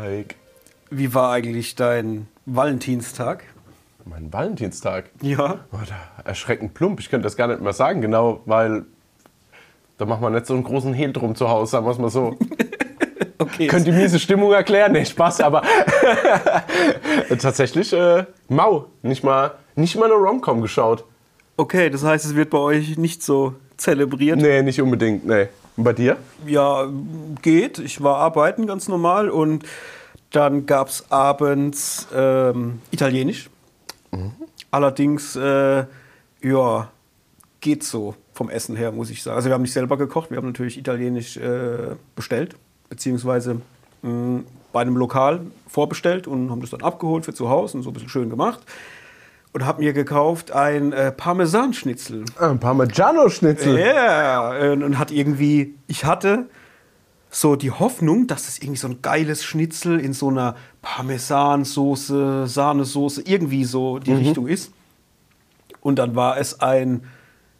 Mike. wie war eigentlich dein Valentinstag? Mein Valentinstag. Ja. Oh, erschreckend plump. Ich könnte das gar nicht mehr sagen, genau, weil da macht man nicht so einen großen Hehl drum zu Hause, sagen wir es mal so. Okay. Könnt die miese Stimmung erklären? Nee, Spaß, aber tatsächlich äh, mau. Nicht mal, nicht mal eine Romcom geschaut. Okay, das heißt, es wird bei euch nicht so zelebriert. Nee, nicht unbedingt, nee. Und bei dir? Ja, geht. Ich war arbeiten ganz normal und dann gab es abends ähm, Italienisch. Allerdings, äh, ja, geht so vom Essen her, muss ich sagen. Also wir haben nicht selber gekocht, wir haben natürlich Italienisch äh, bestellt, beziehungsweise mh, bei einem Lokal vorbestellt und haben das dann abgeholt für zu Hause und so ein bisschen schön gemacht. Und habe mir gekauft ein äh, Parmesanschnitzel. Ein Parmigiano-Schnitzel. Ja, und und hat irgendwie, ich hatte so die Hoffnung, dass es irgendwie so ein geiles Schnitzel in so einer Parmesansoße, Sahnesoße, irgendwie so die Richtung ist. Und dann war es ein,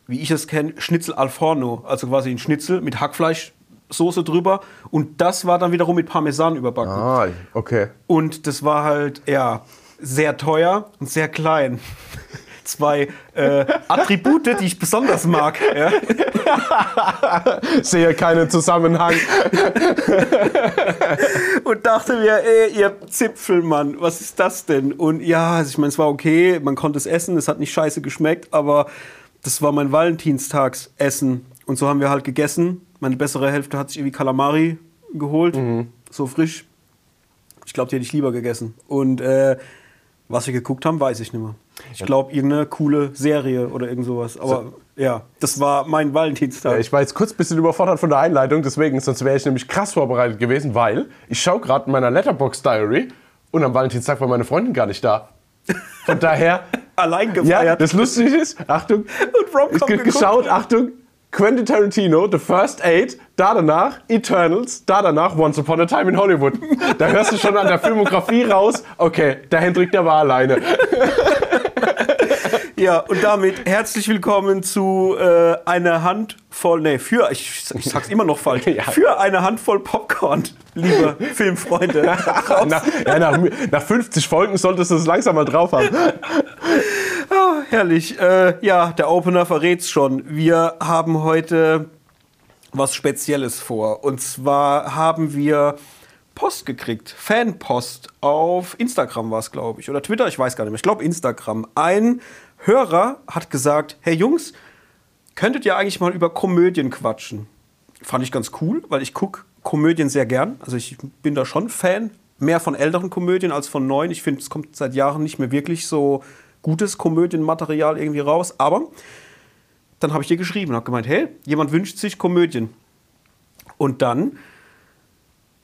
wie ich es kenne, Schnitzel al forno, also quasi ein Schnitzel mit Hackfleischsoße drüber. Und das war dann wiederum mit Parmesan überbacken. Ah, okay. Und das war halt, ja, sehr teuer und sehr klein. Zwei äh, Attribute, die ich besonders mag. Ja. Sehe keinen Zusammenhang. Und dachte mir, ey, ihr Zipfelmann, was ist das denn? Und ja, also ich meine, es war okay, man konnte es essen, es hat nicht scheiße geschmeckt, aber das war mein Valentinstagsessen. Und so haben wir halt gegessen. Meine bessere Hälfte hat sich irgendwie Kalamari geholt, so frisch. Ich glaube, die hätte ich lieber gegessen. Und äh, was wir geguckt haben, weiß ich nicht mehr. Ich glaube, irgendeine coole Serie oder irgend sowas. Aber ja, das war mein Valentinstag. Ich war jetzt kurz ein bisschen überfordert von der Einleitung, deswegen, sonst wäre ich nämlich krass vorbereitet gewesen, weil ich schaue gerade in meiner Letterbox Diary und am Valentinstag war meine Freundin gar nicht da. Von daher, Allein ja, gefeiert. das Lustige ist, Achtung, Und geguckt. geschaut, Achtung, Quentin Tarantino, The First Eight, da danach Eternals, da danach Once Upon a Time in Hollywood. Da hörst du schon an der Filmografie raus, okay, der Hendrik, der war alleine. Ja, und damit herzlich willkommen zu äh, einer Handvoll, nee, für, ich, ich sag's immer noch falsch, Ja. für eine Handvoll Popcorn, liebe Filmfreunde. nach, ja, nach, nach 50 Folgen solltest du es langsam mal drauf haben. Ah, herrlich. Äh, ja, der Opener verrät's schon. Wir haben heute was Spezielles vor. Und zwar haben wir Post gekriegt, Fanpost auf Instagram war es, glaube ich, oder Twitter, ich weiß gar nicht mehr. Ich glaube Instagram. Ein Hörer hat gesagt, hey Jungs, könntet ihr eigentlich mal über Komödien quatschen? Fand ich ganz cool, weil ich gucke Komödien sehr gern. Also ich bin da schon Fan, mehr von älteren Komödien als von neuen. Ich finde, es kommt seit Jahren nicht mehr wirklich so gutes Komödienmaterial irgendwie raus. Aber dann habe ich dir geschrieben und habe gemeint, hey, jemand wünscht sich Komödien. Und dann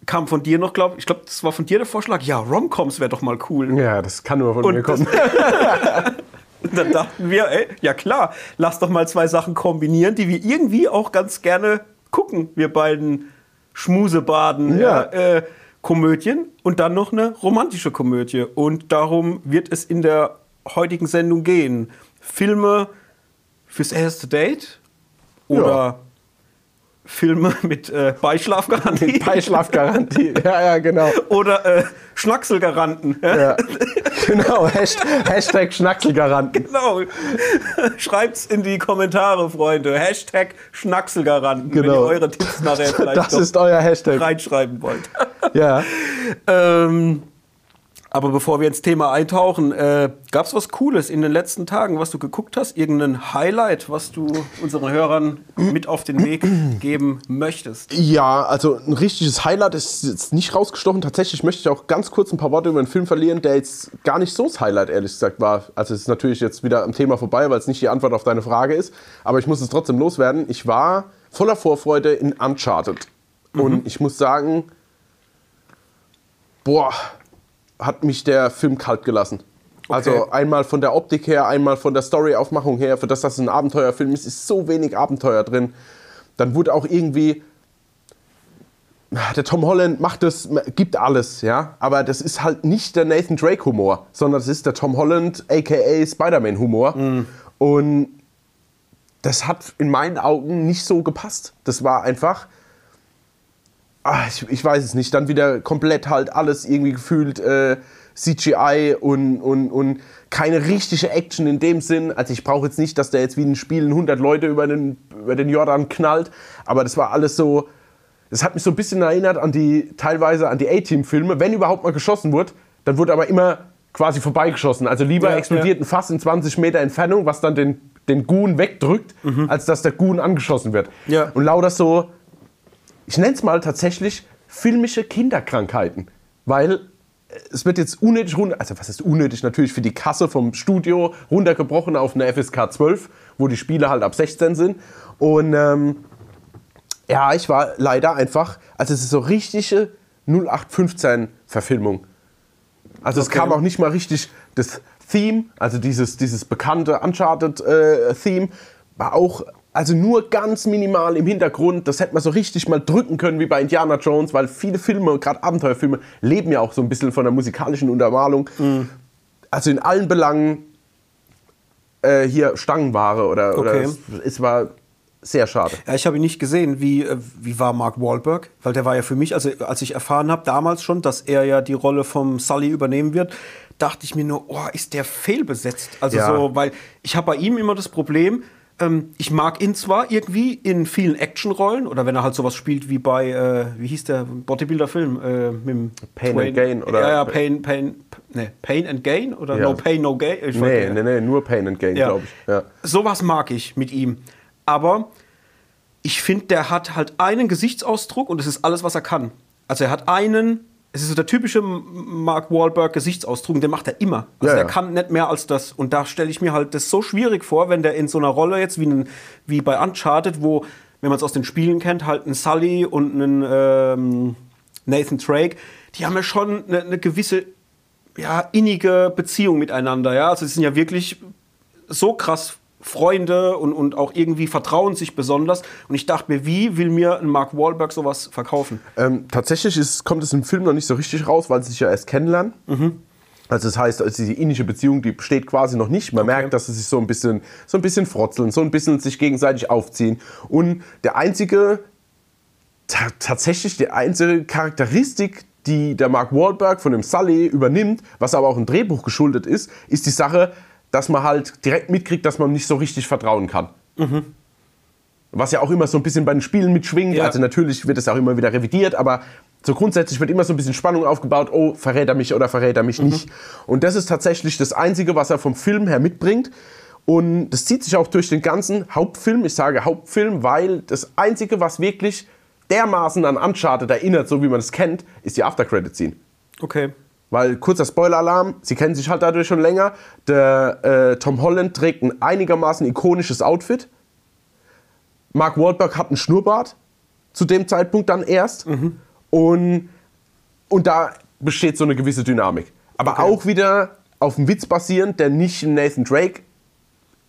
kam von dir noch, glaube ich, glaube, das war von dir der Vorschlag, ja, Romcoms wäre doch mal cool. Ja, das kann nur von Und mir kommen. Und dann dachten wir, ey, ja klar, lass doch mal zwei Sachen kombinieren, die wir irgendwie auch ganz gerne gucken, wir beiden Schmusebaden, ja. Äh, Komödien und dann noch eine romantische Komödie. Und darum wird es in der heutigen Sendung gehen. Filme fürs erste Date oder Ja. Filme mit äh, Beischlafgarantie Beischlafgarantie. Ja, ja, genau. oder äh, Schnackselgaranten. Ja? Ja. Genau, Hashtag, Hashtag Schnackselgaranten. Genau. Schreibt's in die Kommentare, Freunde. Hashtag Schnackselgaranten, wenn ihr Genau. eure Tipps nachher vielleicht Das ist euer Hashtag. reinschreiben wollt. Ja. ähm, aber bevor wir ins Thema eintauchen, äh, gab es was Cooles in den letzten Tagen, was du geguckt hast? Irgendein Highlight, was du unseren Hörern mit auf den Weg geben möchtest? Ja, also ein richtiges Highlight ist jetzt nicht rausgestochen. Tatsächlich möchte ich auch ganz kurz ein paar Worte über einen Film verlieren, der jetzt gar nicht so das Highlight, ehrlich gesagt, war. Also es ist natürlich jetzt wieder am Thema vorbei, weil es nicht die Antwort auf deine Frage ist. Aber ich muss es trotzdem loswerden. Ich war voller Vorfreude in Uncharted. Und ich muss sagen, boah, hat mich der Film kalt gelassen. Also einmal von der Optik her, einmal von der Storyaufmachung her, für das, dass es ein Abenteuerfilm ist, ist so wenig Abenteuer drin. Dann wurde auch irgendwie der Tom Holland macht das, gibt alles, ja, aber das ist halt nicht der Nathan Drake Humor, sondern das ist der Tom Holland aka Spider-Man Humor und das hat in meinen Augen nicht so gepasst. Das war einfach ah, ich, ich weiß es nicht, dann wieder komplett halt alles irgendwie gefühlt äh, CGI und, und, und keine richtige Action in dem Sinn. Also ich brauche jetzt nicht, dass der jetzt wie ein Spiel 100 Leute über den, über den Jordan knallt, aber das war alles so, das hat mich so ein bisschen erinnert an die, teilweise an die A-Team-Filme. Wenn überhaupt mal geschossen wurde, dann wurde aber immer quasi vorbeigeschossen. Also lieber Ja, explodiert ein Fass in 20 Meter Entfernung, was dann den, den Goon wegdrückt, als dass der Goon angeschossen wird. Ja. Und lauter so, ich nenne es mal tatsächlich filmische Kinderkrankheiten. Weil äh, es wird jetzt unnötig runter, also was ist unnötig? Natürlich für die Kasse vom Studio runtergebrochen auf eine FSK 12, wo die Spiele halt ab 16 sind. Und ähm, ja, ich war leider einfach, also es ist so richtige 0815-Verfilmung. Also es Okay. kam auch nicht mal richtig das Theme, also dieses, dieses bekannte Uncharted-Theme, war auch also nur ganz minimal im Hintergrund. Das hätte man so richtig mal drücken können wie bei Indiana Jones, weil viele Filme, gerade Abenteuerfilme, leben ja auch so ein bisschen von der musikalischen Untermalung. Mhm. Also in allen Belangen äh, hier Stangenware oder, oder Okay. es, es war sehr schade. Ja, ich habe ihn nicht gesehen. Wie, äh, wie war Mark Wahlberg? Weil der war ja für mich, also als ich erfahren habe damals schon, dass er ja die Rolle vom Sully übernehmen wird, dachte ich mir nur, oh, ist der fehlbesetzt. Also Ja. so, weil ich habe bei ihm immer das Problem, ähm, ich mag ihn zwar irgendwie in vielen Actionrollen oder wenn er halt sowas spielt wie bei, äh, wie hieß der Bodybuilder-Film? Äh, mit dem Pain Dwayne- and Gain oder- Ja, ja, Pain, Pain, ne, Pain and Gain oder Ja. No Pain, No Gain? Ich Nee, nee, nee, nur Pain and Gain, Ja. glaube ich. Ja. Sowas mag ich mit ihm. Aber ich finde, der hat halt einen Gesichtsausdruck und das ist alles, was er kann. Also er hat einen, es ist so der typische Mark Wahlberg Gesichtsausdruck und den macht er immer. Also Ja, ja. kann nicht mehr als das. Und da stelle ich mir halt das so schwierig vor, wenn der in so einer Rolle jetzt wie, ein, wie bei Uncharted, wo, wenn man es aus den Spielen kennt, halt einen Sully und einen ähm, Nathan Drake, die haben ja schon eine, eine gewisse ja, innige Beziehung miteinander. Ja? Also sie sind ja wirklich so krass Freunde und, und auch irgendwie vertrauen sich besonders. Und ich dachte mir, wie will mir ein Mark Wahlberg sowas verkaufen? Ähm, tatsächlich ist, kommt es im Film noch nicht so richtig raus, weil sie sich ja erst kennenlernen. Also das heißt, also die innige Beziehung, die besteht quasi noch nicht. Man merkt, dass sie sich so ein bisschen, so ein bisschen frotzeln, so ein bisschen sich gegenseitig aufziehen. Und der einzige, ta tatsächlich die einzige Charakteristik, die der Mark Wahlberg von dem Sully übernimmt, was aber auch ein Drehbuch geschuldet ist, ist die Sache, dass man halt direkt mitkriegt, dass man nicht so richtig vertrauen kann. Was ja auch immer so ein bisschen bei den Spielen mitschwingt. Ja. Also natürlich wird es auch immer wieder revidiert, aber so grundsätzlich wird immer so ein bisschen Spannung aufgebaut, oh, verrät er mich oder verrät er mich nicht. Und das ist tatsächlich das Einzige, was er vom Film her mitbringt. Und das zieht sich auch durch den ganzen Hauptfilm. Ich sage Hauptfilm, weil das Einzige, was wirklich dermaßen an Uncharted erinnert, so wie man es kennt, ist die After-Credit-Scene. Okay. Weil, kurzer Spoiler-Alarm, Sie kennen sich halt dadurch schon länger. Der äh, Tom Holland trägt ein einigermaßen ikonisches Outfit. Mark Wahlberg hat einen Schnurrbart. Zu dem Zeitpunkt dann erst. Und, und da besteht so eine gewisse Dynamik. Aber auch wieder auf dem Witz basierend, der nicht in Nathan Drake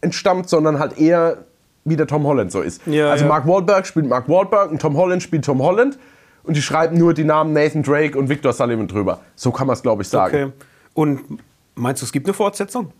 entstammt, sondern halt eher wie der Tom Holland so ist. Ja, also ja. Mark Wahlberg spielt Mark Wahlberg und Tom Holland spielt Tom Holland. Und die schreiben nur die Namen Nathan Drake und Victor Sullivan drüber. So kann man es, glaube ich, sagen. Okay. Und meinst du, es gibt eine Fortsetzung?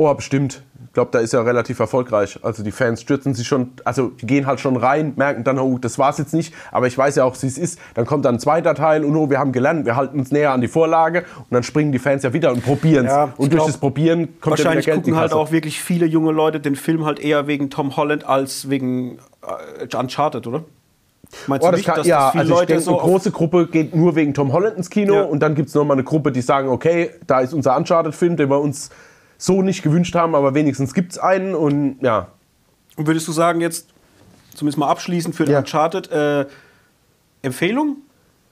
Oh, bestimmt. Ich glaube, da ist er relativ erfolgreich. Also die Fans stürzen sich schon, also die gehen halt schon rein, merken dann, oh, das war's jetzt nicht. Aber ich weiß ja auch, wie es ist. Dann kommt dann ein zweiter Teil und oh, wir haben gelernt, wir halten uns näher an die Vorlage. Und dann springen die Fans ja wieder und probieren es. Ja, und durch glaub, das Probieren kommt ja wieder Wahrscheinlich Geld gucken halt auch wirklich viele junge Leute den Film halt eher wegen Tom Holland als wegen äh, Uncharted, oder? Meinst Oh, du nicht, kann, dass ja, das viele also Leute denke, so eine große Gruppe geht nur wegen Tom Holland ins Kino Ja. und dann gibt es nochmal eine Gruppe, die sagen, okay, da ist unser Uncharted-Film, den wir uns so nicht gewünscht haben, aber wenigstens gibt es einen und ja. Und würdest du sagen, jetzt zumindest mal abschließend für den Ja. Uncharted, äh, Empfehlung?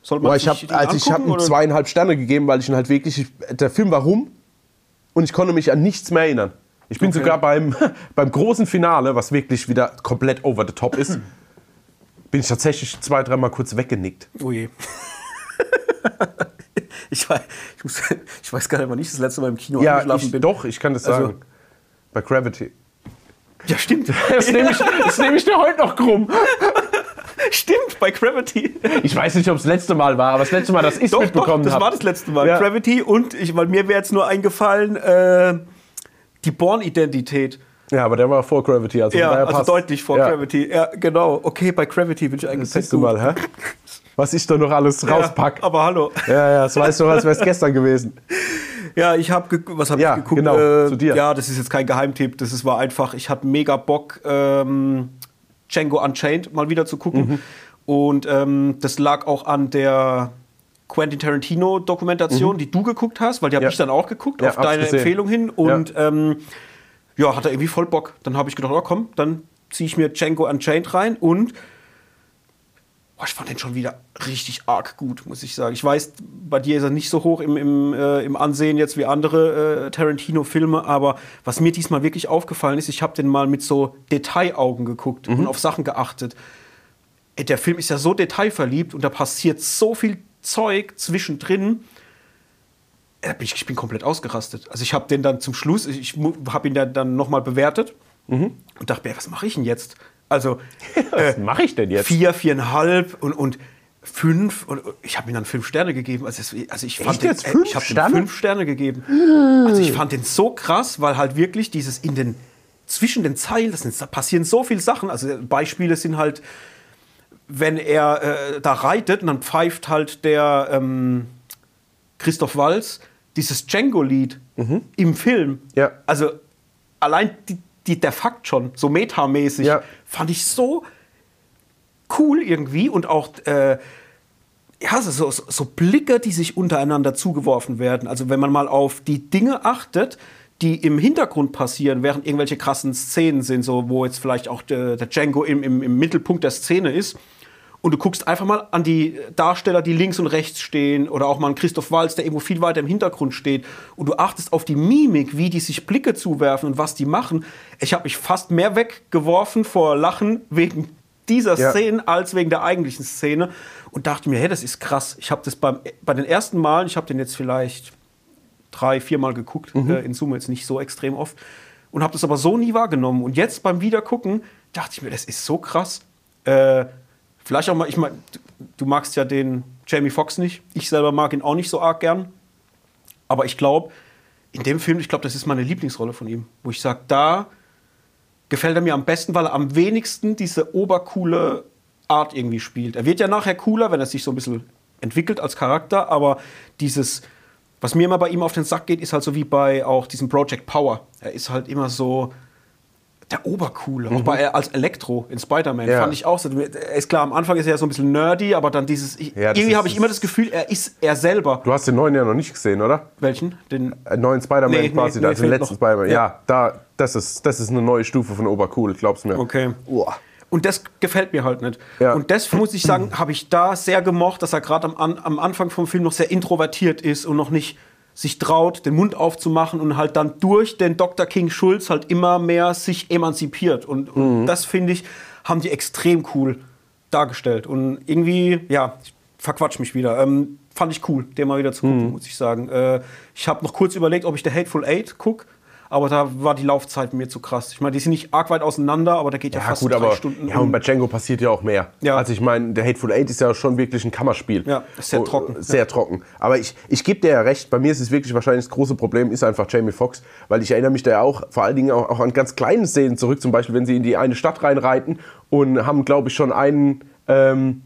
Soll man Boah, ich habe also ich hab angucken, ihm zweieinhalb Sterne gegeben, weil ich ihn halt wirklich. ich- Der Film war rum und ich konnte mich an nichts mehr erinnern. Ich bin Okay. sogar beim, beim großen Finale, was wirklich wieder komplett over the top ist, bin ich tatsächlich zwei, dreimal kurz weggenickt. Oh je. ich, weiß, ich, muss, ich weiß gar nicht, wann ich das letzte Mal im Kino Ja, eingeschlafen ich, bin. doch, ich kann das Also- sagen. Bei Gravity. Ja, stimmt. Das nehme ich, das nehm ich dir heute noch krumm. stimmt, bei Gravity. Ich weiß nicht, ob es das letzte Mal war, aber das letzte Mal, dass ich es mitbekommen das habe. war das letzte Mal. Ja. Gravity und, ich, weil mir wäre jetzt nur eingefallen, äh, die Born-Identität. Ja, aber der war vor Gravity. Also, Ja, also passt. deutlich vor ja. Gravity. Ja, genau. Okay, bei Gravity bin ich eigentlich Siehst du mal, hä? Was ich da noch alles rauspack. Ja, aber hallo. Ja, ja, das weißt du, als wäre es gestern gewesen. Ja, ich habe was habe Ja, ich geguckt? genau, Äh, zu dir. Ja, das ist jetzt kein Geheimtipp. Das ist, war einfach. Ich hatte mega Bock, ähm, Django Unchained mal wieder zu gucken. Mhm. Und ähm, das lag auch an der Quentin Tarantino Dokumentation, die du geguckt hast, weil die habe Mhm. Ja. ich dann auch geguckt auf deine gesehen. Empfehlung hin. Und. Ähm, ja, hatte irgendwie voll Bock. Dann habe ich gedacht, oh komm, dann ziehe ich mir Django Unchained rein und Boah, ich fand den schon wieder richtig arg gut, muss ich sagen. Ich weiß, bei dir ist er nicht so hoch im, im, äh, im Ansehen jetzt wie andere äh, Tarantino-Filme, aber was mir diesmal wirklich aufgefallen ist, ich habe den mal mit so Detailaugen geguckt und auf Sachen geachtet. Der Film ist ja so detailverliebt und da passiert so viel Zeug zwischendrin. Äh, bin Ich, ich bin komplett ausgerastet. Also ich habe den dann zum Schluss, ich habe ihn dann, dann noch mal bewertet und dachte was mache ich denn jetzt? Also Was mache ich denn jetzt? vier, viereinhalb und, und fünf. Und ich habe ihm dann fünf Sterne gegeben. Also, es, also ich fand den, jetzt? äh, Fünf ich habe Sterne? fünf Sterne gegeben. Also ich fand den so krass, weil halt wirklich dieses in den zwischen den Zeilen, das sind, da passieren so viele Sachen. Also Beispiele sind halt, wenn er äh, da reitet und dann pfeift halt der ähm, Christoph Walz dieses Django-Lied im Film. Mhm. Ja. Also allein die, die, der Fakt schon, so metamäßig, Ja. fand ich so cool irgendwie und auch äh, ja, so, so, so Blicke, die sich untereinander zugeworfen werden. Also wenn man mal auf die Dinge achtet, die im Hintergrund passieren, während irgendwelche krassen Szenen sind, so wo jetzt vielleicht auch der, der Django im, im, im Mittelpunkt der Szene ist. Und du guckst einfach mal an die Darsteller, die links und rechts stehen, oder auch mal an Christoph Walz, der irgendwo viel weiter im Hintergrund steht. Und du achtest auf die Mimik, wie die sich Blicke zuwerfen und was die machen. Ich habe mich fast mehr weggeworfen vor Lachen wegen dieser Ja. Szene als wegen der eigentlichen Szene und dachte mir, hey, das ist krass. Ich habe das beim, bei den ersten Malen, ich habe den jetzt vielleicht drei, viermal geguckt, äh, in Summe jetzt nicht so extrem oft und habe das aber so nie wahrgenommen. Und jetzt beim Wiedergucken dachte ich mir, das ist so krass. Äh, vielleicht auch mal, ich meine, du, magst ja den Jamie Foxx nicht. Ich selber mag ihn auch nicht so arg gern. Aber ich glaube, in dem Film, ich glaube, das ist meine Lieblingsrolle von ihm, wo ich sage, da gefällt er mir am besten, weil er am wenigsten diese obercoole Art irgendwie spielt. Er wird ja nachher cooler, wenn er sich so ein bisschen entwickelt als Charakter, aber dieses, was mir immer bei ihm auf den Sack geht, ist halt so wie bei auch diesem Project Power. Er ist halt immer so der Obercoole. Auch bei, als Elektro in Spider-Man Mhm. Ja. fand ich auch so. Ist klar, am Anfang ist er ja so ein bisschen nerdy, aber dann dieses. Ich, Ja, irgendwie habe ich immer das Gefühl, er ist er selber. Du hast den neuen ja noch nicht gesehen, oder? Welchen? Den. Einen neuen Spider-Man Nee, quasi, nee, also nee, den letzten. Spider-Man. Ja. Ja, da, das, ist, das ist eine neue Stufe von Obercool, glaub's mir. Okay. Uah. Und das gefällt mir halt nicht. Ja. Und das muss ich sagen, habe ich da sehr gemocht, dass er gerade am, am Anfang vom Film noch sehr introvertiert ist und noch nicht sich traut, den Mund aufzumachen und halt dann durch den Dr. King Schulz halt immer mehr sich emanzipiert. Und, und das finde ich, haben die extrem cool dargestellt. Und irgendwie, ja, ich verquatsch mich wieder. Ähm, fand ich cool, den mal wieder zu gucken, muss ich sagen. Äh, ich habe noch kurz überlegt, ob ich The Hateful Eight gucke. Aber da war die Laufzeit mir zu krass. Ich meine, die sind nicht arg weit auseinander, aber da geht ja, Ja, fast gut, drei aber Stunden. ja, und bei Django passiert ja auch mehr. Ja. Also ich meine, der Hateful Eight ist ja schon wirklich ein Kammerspiel. Ja, ist sehr Oh, trocken. Sehr trocken. Aber ich, ich gebe dir ja recht, bei mir ist es wirklich wahrscheinlich das große Problem, ist einfach Jamie Foxx, weil ich erinnere mich da ja auch vor allen Dingen auch, auch an ganz kleine Szenen zurück, zum Beispiel, wenn sie in die eine Stadt reinreiten und haben, glaube ich, schon einen... Ähm,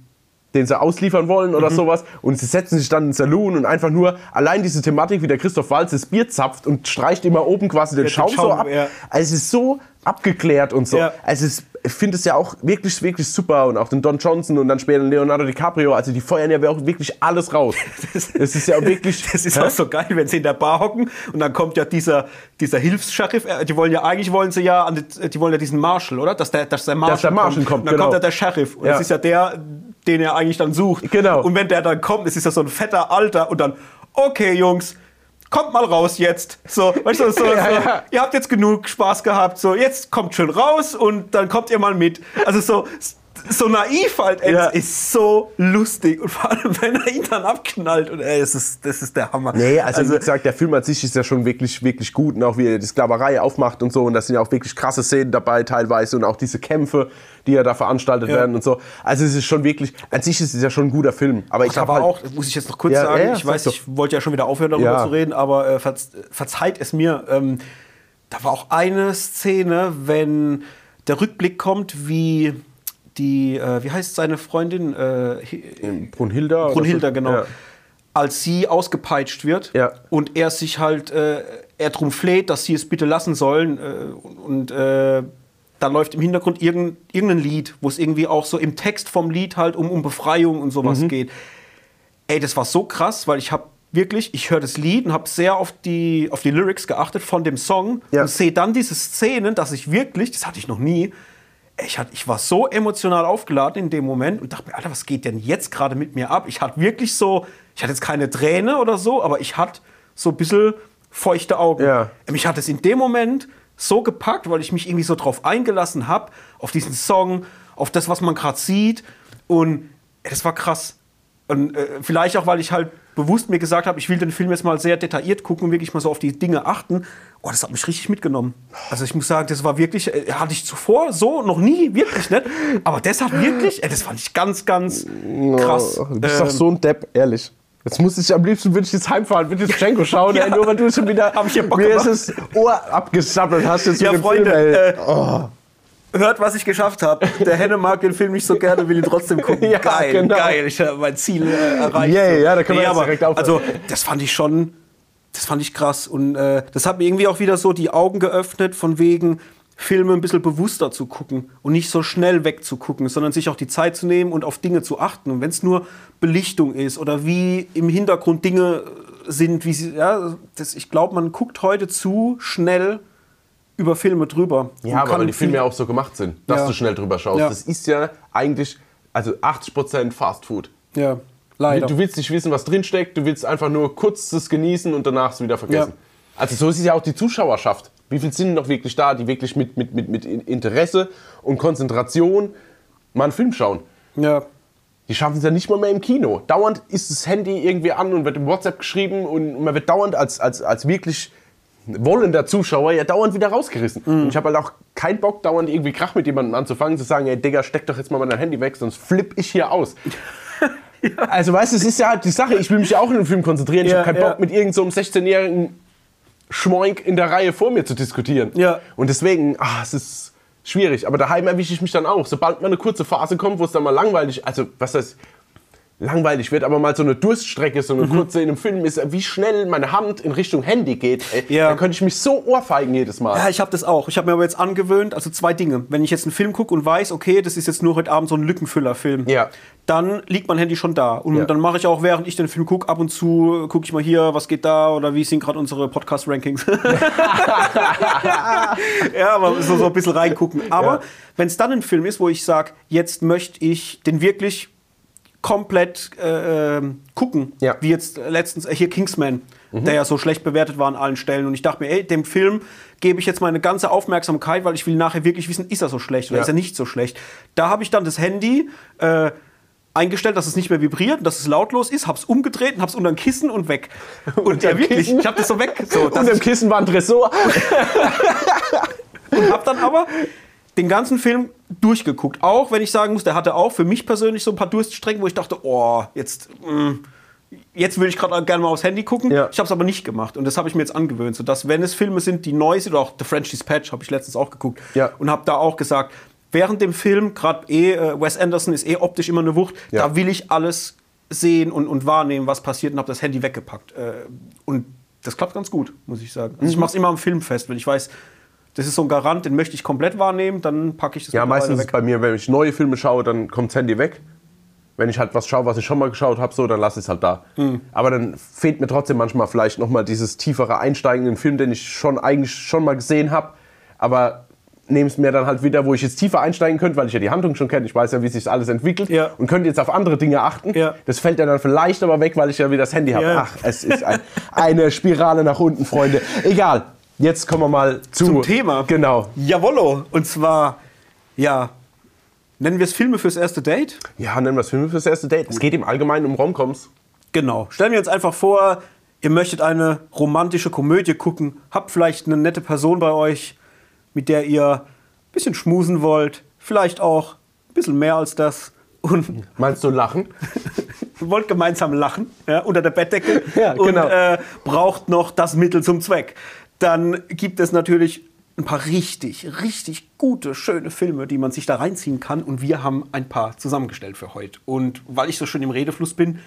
den sie ausliefern wollen Mhm. oder sowas. Und sie setzen sich dann in den Saloon und einfach nur allein diese Thematik, wie der Christoph Waltz das Bier zapft und streicht immer oben quasi den den Schaum, so Schaum, ab. ja. Also es ist so abgeklärt und so. Ja. Also es, ich finde es ja auch wirklich, wirklich super. Und auch den Don Johnson und dann später den Leonardo DiCaprio. Also die feuern ja auch wirklich alles raus. Es ist ja auch wirklich... Das ist Hä? auch so geil, wenn sie in der Bar hocken und dann kommt ja dieser, dieser Hilfs-Sheriff. äh, Die wollen ja eigentlich wollen sie ja, die, die wollen ja diesen Marshall, oder? Dass der, dass der Marshall, der Marshall kommt, Und dann genau. kommt ja der Sheriff. Und Ja. das ist ja der, den er eigentlich dann sucht. Genau. Und wenn der dann kommt, es ist ja so ein fetter Alter und dann, okay, Jungs. Kommt mal raus jetzt. So, weißt du, so, so, Ja, ja. ihr habt jetzt genug Spaß gehabt. So, jetzt kommt schön raus und dann kommt ihr mal mit. Also so, so naiv halt. ey, Ja. Das ist so lustig. Und vor allem, wenn er ihn dann abknallt. Und ey, das ist, das ist der Hammer. Nee, also, wie gesagt, der Film an sich ist ja schon wirklich, wirklich gut. Und auch wie er die Sklaverei aufmacht und so. Und da sind ja auch wirklich krasse Szenen dabei teilweise. Und auch diese Kämpfe, die ja da veranstaltet Ja. werden und so. Also es ist schon wirklich, an sich ist es ja schon ein guter Film. Aber ich Da habe halt, auch, das muss ich jetzt noch kurz Ja, sagen, ja, ich weiß, sag ich wollte ja schon wieder aufhören, darüber zu reden, aber äh, verz verzeiht es mir. Ähm, da war auch eine Szene, wenn der Rückblick kommt, wie die, äh, wie heißt seine Freundin? Äh, Brunhilda. oder Brunhilda, so? genau. Ja. Als sie ausgepeitscht wird Ja. und er sich halt, äh, er drum fleht, dass sie es bitte lassen sollen. Äh, und äh, dann läuft im Hintergrund irgendein, irgendein Lied, wo es irgendwie auch so im Text vom Lied halt um, um Befreiung und sowas geht. Ey, das war so krass, weil ich habe wirklich, ich höre das Lied und habe sehr auf die, auf die Lyrics geachtet von dem Song Ja. und sehe dann diese Szenen, dass ich wirklich, das hatte ich noch nie, ich, hatte, ich war so emotional aufgeladen in dem Moment und dachte mir, Alter, was geht denn jetzt gerade mit mir ab? Ich hatte wirklich so, ich hatte jetzt keine Träne oder so, aber ich hatte so ein bisschen feuchte Augen. Ja. Mich hat es in dem Moment so gepackt, weil ich mich irgendwie so drauf eingelassen habe, auf diesen Song, auf das, was man gerade sieht. Und das war krass. Und äh, vielleicht auch, weil ich halt bewusst mir gesagt habe, ich will den Film jetzt mal sehr detailliert gucken und wirklich mal so auf die Dinge achten. Oh, das hat mich richtig mitgenommen. Also ich muss sagen, das war wirklich, äh, hatte ich zuvor so noch nie, wirklich nicht. Aber das hat wirklich, ey, das fand ich ganz, ganz krass. Oh, du bist doch Ähm, so ein Depp, ehrlich. Jetzt muss ich am liebsten würde ich jetzt heimfahren, würde jetzt Django schauen, Ja. ey, nur weil du schon wieder Hab ich ja Bock mir gemacht. ist das Ohr abgesappelt hast jetzt Ja, mit dem Freunde, Film, ey. äh, oh. Hört, was ich geschafft habe. Der Henne mag den Film nicht so gerne, will ihn trotzdem gucken. Ja, geil, genau. geil. Ich habe mein Ziel äh, erreicht. So. ja, da können wir jetzt aber, direkt aufhören. Also, das fand ich schon, das fand ich krass. Und äh, das hat mir irgendwie auch wieder so die Augen geöffnet, von wegen Filme ein bisschen bewusster zu gucken und nicht so schnell wegzugucken, sondern sich auch die Zeit zu nehmen und auf Dinge zu achten. Und wenn es nur Belichtung ist oder wie im Hintergrund Dinge sind, wie sie, ja, das, ich glaube, man guckt heute zu schnell über Filme drüber. Ja, aber weil die Filme ja auch so gemacht sind, dass Ja. du schnell drüber schaust. Ja. Das ist ja eigentlich, also 80% Fast Food. Ja, leider. Du willst nicht wissen, was drinsteckt, du willst einfach nur kurz das genießen und danach es wieder vergessen. Ja. Also so ist es ja auch die Zuschauerschaft. Wie viel sind noch wirklich da, die wirklich mit, mit, mit, mit Interesse und Konzentration mal einen Film schauen? ja. Die schaffen es ja nicht mal mehr im Kino. Dauernd ist das Handy irgendwie an und wird im WhatsApp geschrieben und man wird dauernd als, als, als wirklich wollender Zuschauer ja dauernd wieder rausgerissen. Mhm. Und ich habe halt auch keinen Bock, dauernd irgendwie Krach mit jemandem anzufangen, zu sagen, ey Digga, steck doch jetzt mal mein Handy weg, sonst flipp ich hier aus. Also weißt du, es ist ja halt die Sache, ich will mich ja auch in den Film konzentrieren. Ich Ja, habe keinen ja. Bock, mit irgendeinem so einem 16-jährigen Schmoink in der Reihe vor mir zu diskutieren. Ja. Und deswegen, ah, es ist schwierig. Aber daheim erwische ich mich dann auch. Sobald mal eine kurze Phase kommt, wo es dann mal langweilig, also was heißt langweilig wird, aber mal so eine Durststrecke, so eine Mhm. kurze in einem Film ist, wie schnell meine Hand in Richtung Handy geht. Ey, Ja. Dann könnte ich mich so ohrfeigen jedes Mal. Ja, ich habe das auch. Ich habe mir aber jetzt angewöhnt, also zwei Dinge. Wenn ich jetzt einen Film gucke und weiß, okay, das ist jetzt nur heute Abend so ein Lückenfüller-Film, Ja. dann liegt mein Handy schon da. Und Ja. dann mache ich auch, während ich den Film gucke, ab und zu gucke ich mal hier, was geht da oder wie sind gerade unsere Podcast-Rankings. ja, aber so, so ein bisschen reingucken. Aber wenn es dann ein Film ist, wo ich sage, jetzt möchte ich den wirklich komplett äh, ähm, gucken, Ja. wie jetzt letztens äh, hier Kingsman, der ja so schlecht bewertet war an allen Stellen. Und ich dachte mir, ey, dem Film gebe ich jetzt meine ganze Aufmerksamkeit, weil ich will nachher wirklich wissen, ist er so schlecht oder Ja. ist er nicht so schlecht. Da habe ich dann das Handy äh, eingestellt, dass es nicht mehr vibriert, dass es lautlos ist, hab's umgedreht und hab's unter ein Kissen und weg. Und ja, wirklich, Kissen? ich hab das so weg. So, im ich- Kissen war ein Tresor. und hab dann aber den ganzen Film durchgeguckt. Auch wenn ich sagen muss, der hatte auch für mich persönlich so ein paar Durststrecken, wo ich dachte, oh, jetzt, mm, jetzt würde ich gerade gerne mal aufs Handy gucken. Ja. Ich habe es aber nicht gemacht und das habe ich mir jetzt angewöhnt, sodass wenn es Filme sind, die neu sind, oder auch The French Dispatch habe ich letztens auch geguckt Ja. und habe da auch gesagt, während dem Film, gerade eh, äh, Wes Anderson ist eh optisch immer eine Wucht, Ja. da will ich alles sehen und, und wahrnehmen, was passiert und habe das Handy weggepackt. Äh, und das klappt ganz gut, muss ich sagen. Also ich Mhm. mache es immer am Film fest, wenn ich weiß, das ist so ein Garant, den möchte ich komplett wahrnehmen, dann packe ich das Ja, meistens ist es bei mir, wenn ich neue Filme schaue, dann kommt das Handy weg. Wenn ich halt was schaue, was ich schon mal geschaut habe, so, dann lasse ich es halt da. Hm. Aber dann fehlt mir trotzdem manchmal vielleicht nochmal dieses tiefere Einsteigen in den Film, den ich schon eigentlich schon mal gesehen habe. Aber nehme es mir dann halt wieder, wo ich jetzt tiefer einsteigen könnte, weil ich ja die Handlung schon kenne, ich weiß ja, wie sich alles entwickelt Ja. und könnte jetzt auf andere Dinge achten. Ja. Das fällt ja dann vielleicht aber weg, weil ich ja wieder das Handy habe. Ja. Ach, es ist ein, eine Spirale nach unten, Freunde. Egal. Jetzt kommen wir mal zu, Zum Thema. Genau. Jawollo. Und zwar, ja, nennen wir es Filme fürs erste Date? Ja, nennen wir es Filme fürs erste Date. Es geht im Allgemeinen um Romcoms. Genau. Stellen wir uns einfach vor, ihr möchtet eine romantische Komödie gucken, habt vielleicht eine nette Person bei euch, mit der ihr ein bisschen schmusen wollt, vielleicht auch ein bisschen mehr als das und Meinst du Lachen? wollt gemeinsam lachen ja, unter der Bettdecke Ja, und genau. äh, braucht noch das Mittel zum Zweck. Dann gibt es natürlich ein paar richtig, richtig gute, schöne Filme, die man sich da reinziehen kann. Und wir haben ein paar zusammengestellt für heute. Und weil ich so schön im Redefluss bin,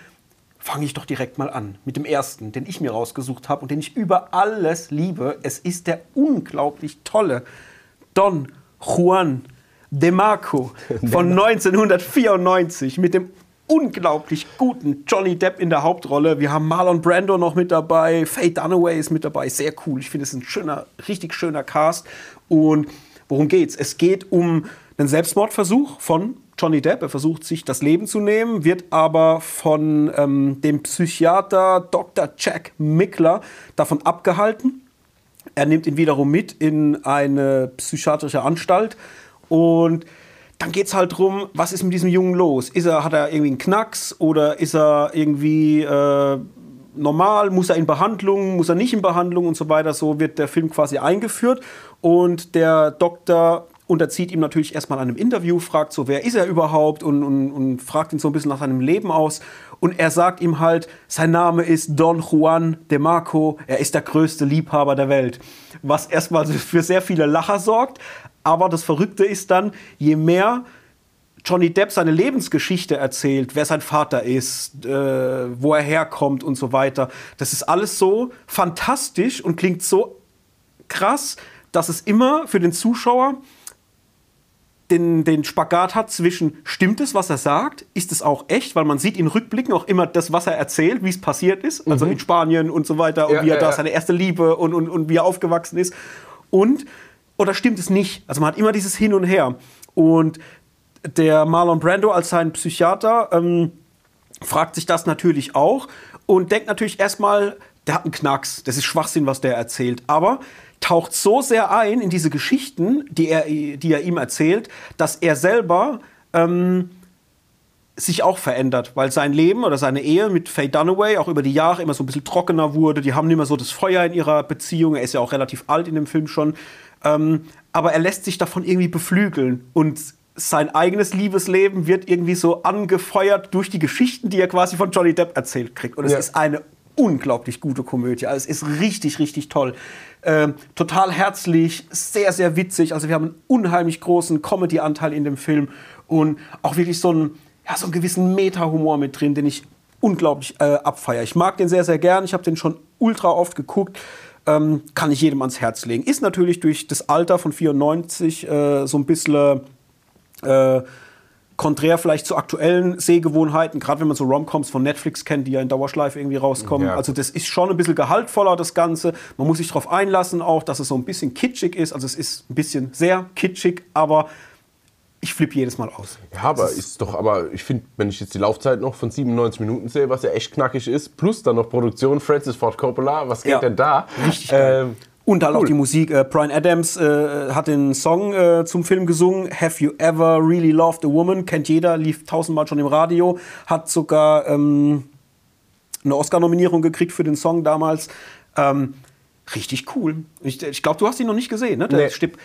fange ich doch direkt mal an mit dem ersten, den ich mir rausgesucht habe und den ich über alles liebe. Es ist der unglaublich tolle Don Juan de Marco von 1994 mit dem unglaublich guten Johnny Depp in der Hauptrolle. Wir haben Marlon Brando noch mit dabei, Faye Dunaway ist mit dabei, sehr cool. Ich finde es ein schöner, richtig schöner Cast. Und worum geht's? Es geht um einen Selbstmordversuch von Johnny Depp. Er versucht sich das Leben zu nehmen, wird aber von ähm, dem Psychiater Dr. Jack Mickler davon abgehalten. Er nimmt ihn wiederum mit in eine psychiatrische Anstalt und dann geht es halt darum, was ist mit diesem Jungen los? Ist er, hat er irgendwie einen Knacks oder ist er irgendwie äh, normal? Muss er in Behandlung? Muss er nicht in Behandlung und so weiter? So wird der Film quasi eingeführt und der Doktor unterzieht ihm natürlich erstmal einem Interview, fragt so, wer ist er überhaupt und, und, und fragt ihn so ein bisschen nach seinem Leben aus. Und er sagt ihm halt, sein Name ist Don Juan de Marco, er ist der größte Liebhaber der Welt. Was erstmal für sehr viele Lacher sorgt, aber das Verrückte ist dann, je mehr Johnny Depp seine Lebensgeschichte erzählt, wer sein Vater ist, äh, wo er herkommt und so weiter, das ist alles so fantastisch und klingt so krass, dass es immer für den Zuschauer den, den Spagat hat zwischen, stimmt es, was er sagt? Ist es auch echt? Weil man sieht in Rückblicken auch immer das, was er erzählt, wie es passiert ist. Also mhm. in Spanien und so weiter. Und ja, wie er ja, da seine erste Liebe und, und, und wie er aufgewachsen ist. Und oder stimmt es nicht? Also man hat immer dieses Hin und Her. Und der Marlon Brando als sein Psychiater ähm, fragt sich das natürlich auch und denkt natürlich erstmal, der hat einen Knacks, das ist Schwachsinn, was der erzählt. Aber taucht so sehr ein in diese Geschichten, die er, die er ihm erzählt, dass er selber ähm, sich auch verändert, weil sein Leben oder seine Ehe mit Faye Dunaway auch über die Jahre immer so ein bisschen trockener wurde. Die haben nicht mehr so das Feuer in ihrer Beziehung. Er ist ja auch relativ alt in dem Film schon. Ähm, aber er lässt sich davon irgendwie beflügeln und sein eigenes Liebesleben wird irgendwie so angefeuert durch die Geschichten, die er quasi von Johnny Depp erzählt kriegt. Und es ja. ist eine unglaublich gute Komödie. Also es ist richtig, richtig toll. Ähm, total herzlich, sehr, sehr witzig. Also wir haben einen unheimlich großen Comedy-Anteil in dem Film und auch wirklich so einen, ja, so einen gewissen Meta-Humor mit drin, den ich unglaublich äh, abfeiere. Ich mag den sehr, sehr gern. Ich habe den schon ultra oft geguckt ähm, kann ich jedem ans Herz legen. Ist natürlich durch das Alter von 94 äh, so ein bisschen äh, konträr vielleicht zu aktuellen Sehgewohnheiten, gerade wenn man so Romcoms von Netflix kennt, die ja in Dauerschleife irgendwie rauskommen. Ja. Also das ist schon ein bisschen gehaltvoller, das Ganze. Man muss sich darauf einlassen auch, dass es so ein bisschen kitschig ist. Also es ist ein bisschen sehr kitschig, aber ich flippe jedes Mal aus. Ja, aber ist, ist doch, aber ich finde, wenn ich jetzt die Laufzeit noch von 97 Minuten sehe, was ja echt knackig ist, plus dann noch Produktion Francis Ford Coppola, was geht ja, denn da? Richtig. Ähm, und dann cool. auch die Musik. Äh, Brian Adams äh, hat den Song äh, zum Film gesungen. Have You Ever Really Loved a Woman? Kennt jeder, lief tausendmal schon im Radio. Hat sogar ähm, eine Oscar-Nominierung gekriegt für den Song damals. Ähm, richtig cool. Ich, ich glaube, du hast ihn noch nicht gesehen, ne? Der nee. Stipp.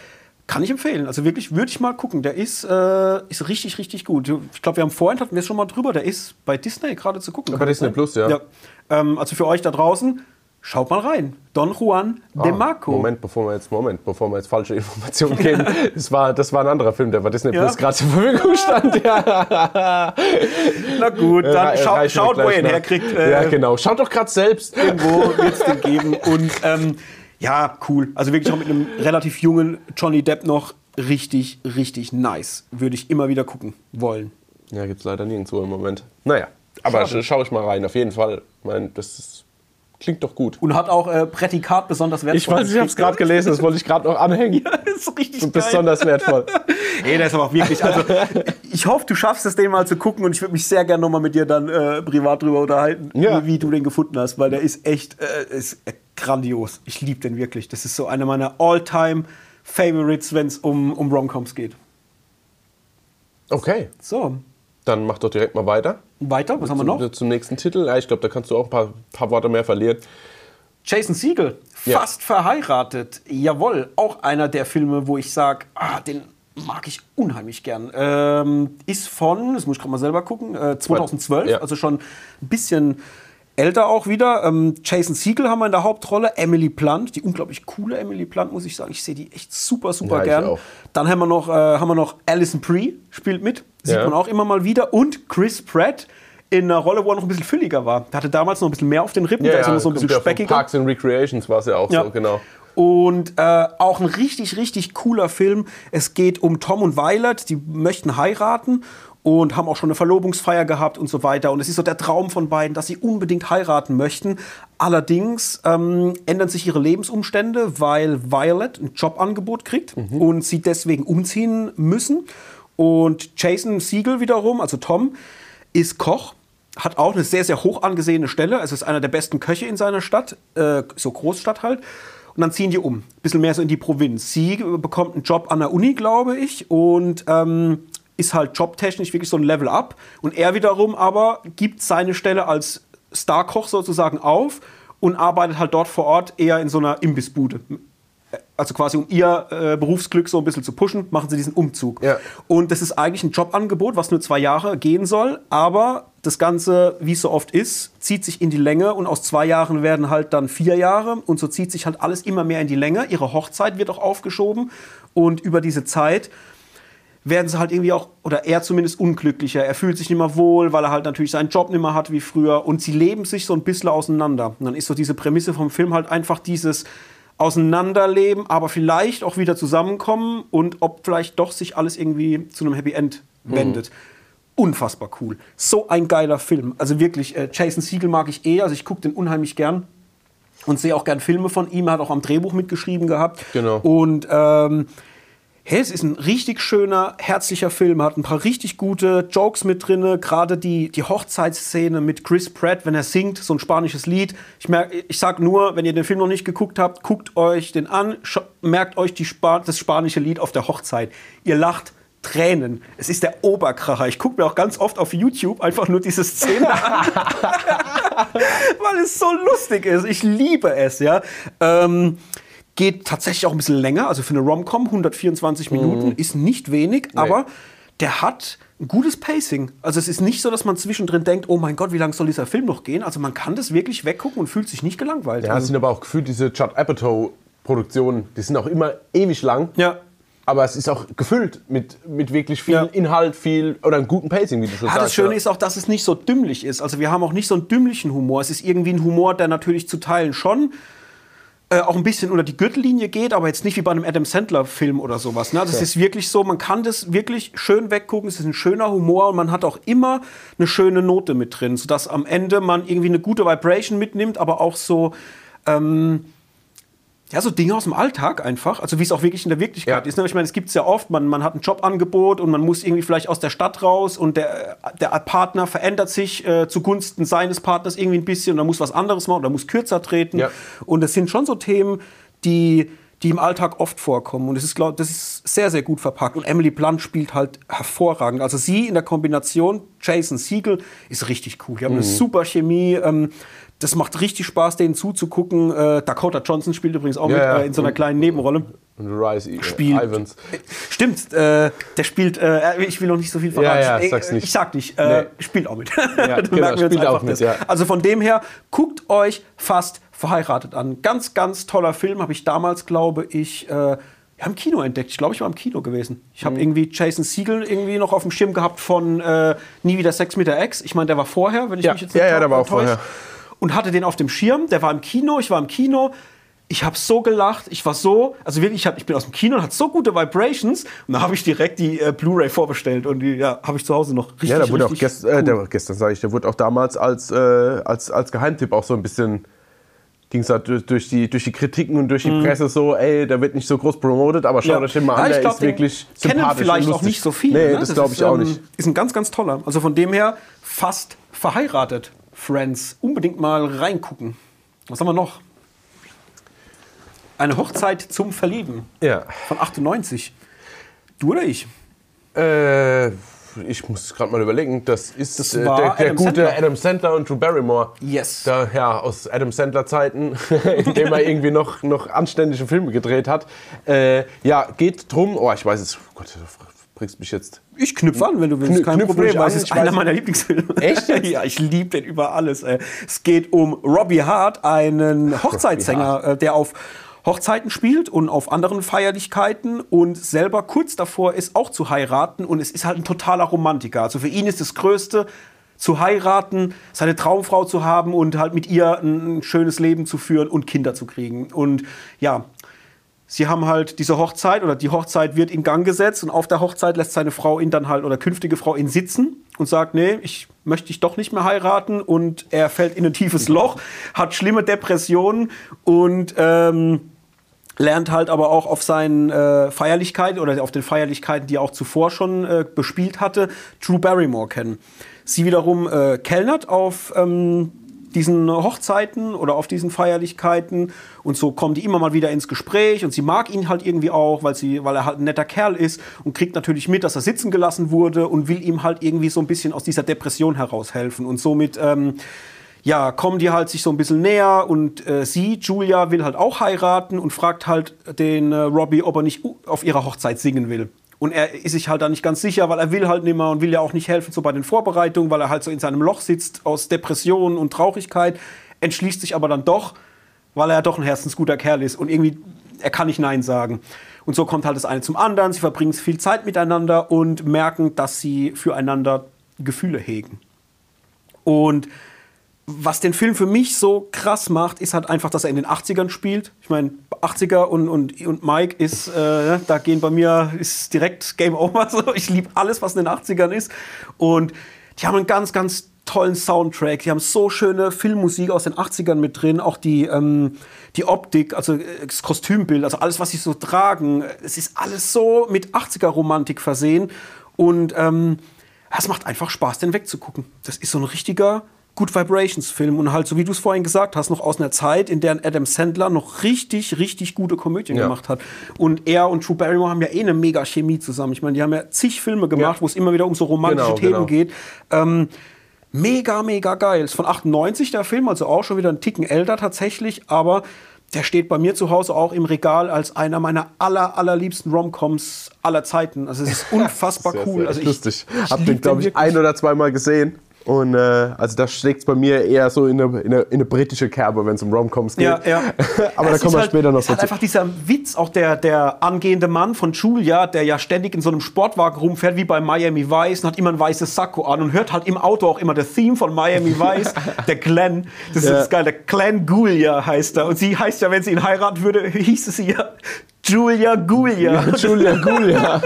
Kann ich empfehlen. Also wirklich, würde ich mal gucken. Der ist, äh, ist richtig, richtig gut. Ich glaube, wir haben vorhin hatten wir schon mal drüber. Der ist bei Disney gerade zu gucken. Bei Disney Plus, ja. ja. Ähm, also für euch da draußen, schaut mal rein. Don Juan de ah, Marco. Moment, bevor wir jetzt, Moment, bevor wir jetzt falsche Informationen geben. das, war, das war ein anderer Film, der bei Disney Plus gerade zur Verfügung stand. Ja. Na gut, dann scha schaut, wo ihr ihn herkriegt. Äh, ja, genau. Schaut doch gerade selbst. Irgendwo wird es den geben. Und ähm, ja, cool. Also wirklich auch mit einem relativ jungen Johnny Depp noch richtig, richtig nice. Würde ich immer wieder gucken wollen. Ja, gibt es leider nirgendwo im Moment. Naja, aber schaue ich mal rein, auf jeden Fall. Ich meine, das ist, klingt doch gut. Und hat auch äh, Prädikat besonders wertvoll. Ich weiß, ich habe es gerade gelesen, das wollte ich gerade noch anhängen. ja, das ist richtig geil. Besonders wertvoll. Ey, das ist aber auch wirklich, also ich hoffe, du schaffst es, den mal zu gucken und ich würde mich sehr gerne nochmal mit dir dann äh, privat drüber unterhalten, ja. wie, wie, du den gefunden hast, weil der ist echt, äh, ist grandios. Ich liebe den wirklich. Das ist so einer meiner All-Time Favorites, wenn es um, um Romcoms geht. Okay. So. Dann mach doch direkt mal weiter. Weiter? Was haben wir noch? Zum nächsten Titel. Ja, ich glaube, da kannst du auch ein paar, paar Worte mehr verlieren. Jason Siegel, fast ja. verheiratet. Jawohl, auch einer der Filme, wo ich sage, ah, den mag ich unheimlich gern. Ähm, ist von, das muss ich gerade mal selber gucken, äh, 2012, ja. also schon ein bisschen älter auch wieder. Ähm, Jason Siegel haben wir in der Hauptrolle. Emily Blunt, die unglaublich coole Emily Blunt, muss ich sagen. Ich sehe die echt super, super Ja, ich gern. auch. Dann haben wir noch, äh, haben wir noch Alison Brie, spielt mit. Sieht Ja. man auch immer mal wieder. Und Chris Pratt in einer Rolle, wo er noch ein bisschen fülliger war. Der hatte damals noch ein bisschen mehr auf den Rippen. der ist immer so ein bisschen ja speckiger. Parks and Recreations war es ja auch Ja. so, genau. Und äh, auch ein richtig, richtig cooler Film. Es geht um Tom und Violet, die möchten heiraten und haben auch schon eine Verlobungsfeier gehabt und so weiter. Und es ist so der Traum von beiden, dass sie unbedingt heiraten möchten. Allerdings ähm, ändern sich ihre Lebensumstände, weil Violet ein Jobangebot kriegt und sie deswegen umziehen müssen. Und Jason Siegel wiederum, also Tom, ist Koch hat auch eine sehr, sehr hoch angesehene Stelle. Also ist einer der besten Köche in seiner Stadt, äh, so Großstadt halt. Und dann ziehen die um, bisschen mehr so in die Provinz. Sie bekommt einen Job an der Uni, glaube ich, und ähm, ist halt jobtechnisch wirklich so ein Level up. Und er wiederum aber gibt seine Stelle als Starkoch sozusagen auf und arbeitet halt dort vor Ort eher in so einer Imbissbude. Also quasi um ihr äh, Berufsglück so ein bisschen zu pushen, machen sie diesen Umzug. Ja. Und das ist eigentlich ein Jobangebot, was nur zwei Jahre gehen soll, aber das Ganze, wie es so oft ist, zieht sich in die Länge und aus zwei Jahren werden halt dann vier Jahre und so zieht sich halt alles immer mehr in die Länge. Ihre Hochzeit wird auch aufgeschoben und über diese Zeit werden sie halt irgendwie auch, oder er zumindest unglücklicher. Er fühlt sich nicht mehr wohl, weil er halt natürlich seinen Job nicht mehr hat wie früher und sie leben sich so ein bisschen auseinander. Und dann ist so diese Prämisse vom Film halt einfach dieses Auseinanderleben, aber vielleicht auch wieder zusammenkommen und ob vielleicht doch sich alles irgendwie zu einem Happy End wendet. Unfassbar cool. So ein geiler Film. Also wirklich, äh, Jason Siegel mag ich eh, also ich gucke den unheimlich gern und sehe auch gern Filme von ihm. Er hat auch am Drehbuch mitgeschrieben gehabt. Genau. Und ähm, hey, es ist ein richtig schöner, herzlicher Film. Hat ein paar richtig gute Jokes mit drin. Gerade die, die Hochzeitsszene mit Chris Pratt, wenn er singt, so ein spanisches Lied. Ich, merk, ich sag nur, wenn ihr den Film noch nicht geguckt habt, guckt euch den an, merkt euch die Spa das spanische Lied auf der Hochzeit. Ihr lacht. Tränen. Es ist der Oberkracher. Ich gucke mir auch ganz oft auf YouTube einfach nur diese Szene an weil es so lustig ist. Ich liebe es, ja. Ähm, geht tatsächlich auch ein bisschen länger, also für eine Rom-Com 124 Minuten ist nicht wenig, aber der hat ein gutes Pacing. Also es ist nicht so, dass man zwischendrin denkt, oh mein Gott, wie lange soll dieser Film noch gehen? Also man kann das wirklich weggucken und fühlt sich nicht gelangweilt. Ja, es also, sind aber auch gefühlt diese Judd Apatow-Produktionen, die sind auch immer ewig lang. ja. Aber es ist auch gefüllt mit, mit wirklich viel Ja. Inhalt, viel oder einem guten Pacing, wie du schon Ja, sagst. das Schöne ja. ist auch, dass es nicht so dümmlich ist. Also wir haben auch nicht so einen dümmlichen Humor. Es ist irgendwie ein Humor, der natürlich zu Teilen schon äh, auch ein bisschen unter die Gürtellinie geht, aber jetzt nicht wie bei einem Adam Sandler-Film oder sowas. Ne? Also es ist wirklich so, man kann das wirklich schön weggucken. Es ist ein schöner Humor und man hat auch immer eine schöne Note mit drin, sodass am Ende man irgendwie eine gute Vibration mitnimmt, aber auch so ähm, ja, so Dinge aus dem Alltag einfach, also wie es auch wirklich in der Wirklichkeit Ja. ist. Ne? Ich meine, es gibt es ja oft, man, man hat ein Jobangebot und man muss irgendwie vielleicht aus der Stadt raus und der, der Partner verändert sich äh, zugunsten seines Partners irgendwie ein bisschen und er muss was anderes machen oder muss kürzer treten. Ja. Und das sind schon so Themen, die, die im Alltag oft vorkommen. Und das ist, glaub, das ist sehr, sehr gut verpackt. Und Emily Blunt spielt halt hervorragend. Also sie in der Kombination, Jason Siegel, ist richtig cool. Die haben eine super Chemie. Ähm, das macht richtig Spaß, denen zuzugucken. Äh, Dakota Johnson spielt übrigens auch Ja, mit ja. äh, in so einer kleinen Nebenrolle. Und Rise äh, Spielt. Ivans. Stimmt, äh, der spielt, äh, ich will noch nicht so viel verraten. Ja, ja, sag's nicht. Ich sag nicht, äh, Nee. spielt auch mit. Ja, genau, wir spielt auch mit, ja. Also von dem her, guckt euch fast verheiratet an. Ganz, ganz toller Film, habe ich damals, glaube ich, äh, ja, im Kino entdeckt. Ich glaube, ich war im Kino gewesen. Ich Mhm. habe irgendwie Jason Siegel irgendwie noch auf dem Schirm gehabt von äh, Nie wieder Sex mit der Ex. Ich meine, der war vorher, wenn ich Ja. mich jetzt Ja, ja, ta- der war auch vorher. Und hatte den auf dem Schirm. Der war im Kino, ich war im Kino. Ich habe so gelacht, ich war so, also wirklich, ich, hab, ich bin aus dem Kino und hatte so gute Vibrations und da habe ich direkt die äh, Blu-ray vorbestellt und die ja, habe ich zu Hause noch richtig Ja, der wurde auch gest äh, der, gestern, sage ich, der wurde auch damals als, äh, als, als Geheimtipp auch so ein bisschen, ging es halt durch, die, durch die Kritiken und durch die Presse so, ey, der wird nicht so groß promotet, aber schaut. Ja. euch den mal Ja, an, ich der glaub, ist wirklich kennen sympathisch vielleicht und auch nicht so viele. Nee, ne? das glaube ist, ich auch ähm, nicht. Ist ein ganz, ganz toller. Also von dem her fast verheiratet, Friends. Unbedingt mal reingucken. Was haben wir noch? Eine Hochzeit zum Verlieben Ja. von 98. Du oder ich? Äh, ich muss gerade mal überlegen, das ist Das äh, der, der Adam gute Sandler. Adam Sandler und Drew Barrymore. Yes. Da, ja, aus Adam Sandler Zeiten, in dem er irgendwie noch, noch anständige Filme gedreht hat. Äh, ja, geht drum, oh, ich weiß es, oh Gott, bringst mich jetzt. Ich knüpfe an, wenn du willst. Knü- Kein knüpf Problem, an, es ist ich einer meiner Lieblingsfilme. Echt ja, ich liebe den über alles. Ey. Es geht um Robbie Hart, einen Hochzeitssänger, äh, der auf Hochzeiten spielt und auf anderen Feierlichkeiten und selber kurz davor ist, auch zu heiraten. Und es ist halt ein totaler Romantiker. Also für ihn ist das Größte, zu heiraten, seine Traumfrau zu haben und halt mit ihr ein schönes Leben zu führen und Kinder zu kriegen. Und ja, sie haben halt diese Hochzeit oder die Hochzeit wird in Gang gesetzt und auf der Hochzeit lässt seine Frau ihn dann halt oder künftige Frau ihn sitzen und sagt, nee, ich möchte dich doch nicht mehr heiraten und er fällt in ein tiefes Loch, hat schlimme Depressionen und ähm, lernt halt aber auch auf seinen äh, Feierlichkeiten oder auf den Feierlichkeiten, die er auch zuvor schon äh, bespielt hatte, Drew Barrymore kennen. Sie wiederum äh, kellnert auf ähm, diesen Hochzeiten oder auf diesen Feierlichkeiten und so kommen die immer mal wieder ins Gespräch und sie mag ihn halt irgendwie auch, weil, sie, weil er halt ein netter Kerl ist und kriegt natürlich mit, dass er sitzen gelassen wurde und will ihm halt irgendwie so ein bisschen aus dieser Depression heraushelfen und somit ähm, ja, kommen die halt sich so ein bisschen näher und äh, sie, Julia, will halt auch heiraten und fragt halt den äh, Robbie, ob er nicht auf ihrer Hochzeit singen will. Und er ist sich halt da nicht ganz sicher, weil er will halt nicht mehr und will ja auch nicht helfen so bei den Vorbereitungen, weil er halt so in seinem Loch sitzt aus Depression und Traurigkeit, entschließt sich aber dann doch, weil er ja doch ein herzensguter Kerl ist und irgendwie, er kann nicht Nein sagen. Und so kommt halt das eine zum anderen, sie verbringen viel Zeit miteinander und merken, dass sie füreinander Gefühle hegen. Und was den Film für mich so krass macht, ist halt einfach, dass er in den 80ern spielt. Ich meine, 80er und, und, und Mike ist, äh, da gehen bei mir, ist direkt Game Over. So. Ich liebe alles, was in den 80ern ist. Und die haben einen ganz, ganz tollen Soundtrack. Die haben so schöne Filmmusik aus den 80ern mit drin. Auch die, ähm, die Optik, also äh, das Kostümbild, also alles, was sie so tragen. Es ist alles so mit 80er-Romantik versehen. Und ähm, es macht einfach Spaß, den wegzugucken. Das ist so ein richtiger Good Vibrations Film und halt, so wie du es vorhin gesagt hast, noch aus einer Zeit, in der Adam Sandler noch richtig, richtig gute Komödien Ja. gemacht hat. Und er und Drew Barrymore haben ja eh eine mega Chemie zusammen. Ich meine, die haben ja zig Filme gemacht, Ja. wo es immer wieder um so romantische Genau, Themen genau. geht. Ähm, mega, mega geil. Ist von 98 der Film, also auch schon wieder ein Ticken älter tatsächlich, aber der steht bei mir zu Hause auch im Regal als einer meiner aller, allerliebsten Romcoms aller Zeiten. Also es ist unfassbar Sehr, cool. sehr also lustig. ich Hab den, glaube ich, ein oder zweimal gesehen. Und äh, also da schlägt es bei mir eher so in eine, in eine, in eine britische Kerbe, wenn es um Romcoms geht. Ja, ja. Aber da Es kommen ist wir halt, später noch es hat dazu. einfach dieser Witz, auch der, der angehende Mann von Julia, der ja ständig in so einem Sportwagen rumfährt, wie bei Miami Vice, und hat immer ein weißes Sakko an und hört halt im Auto auch immer das Theme von Miami Vice, der Glenn. Das ist Ja. das geil, der Glenn Gulia heißt er. Und sie heißt ja, wenn sie ihn heiraten würde, hieße sie ja Julia Gulia. Julia Gulia.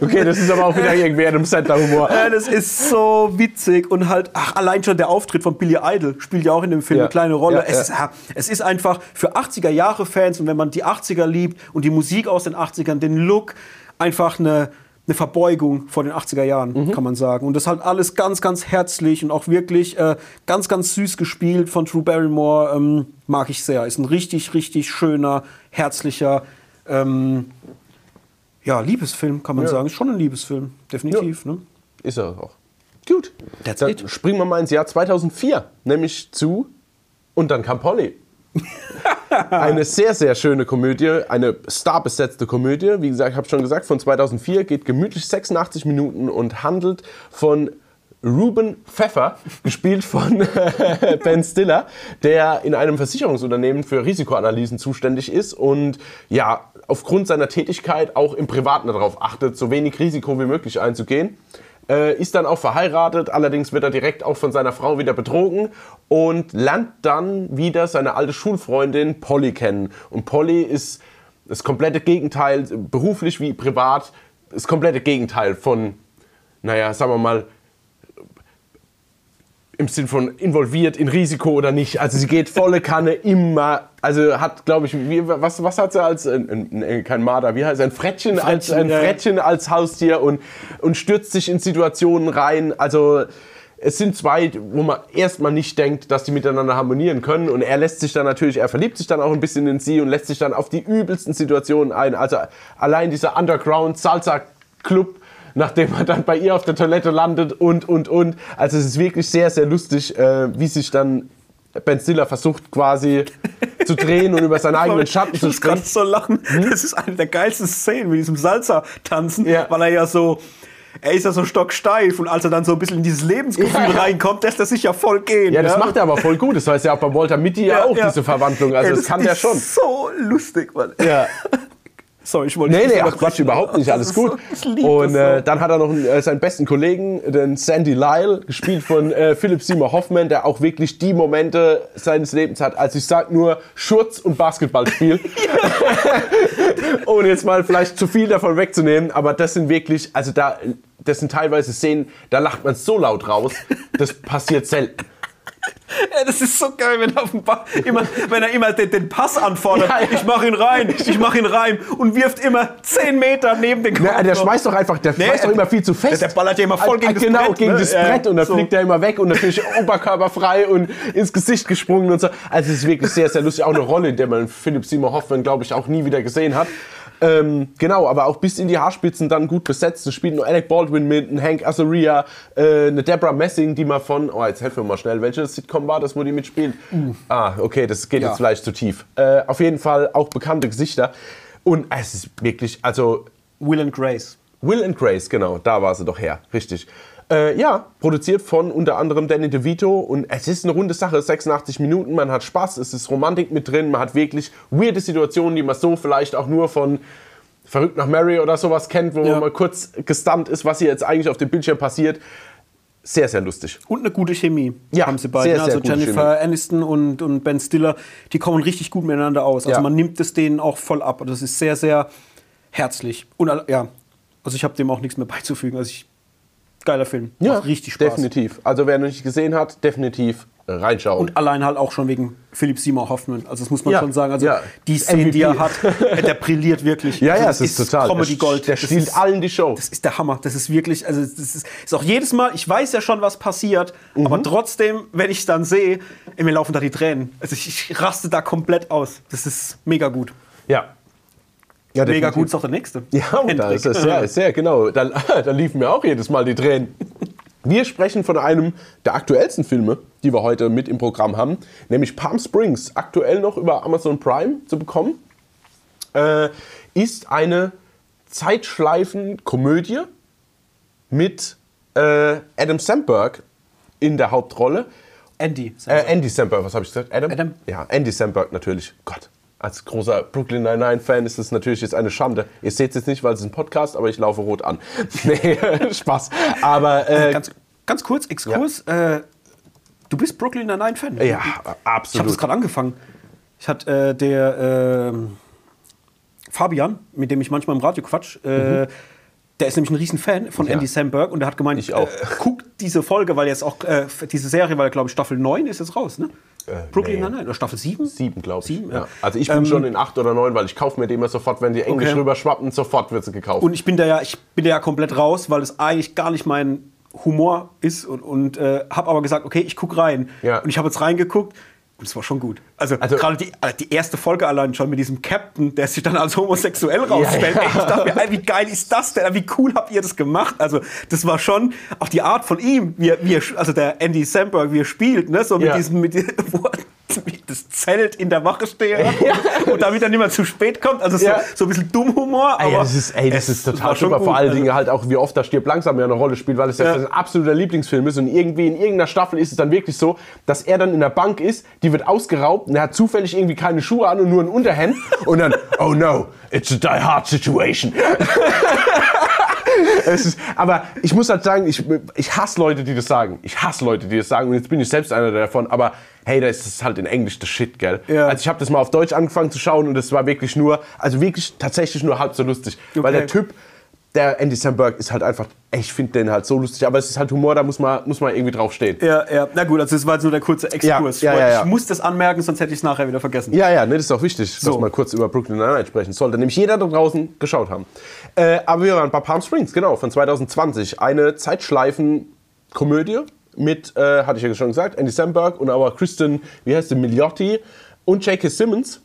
Okay, das ist aber auch wieder irgendwie Adam Sandler-Humor. Ja, das ist so witzig und halt, ach, allein schon der Auftritt von Billy Idol spielt ja auch in dem Film Ja. eine kleine Rolle. Ja, es. Ist, es ist einfach für 80er-Jahre-Fans und wenn man die 80er liebt und die Musik aus den 80ern, den Look, einfach eine, eine Verbeugung vor den 80er Jahren, Mhm. kann man sagen. Und das halt alles ganz, ganz herzlich und auch wirklich äh, ganz, ganz süß gespielt von Drew Barrymore. Ähm, mag ich sehr. Ist ein richtig, richtig schöner, herzlicher, ähm, ja, Liebesfilm, kann man Ja. sagen. Ist schon ein Liebesfilm, definitiv. Ne? Ist er auch. Gut. That's Dann it. springen wir mal ins Jahr 2004, nämlich zu Und dann kam Polly. eine sehr, sehr schöne Komödie, eine starbesetzte Komödie. Wie gesagt, ich habe schon gesagt, von 2004, geht gemütlich 86 Minuten und handelt von Ruben Pfeffer, gespielt von Ben Stiller, der in einem Versicherungsunternehmen für Risikoanalysen zuständig ist und ja, aufgrund seiner Tätigkeit auch im Privaten darauf achtet, so wenig Risiko wie möglich einzugehen. Äh, ist dann auch verheiratet, allerdings wird er direkt auch von seiner Frau wieder betrogen und lernt dann wieder seine alte Schulfreundin Polly kennen. Und Polly ist das komplette Gegenteil, beruflich wie privat, das komplette Gegenteil von, naja, sagen wir mal, im Sinn von involviert in Risiko oder nicht. Also sie geht volle Kanne immer. Also hat, glaube ich, wie, was, was hat sie als, ein, ein, ein, kein Marder, wie heißt es, ein Frettchen, als, Frettchen, ein ja. Frettchen als Haustier und, und stürzt sich in Situationen rein. Also es sind zwei, wo man erstmal nicht denkt, dass die miteinander harmonieren können. Und er lässt sich dann natürlich, er verliebt sich dann auch ein bisschen in sie und lässt sich dann auf die übelsten Situationen ein. Also allein dieser Underground-Salsa-Club, nachdem er dann bei ihr auf der Toilette landet und, und, und. Also es ist wirklich sehr, sehr lustig, äh, wie sich dann Ben Stiller versucht quasi zu drehen und über seinen eigenen Schatten ich zu muss springen. gerade so lachen. Das ist eine der geilsten Szenen mit diesem Salsa-Tanzen, Ja. weil er ja so. Er ist ja so stocksteif und als er dann so ein bisschen in dieses Lebensgefühl Ja, ja. reinkommt, lässt er sich ja voll gehen. Ja, das macht er aber voll gut. Das heißt ja auch bei Walter Mitty ja, auch diese Verwandlung. Also Ey, das, kann der schon. so lustig, Mann. Ja. Sorry, ich wollte Nee, nicht nee, ach Quatsch, überhaupt nicht, alles gut. So, und äh, dann hat er noch äh, seinen besten Kollegen, den Sandy Lyle, gespielt von äh, Philip Seymour Hoffman, der auch wirklich die Momente seines Lebens hat, als ich sag nur Schurz und Basketballspiel. Ohne jetzt mal vielleicht zu viel davon wegzunehmen, aber das sind wirklich, also da, das sind teilweise Szenen, da lacht man so laut raus, das passiert selten. Ja, das ist so geil, wenn er, immer, wenn er immer den, den Pass anfordert. Ja, ja. Ich mach ihn rein, ich mach ihn rein und wirft immer 10 Meter neben den Kopf. Na, der schmeißt doch einfach, der Nee, schmeißt doch immer viel zu fest. der ballert ja immer voll gegen das genau, Brett, gegen ne? das Brett und dann so. fliegt er immer weg und natürlich oberkörperfrei und ins Gesicht gesprungen und so. Also es ist wirklich sehr, sehr lustig. Auch eine Rolle, in der man Philipp Seymour Hoffman, glaube ich, auch nie wieder gesehen hat. Ähm, genau, aber auch bis in die Haarspitzen dann gut besetzt. Es spielt nur Alec Baldwin mit, ein Hank Azaria, äh, eine Deborah Messing, die mal von, oh jetzt helfen wir mal schnell, welche Sitcom war das, wo die mitspielt? Ah, okay, das geht Ja. jetzt vielleicht zu tief. Äh, auf jeden Fall auch bekannte Gesichter. Und es ist wirklich, also Will and Grace. Will and Grace, genau, da war sie doch her, richtig. Äh, ja, produziert von unter anderem Danny DeVito und es ist eine runde Sache, 86 Minuten, man hat Spaß, es ist Romantik mit drin, man hat wirklich weirde Situationen, die man so vielleicht auch nur von Verrückt nach Mary oder sowas kennt, wo Ja. man mal kurz gestunt ist, was hier jetzt eigentlich auf dem Bildschirm passiert. Sehr, sehr lustig. Und eine gute Chemie Ja, haben sie beide. sehr, ne? sehr also Jennifer Aniston und, und Ben Stiller, die kommen richtig gut miteinander aus. Also Ja. man nimmt es denen auch voll ab. Und das ist sehr, sehr herzlich. Und ja, also ich habe dem auch nichts mehr beizufügen. Also ich, geiler Film. Macht richtig Spaß. definitiv. Also wer noch nicht gesehen hat, definitiv äh, reinschauen. Und allein halt auch schon wegen Philipp Seymour Hoffman. Also das muss man Ja, schon sagen. Also ja. die Szenen, die er hat, äh, der brilliert wirklich. ja, also ja, das es ist total. Comedy Gold. Der stiehlt ist- allen die Show. Das ist der Hammer. Das ist wirklich, also das ist, ist auch jedes Mal, ich weiß ja schon, was passiert, Mhm. aber trotzdem, wenn ich es dann sehe, mir laufen da die Tränen. Also ich, ich raste da komplett aus. Das ist mega gut. ja. Ja Mega gut ist auch der nächste. Ja, und da ist es sehr, sehr genau. Da, da liefen mir auch jedes Mal die Tränen. Wir sprechen von einem der aktuellsten Filme, die wir heute mit im Programm haben, nämlich Palm Springs, aktuell noch über Amazon Prime zu bekommen. Äh, ist eine Zeitschleifen-Komödie mit äh, Adam Sandberg in der Hauptrolle. Andy. Äh, Andy Samberg, was habe ich gesagt? Adam? Adam. Ja, Andy Samberg natürlich. Gott. Als großer Brooklyn Nine-Nine-Fan ist es natürlich jetzt eine Schande. Ihr seht es jetzt nicht, weil es ist ein Podcast, aber ich laufe rot an. nee, Spaß. Aber äh, ganz, ganz kurz, Exkurs. Äh, du bist Brooklyn Nine-Nine-Fan. ja, Ich habe absolut. das gerade angefangen. Ich hatte äh, der ähm, Fabian, mit dem ich manchmal im Radio quatsch, äh, der ist nämlich ein Riesenfan von Mhm. Ja. Andy Samberg und der hat gemeint, Ich auch. Äh, guck diese Folge, weil jetzt auch äh, diese Serie, weil glaube ich Staffel 9 ist jetzt raus, ne? Brooklyn nee. Nine-Nine Staffel 7? Sieben, glaube ich. Sieben, ja. ja. Also ich bin Ähm, schon in acht oder neun, weil ich kaufe mir die immer sofort, wenn die Englisch Okay. rüber schwappen, sofort wird sie gekauft. Und ich bin da ja, ich bin da ja komplett raus, weil es eigentlich gar nicht mein Humor ist und, und äh, habe aber gesagt, okay, ich guck rein. Ja. Und ich habe jetzt reingeguckt und es war schon gut. Also, Also- gerade die, äh, die erste Folge allein schon mit diesem Captain, der sich dann als homosexuell rausstellt. ja. Ey, ich dachte mir, ey, wie geil ist das denn? Wie cool habt ihr das gemacht? Also das war schon auch die Art von ihm, wie er, wie er, also der Andy Samberg, wie er spielt, ne? so mit Ja. diesem, mit, wo das Zelt in der Wache steht und damit er nicht mehr zu spät kommt. Also so, Ja. so ein bisschen Dummhumor. Ey, aber das ist, ey, das ist total super. Vor allen Also- Dingen halt auch, wie oft da stirbt langsam ja eine Rolle spielt, weil es ja. Ja. sein absoluter Lieblingsfilm ist. Und irgendwie in irgendeiner Staffel ist es dann wirklich so, dass er dann in der Bank ist, die wird ausgeraubt und er hat zufällig irgendwie keine Schuhe an und nur ein Unterhemd. und dann, oh no, it's a die hard situation. Ist, aber ich muss halt sagen, ich, ich hasse Leute, die das sagen. Ich hasse Leute, die das sagen. Und jetzt bin ich selbst einer davon. Aber hey, da ist es halt in Englisch das Shit, gell? Ja. Also ich habe das mal auf Deutsch angefangen zu schauen und es war wirklich nur, also wirklich tatsächlich nur halb so lustig. Weil Okay. der Typ, der Andy Samberg, ist halt einfach, ich finde den halt so lustig. Aber es ist halt Humor, da muss man, muss man irgendwie drauf stehen. Ja, ja. Na gut, also das war jetzt nur der kurze Exkurs. Ja, ja, ja, ja. Ich muss das anmerken, sonst hätte ich es nachher wieder vergessen. Ja, ja, ne, das ist auch wichtig, dass So. man kurz über Brooklyn Nine-Nine sprechen sollte. Nämlich jeder da draußen geschaut haben. Äh, aber wir waren bei Palm Springs, genau, von 2020. Eine Zeitschleifen-Komödie mit, äh, hatte ich ja schon gesagt, Andy Samberg und aber Kristen, wie heißt sie, Milioti und J.K. Simmons.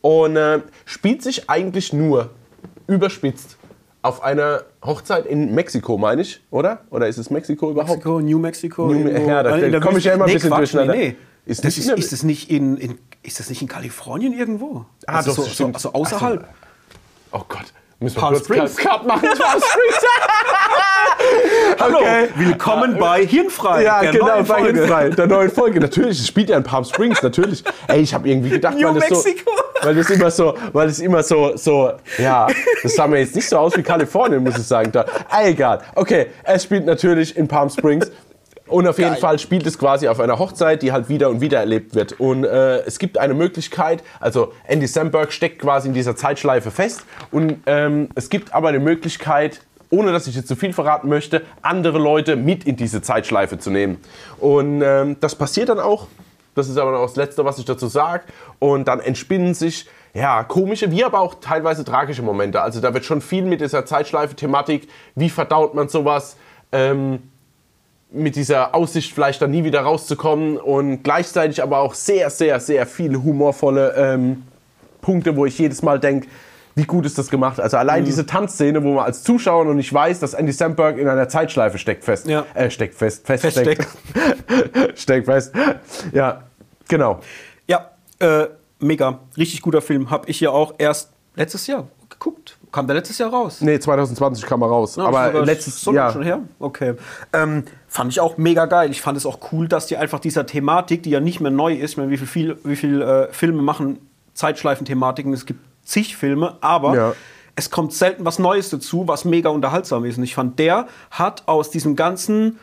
Und äh, spielt sich eigentlich nur überspitzt auf einer Hochzeit in Mexiko, meine ich, oder? Oder ist es Mexiko überhaupt? Mexico, New Mexico. New- irgendwo- ja, da äh, in der komm ich ja immer ein bisschen Quatsch, durcheinander. Nee, nee. Ist Das nicht ist, ist, das nicht in, in, ist das nicht in Kalifornien irgendwo? Ah, also doch, so, so, also außerhalb. Oh Gott. Müssen wir Palm Springs. Cut machen. Palm Springs. Hallo, Okay. willkommen bei Hirnfrei. Ja, der genau, neuen bei Folge. Hilfrei, der neuen Folge. Natürlich, es spielt ja in Palm Springs, natürlich. Ey, ich habe irgendwie gedacht, New weil das, so, weil das immer so, weil das immer so, so, ja, das sah mir jetzt nicht so aus wie Kalifornien, muss ich sagen. Da, egal. Okay, es spielt natürlich in Palm Springs. Und auf jeden Geil. Fall spielt es quasi auf einer Hochzeit, die halt wieder und wieder erlebt wird. Und äh, es gibt eine Möglichkeit, also Andy Samberg steckt quasi in dieser Zeitschleife fest. Und ähm, es gibt aber eine Möglichkeit, ohne dass ich jetzt zu viel verraten möchte, andere Leute mit in diese Zeitschleife zu nehmen. Und ähm, das passiert dann auch. Das ist aber noch das Letzte, was ich dazu sage. Und dann entspinnen sich ja, komische, wie aber auch teilweise tragische Momente. Also da wird schon viel mit dieser Zeitschleife-Thematik, wie verdaut man sowas, ähm, mit dieser Aussicht vielleicht dann nie wieder rauszukommen und gleichzeitig aber auch sehr, sehr, sehr viele humorvolle ähm, Punkte, wo ich jedes Mal denke, wie gut ist das gemacht? Also Mhm. allein diese Tanzszene, wo man als Zuschauer noch nicht weiß, dass Andy Samberg in einer Zeitschleife steckt fest. Ja. Äh, steckt fest, fest, Feststeckt. steckt. steckt fest. Ja, genau. Ja, äh, mega. Richtig guter Film. Hab ich ja auch erst letztes Jahr geguckt. Kam der letztes Jahr raus? Nee, 2020 kam er raus. Ja, aber letztes Jahr. schon her. Okay. Ähm, fand ich auch mega geil. Ich fand es auch cool, dass die einfach dieser Thematik, die ja nicht mehr neu ist, ich meine, wie viel, viel, wie viel äh, Filme machen Zeitschleifen-Thematiken? Es gibt zig Filme, aber Ja. es kommt selten was Neues dazu, was mega unterhaltsam ist. Und ich fand, der hat aus diesem ganzen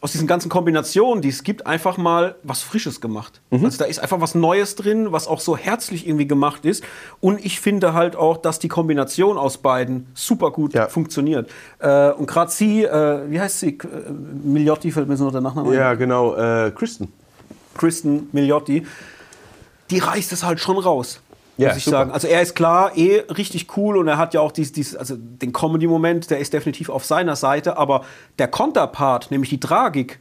aus diesen ganzen Kombinationen, die es gibt, einfach mal was Frisches gemacht. Mhm. Also da ist einfach was Neues drin, was auch so herzlich irgendwie gemacht ist. Und ich finde halt auch, dass die Kombination aus beiden super gut Ja. funktioniert. Äh, und gerade sie, äh, wie heißt sie? Äh, Miliotti fällt mir so noch der Nachname ein. Ja, genau. Äh, Kristen. Kristen Miliotti. Die reißt es halt schon raus. Ja, muss ich super. sagen. Also er ist klar eh richtig cool und er hat ja auch dies, dies, also den Comedy-Moment, der ist definitiv auf seiner Seite, aber der Konterpart, nämlich die Tragik,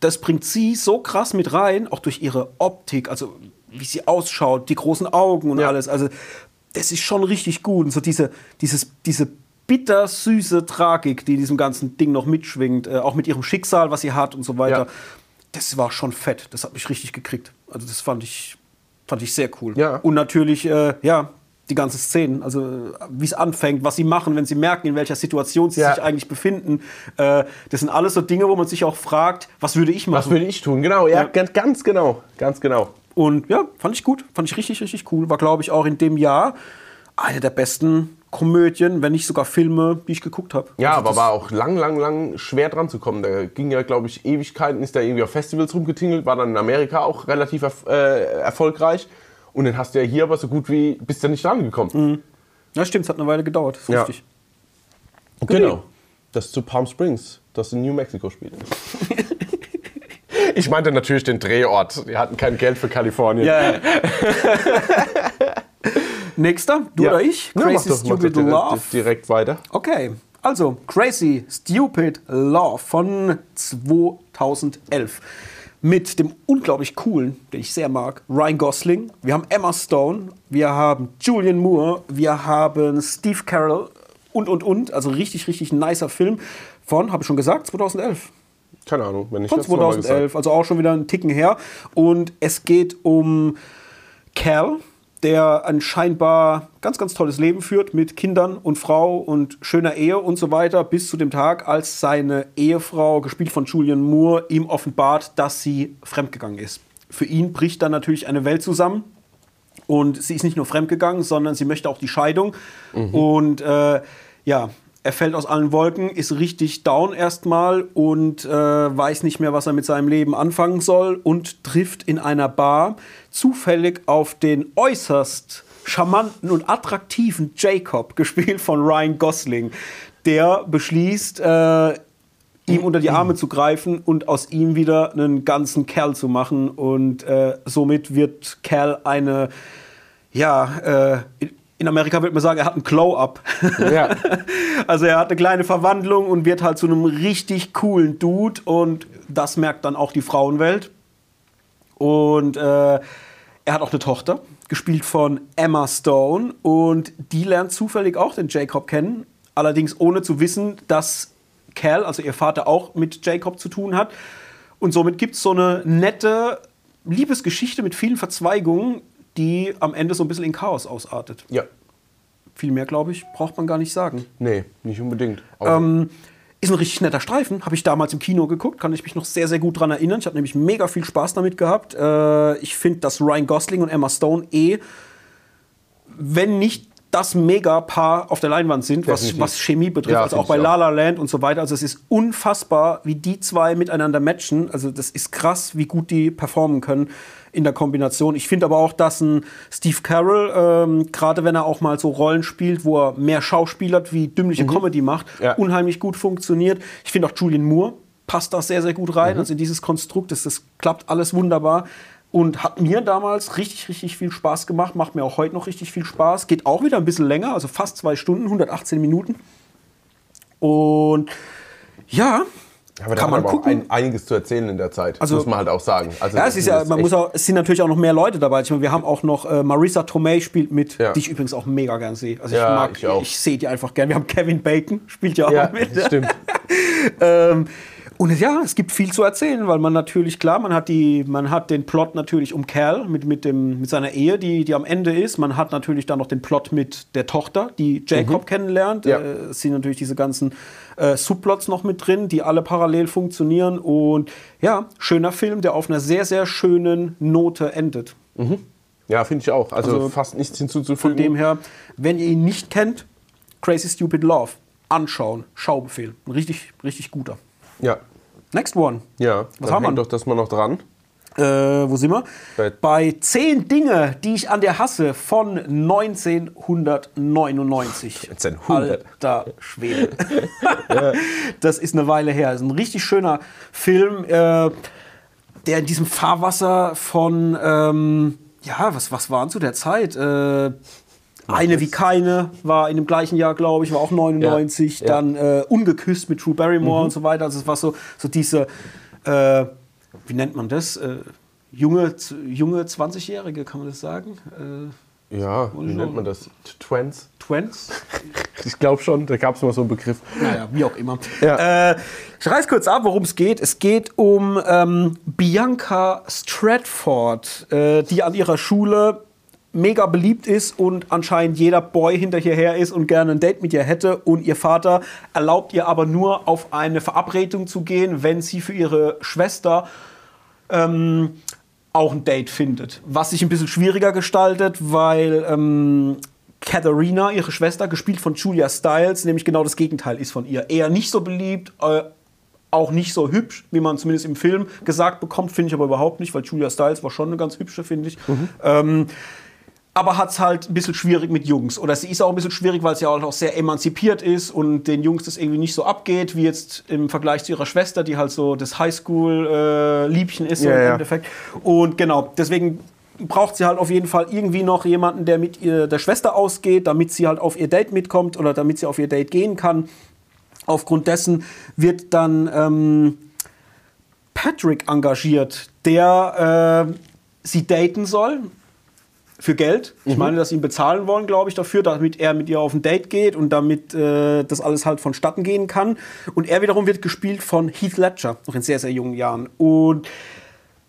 das bringt sie so krass mit rein, auch durch ihre Optik, also wie sie ausschaut, die großen Augen und Ja. alles. Also das ist schon richtig gut. Und so diese, dieses, diese bittersüße Tragik, die in diesem ganzen Ding noch mitschwingt, äh, auch mit ihrem Schicksal, was sie hat und so weiter. Ja. Das war schon fett. Das hat mich richtig gekriegt. Also das fand ich, fand ich sehr cool. Ja. Und natürlich, äh, ja, die ganze Szenen, also wie es anfängt, was sie machen, wenn sie merken, in welcher Situation sie Ja. sich eigentlich befinden. Äh, das sind alles so Dinge, wo man sich auch fragt, was würde ich machen? Was würde ich tun? Genau, ja, Ja. Ganz, ganz genau. Ganz genau. Und ja, fand ich gut. Fand ich richtig, richtig cool. War, glaube ich, auch in dem Jahr eine der besten Komödien, wenn nicht sogar Filme, die ich geguckt habe. Ja, Also aber war auch lang, lang, lang schwer dran zu kommen. Da ging ja, glaube ich, Ewigkeiten, ist da irgendwie auf Festivals rumgetingelt, war dann in Amerika auch relativ erf äh, erfolgreich. Und dann hast du ja hier aber so gut wie, bist du nicht dran gekommen. Ja, stimmt, es hat eine Weile gedauert. Ist Ja. richtig. Genau. Das ist zu Palm Springs, das in New Mexico spielt. ich meinte natürlich den Drehort. Die hatten kein Geld für Kalifornien. Ja. Nächster, du Ja. oder ich? Ja, mach Crazy doch, mach doch Stupid direkt, Love. direkt weiter. Okay, also Crazy Stupid Love von 2011 mit dem unglaublich coolen, den ich sehr mag, Ryan Gosling. Wir haben Emma Stone, wir haben Julian Moore, wir haben Steve Carell und und und. Also richtig, richtig nicer Film von, habe ich schon gesagt, 2011. Keine Ahnung, wenn ich Von das nochmal 2011, also auch schon wieder einen Ticken her. Und es geht um Cal, der ein scheinbar ganz, ganz tolles Leben führt mit Kindern und Frau und schöner Ehe und so weiter, bis zu dem Tag, als seine Ehefrau, gespielt von Julian Moore, ihm offenbart, dass sie fremdgegangen ist. Für ihn bricht dann natürlich eine Welt zusammen. Und sie ist nicht nur fremdgegangen, sondern sie möchte auch die Scheidung. Und äh, ja, er fällt aus allen Wolken, ist richtig down erstmal und äh, weiß nicht mehr, was er mit seinem Leben anfangen soll und trifft in einer Bar zufällig auf den äußerst charmanten und attraktiven Jacob, gespielt von Ryan Gosling. Der beschließt, äh, ihm unter die Arme zu greifen und aus ihm wieder einen ganzen Kerl zu machen. Und äh, somit wird Kerl eine, ja, äh, in- Amerika würde man sagen, er hat einen Glow-Up. Ja. Also er hat eine kleine Verwandlung und wird halt zu einem richtig coolen Dude und das merkt dann auch die Frauenwelt. Und äh, er hat auch eine Tochter, gespielt von Emma Stone und die lernt zufällig auch den Jacob kennen, allerdings ohne zu wissen, dass Cal, also ihr Vater, auch mit Jacob zu tun hat. Und somit gibt es so eine nette Liebesgeschichte mit vielen Verzweigungen, die am Ende so ein bisschen in Chaos ausartet. Ja. Viel mehr, glaube ich, braucht man gar nicht sagen. Nee, nicht unbedingt. Ähm, ist ein richtig netter Streifen. Habe ich damals im Kino geguckt, kann ich mich noch sehr, sehr gut dran erinnern. Ich habe nämlich mega viel Spaß damit gehabt. Äh, ich finde, dass Ryan Gosling und Emma Stone eh, wenn nicht das Mega-Paar auf der Leinwand sind, was, was Chemie betrifft, Ja, also auch bei La La Land und so weiter. Also es ist unfassbar, wie die zwei miteinander matchen. Also das ist krass, wie gut die performen können in der Kombination. Ich finde aber auch, dass ein Steve Carroll, ähm, gerade wenn er auch mal so Rollen spielt, wo er mehr schauspielert wie dümmliche Comedy macht, Mhm. Ja. unheimlich gut funktioniert. Ich finde auch Julian Moore passt da sehr, sehr gut rein. Mhm. Also in dieses Konstrukt, das, das klappt alles wunderbar. Und hat mir damals richtig, richtig viel Spaß gemacht. Macht mir auch heute noch richtig viel Spaß. Geht auch wieder ein bisschen länger, also fast zwei Stunden, 118 Minuten. Und ja, Aber da kann hat man aber gucken. ein, einiges zu erzählen in der Zeit. Also- muss man halt auch sagen. Also ja, es ist ja, man muss auch, es sind natürlich auch noch mehr Leute dabei. Ich meine, wir haben auch noch äh, Marisa Tomei spielt mit, Ja. die ich übrigens auch mega gern sehe. Also Ja, ich mag, ich ich sehe die einfach gern. Wir haben Kevin Bacon, spielt ja auch Ja, mit. das stimmt. ähm, und ja, es gibt viel zu erzählen, weil man natürlich, klar, man hat, die, man hat den Plot natürlich um Cal mit, mit, dem, mit seiner Ehe, die, die am Ende ist. Man hat natürlich dann noch den Plot mit der Tochter, die Jacob kennenlernt. Ja. Äh, es sind natürlich diese ganzen äh, Subplots noch mit drin, die alle parallel funktionieren. Und ja, schöner Film, der auf einer sehr, sehr schönen Note endet. Ja, finde ich auch. Also, Also fast nichts hinzuzufügen. Von dem her, wenn ihr ihn nicht kennt, Crazy Stupid Love, anschauen, Schaubefehl. Ein richtig, richtig guter. ja, Next one. ja. Was haben wir? doch das mal noch dran. Äh, wo sind wir? Bei- Bei 10 Dinge, die ich an der hasse von 1999. 1900. Alter Schwede. Das ist eine Weile her. Das ist ein richtig schöner Film, äh, der in diesem Fahrwasser von, ähm, ja, was, was waren zu der Zeit? Äh, eine wie keine war in dem gleichen Jahr, glaube ich, war auch 99. Ja, ja. Dann äh, Ungeküsst mit Drew Barrymore und so weiter. Also es war so, so diese, äh, wie nennt man das? Äh, junge, junge 20-Jährige, kann man das sagen? Äh, Ja, wie nennt man das? Twents? Twents? Ich glaube schon, da gab es mal so einen Begriff. Naja, wie auch immer. Ja. Äh, ich reiß kurz ab, worum es geht. Es geht um ähm, Bianca Stratford, äh, die an ihrer Schule mega beliebt ist und anscheinend jeder Boy hinterher ist und gerne ein Date mit ihr hätte. Und ihr Vater erlaubt ihr aber nur auf eine Verabredung zu gehen, wenn sie für ihre Schwester ähm, auch ein Date findet. Was sich ein bisschen schwieriger gestaltet, weil ähm, Katharina, ihre Schwester, gespielt von Julia Stiles, nämlich genau das Gegenteil ist von ihr. Eher nicht so beliebt, äh, auch nicht so hübsch, wie man zumindest im Film gesagt bekommt, finde ich aber überhaupt nicht, weil Julia Stiles war schon eine ganz hübsche, finde ich. Ähm, aber hat es halt ein bisschen schwierig mit Jungs. Oder sie ist auch ein bisschen schwierig, weil sie halt auch sehr emanzipiert ist und den Jungs das irgendwie nicht so abgeht, wie jetzt im Vergleich zu ihrer Schwester, die halt so das Highschool-Liebchen ist so Ja, im ja. Endeffekt. Und genau, deswegen braucht sie halt auf jeden Fall irgendwie noch jemanden, der mit ihr, der Schwester ausgeht, damit sie halt auf ihr Date mitkommt oder damit sie auf ihr Date gehen kann. Aufgrund dessen wird dann ähm, Patrick engagiert, der äh, sie daten soll für Geld. Ich meine, dass sie ihn bezahlen wollen, glaube ich, dafür, damit er mit ihr auf ein Date geht und damit äh, das alles halt vonstatten gehen kann. Und er wiederum wird gespielt von Heath Ledger, noch in sehr, sehr jungen Jahren. Und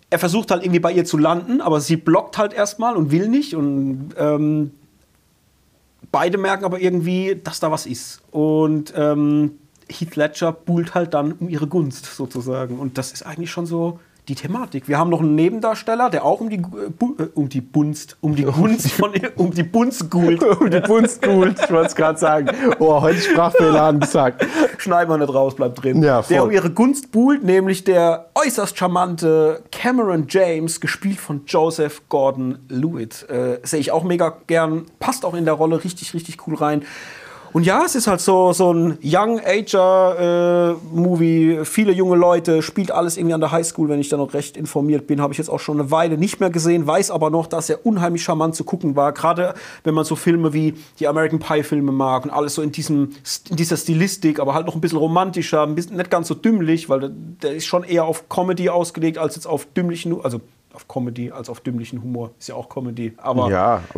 er versucht halt irgendwie bei ihr zu landen, aber sie blockt halt erstmal und will nicht. Und ähm, beide merken aber irgendwie, dass da was ist. Und ähm, Heath Ledger buhlt halt dann um ihre Gunst sozusagen. Und das ist eigentlich schon so die Thematik. Wir haben noch einen Nebendarsteller, der auch um die, äh, äh, um die Bunst, um die Gunst von um die Bunst gult. Um die Bunst ich wollte es gerade sagen. Oh, heute Sprachfehler angesagt. Schneiden wir nicht raus, bleibt drin. Ja, der um ihre Gunst buhlt, nämlich der äußerst charmante Cameron James, gespielt von Joseph Gordon-Lewitt. Äh, Sehe ich auch mega gern, passt auch in der Rolle richtig, richtig cool rein. Und ja, es ist halt so, so ein Young-Ager-Movie. Viele junge Leute, spielt alles irgendwie an der Highschool, wenn ich da noch recht informiert bin. Habe ich jetzt auch schon eine Weile nicht mehr gesehen, weiß aber noch, dass er unheimlich charmant zu gucken war. Gerade wenn man so Filme wie die American Pie-Filme mag und alles so in, diesem, in dieser Stilistik, aber halt noch ein bisschen romantischer, ein bisschen nicht ganz so dümmlich, weil der, ist schon eher auf Comedy ausgelegt als jetzt auf dümmlichen, also auf Comedy als auf dümmlichen Humor. Ist ja auch Comedy. Aber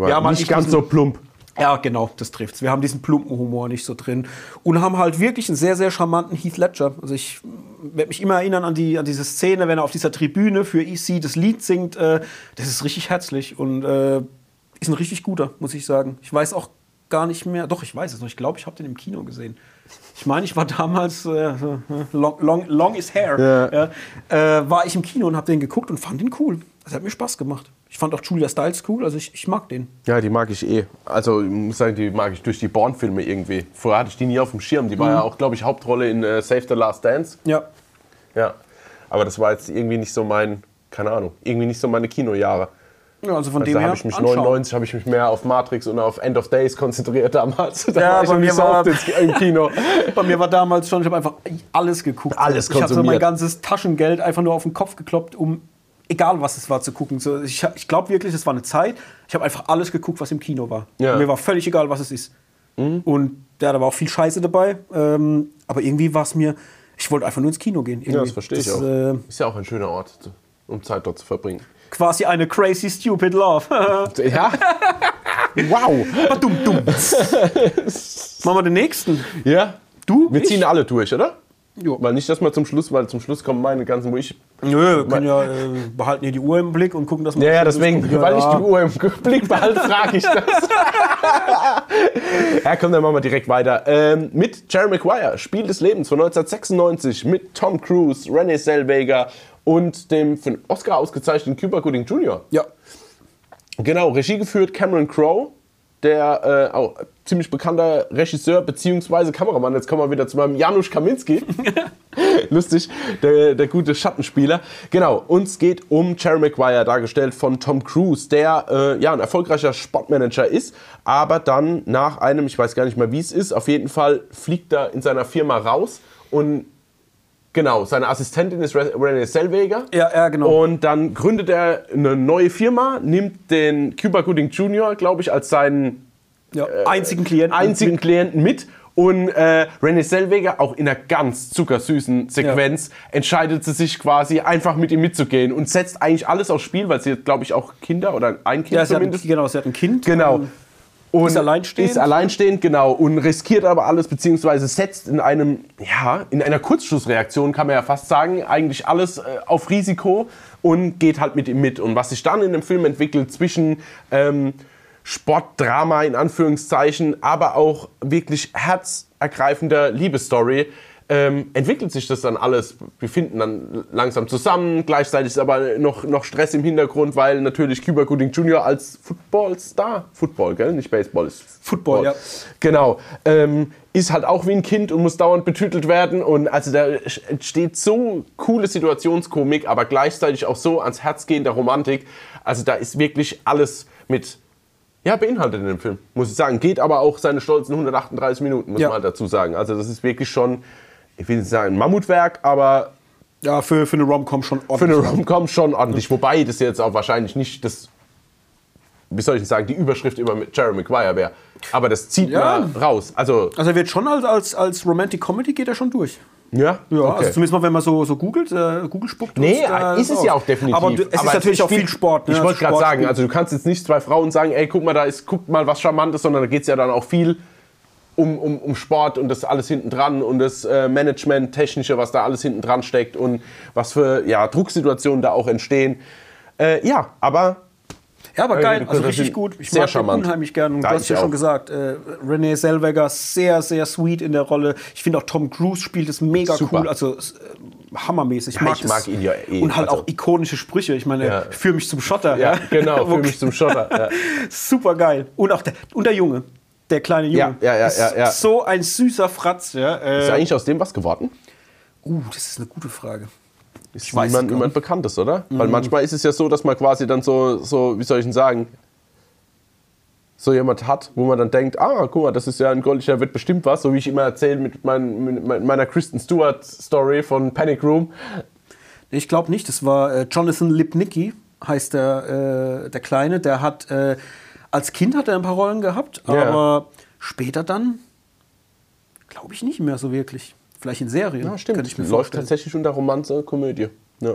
Ja, aber halt nicht ganz so plump. Ja, genau, das trifft's. Wir haben diesen plumpen Humor nicht so drin und haben halt wirklich einen sehr, sehr charmanten Heath Ledger. Also ich werde mich immer erinnern an, die, an diese Szene, wenn er auf dieser Tribüne für EC das Lied singt. Äh, das ist richtig herzlich und äh, ist ein richtig guter, muss ich sagen. Ich weiß auch gar nicht mehr. Doch, ich weiß es noch. Ich glaube, ich habe den im Kino gesehen. Ich meine, ich war damals äh, long, long, long is hair. Ja. Ja, äh, war ich im Kino und habe den geguckt und fand ihn cool. Das hat mir Spaß gemacht. Ich fand auch Julia Stiles cool, also ich, ich mag den. Ja, die mag ich eh. Also ich muss sagen, die mag ich durch die Born-Filme irgendwie. Vorher hatte ich die nie auf dem Schirm. Die war mhm. ja auch, glaube ich, Hauptrolle in äh, Save the Last Dance. Ja. Ja. Aber das war jetzt irgendwie nicht so mein, keine Ahnung, irgendwie nicht so meine Kinojahre. Ja, also von also dem her. habe ich mich 99 habe ich mich mehr auf Matrix und auf End of Days konzentriert damals. Da ja, bei mir so war, im Kino. bei mir war damals schon, ich habe einfach alles geguckt. Alles konsumiert. Ich habe mein ganzes Taschengeld einfach nur auf den Kopf gekloppt, um egal was es war zu gucken. So, ich ich glaube wirklich, es war eine Zeit. Ich habe einfach alles geguckt, was im Kino war. Ja. Mir war völlig egal, was es ist. Mhm. Und ja, da war auch viel Scheiße dabei. Ähm, aber irgendwie war es mir, ich wollte einfach nur ins Kino gehen. Irgendwie. Ja, das verstehe ich auch. Äh, ist ja auch ein schöner Ort, um Zeit dort zu verbringen. Quasi eine crazy stupid love. ja. wow. Badum, dumm. Machen wir den nächsten. Ja. Du? Wir ziehen ich? alle durch, oder? Jo. Weil nicht, dass wir zum Schluss, weil zum Schluss kommen meine ganzen, wo ich. Nö, wir können ja äh, behalten hier die Uhr im Blick und gucken, dass wir. Ja, ja, deswegen, ja, weil ich die Uhr im Blick behalte, frage ich das. ja, komm, dann machen wir direkt weiter. Ähm, mit Jerry Maguire, Spiel des Lebens von 1996, mit Tom Cruise, Renee Zellweger und dem für den Oscar ausgezeichneten Cuba Gooding Jr. Ja. Genau, Regie geführt Cameron Crowe, der äh, auch ziemlich bekannter Regisseur bzw. Kameramann. Jetzt kommen wir wieder zu meinem Janusz Kaminski. Lustig, der, der gute Schattenspieler. Genau, uns geht um Jerry Maguire, dargestellt von Tom Cruise, der äh, ja, ein erfolgreicher Sportmanager ist, aber dann nach einem, ich weiß gar nicht mehr wie es ist, auf jeden Fall fliegt er in seiner Firma raus und Genau, seine Assistentin ist Renee Zellweger. Ja, ja, genau. Und dann gründet er eine neue Firma, nimmt den Cuba Gooding Jr., glaube ich, als seinen ja, einzigen Klienten, einzigen mit. Klienten mit. Und äh, Renee Zellweger, auch in einer ganz zuckersüßen Sequenz, ja. entscheidet sie sich quasi einfach mit ihm mitzugehen und setzt eigentlich alles aufs Spiel, weil sie, glaube ich, auch Kinder oder ein Kind ja, zumindest. Hat, genau, sie hat ein Kind. Genau. Und ist alleinstehend. Ist alleinstehend, genau. Und riskiert aber alles, beziehungsweise setzt in einem, ja, in einer Kurzschlussreaktion, kann man ja fast sagen, eigentlich alles äh, auf Risiko und geht halt mit ihm mit. Und was sich dann in dem Film entwickelt zwischen ähm, Sportdrama in Anführungszeichen, aber auch wirklich herzergreifender Liebesstory, ähm, entwickelt sich das dann alles. Wir finden dann langsam zusammen. Gleichzeitig ist aber noch, noch Stress im Hintergrund, weil natürlich Cuba Gooding Jr. als Footballstar, Football, gell? Nicht Baseball, ist Football, Football. ja. Genau. Ähm, ist halt auch wie ein Kind und muss dauernd betütelt werden. Und also da entsteht so coole Situationskomik, aber gleichzeitig auch so ans Herz gehende Romantik. Also da ist wirklich alles mit ja, beinhaltet in dem Film, muss ich sagen. Geht aber auch seine stolzen 138 Minuten, muss Ja. man halt dazu sagen. Also das ist wirklich schon, ich will nicht sagen ein Mammutwerk, aber Ja, für, für eine Rom-Com schon für ordentlich. eine Rom-Com schon ordentlich. Wobei das jetzt auch wahrscheinlich nicht das, wie soll ich denn sagen, die Überschrift immer mit Jerry Maguire wäre. Aber das zieht Ja. man raus. Also, Also er wird schon als, als, als Romantic Comedy geht er schon durch. ja, Ja, okay. also zumindest mal, wenn man so, so googelt, äh, Google spuckt. Nee, uns da ist es raus. ja auch definitiv. Aber du, es Aber ist natürlich auch viel Sport. Ne? Ich wollte Also gerade sagen, also du kannst jetzt nicht zwei Frauen sagen, ey, guck mal, da ist, guck mal was Charmantes, sondern da geht es ja dann auch viel um, um, um Sport und das alles hinten dran und das äh, Management-Technische, was da alles hinten dran steckt und was für ja, Drucksituationen da auch entstehen. Äh, ja, aber Ja, aber geil, also richtig gut. Ich sehr mag charmant. unheimlich gern. Und Da du hast ja schon auch. gesagt, äh, Renee Zellweger sehr, sehr sweet in der Rolle. Ich finde auch Tom Cruise spielt es mega Super. cool, also äh, hammermäßig. Ja, mag ich mag ihn ja eh, Und halt also- auch ikonische Sprüche. Ich meine, Ja. für mich zum Schotter. ja, genau, Wo- für mich zum Schotter. Ja. Super geil. Und auch der, und der Junge. Der kleine Junge. Ja, ja, ja, Ist ja, ja. So ein süßer Fratz. Ja. Ist Äh, eigentlich aus dem was geworden? uh, das ist eine gute Frage. Ist es niemand, niemand Bekanntes, oder? Weil manchmal ist es ja so, dass man quasi dann so, so, wie soll ich denn sagen, so jemand hat, wo man dann denkt, ah, guck mal, das ist ja ein Goldlicher, wird bestimmt was, so wie ich immer erzähle mit, mein, mit meiner Kristen Stewart Story von Panic Room. Ich glaube nicht. Das war äh, Jonathan Lipnicki, heißt der, äh, der Kleine. Der hat äh, als Kind hat er ein paar Rollen gehabt, Ja. aber später dann glaube ich nicht mehr so wirklich. Vielleicht in Serien. Ja, stimmt. Könnte ich mir Läuft vorstellen. tatsächlich unter Romanze, Komödie. Ja.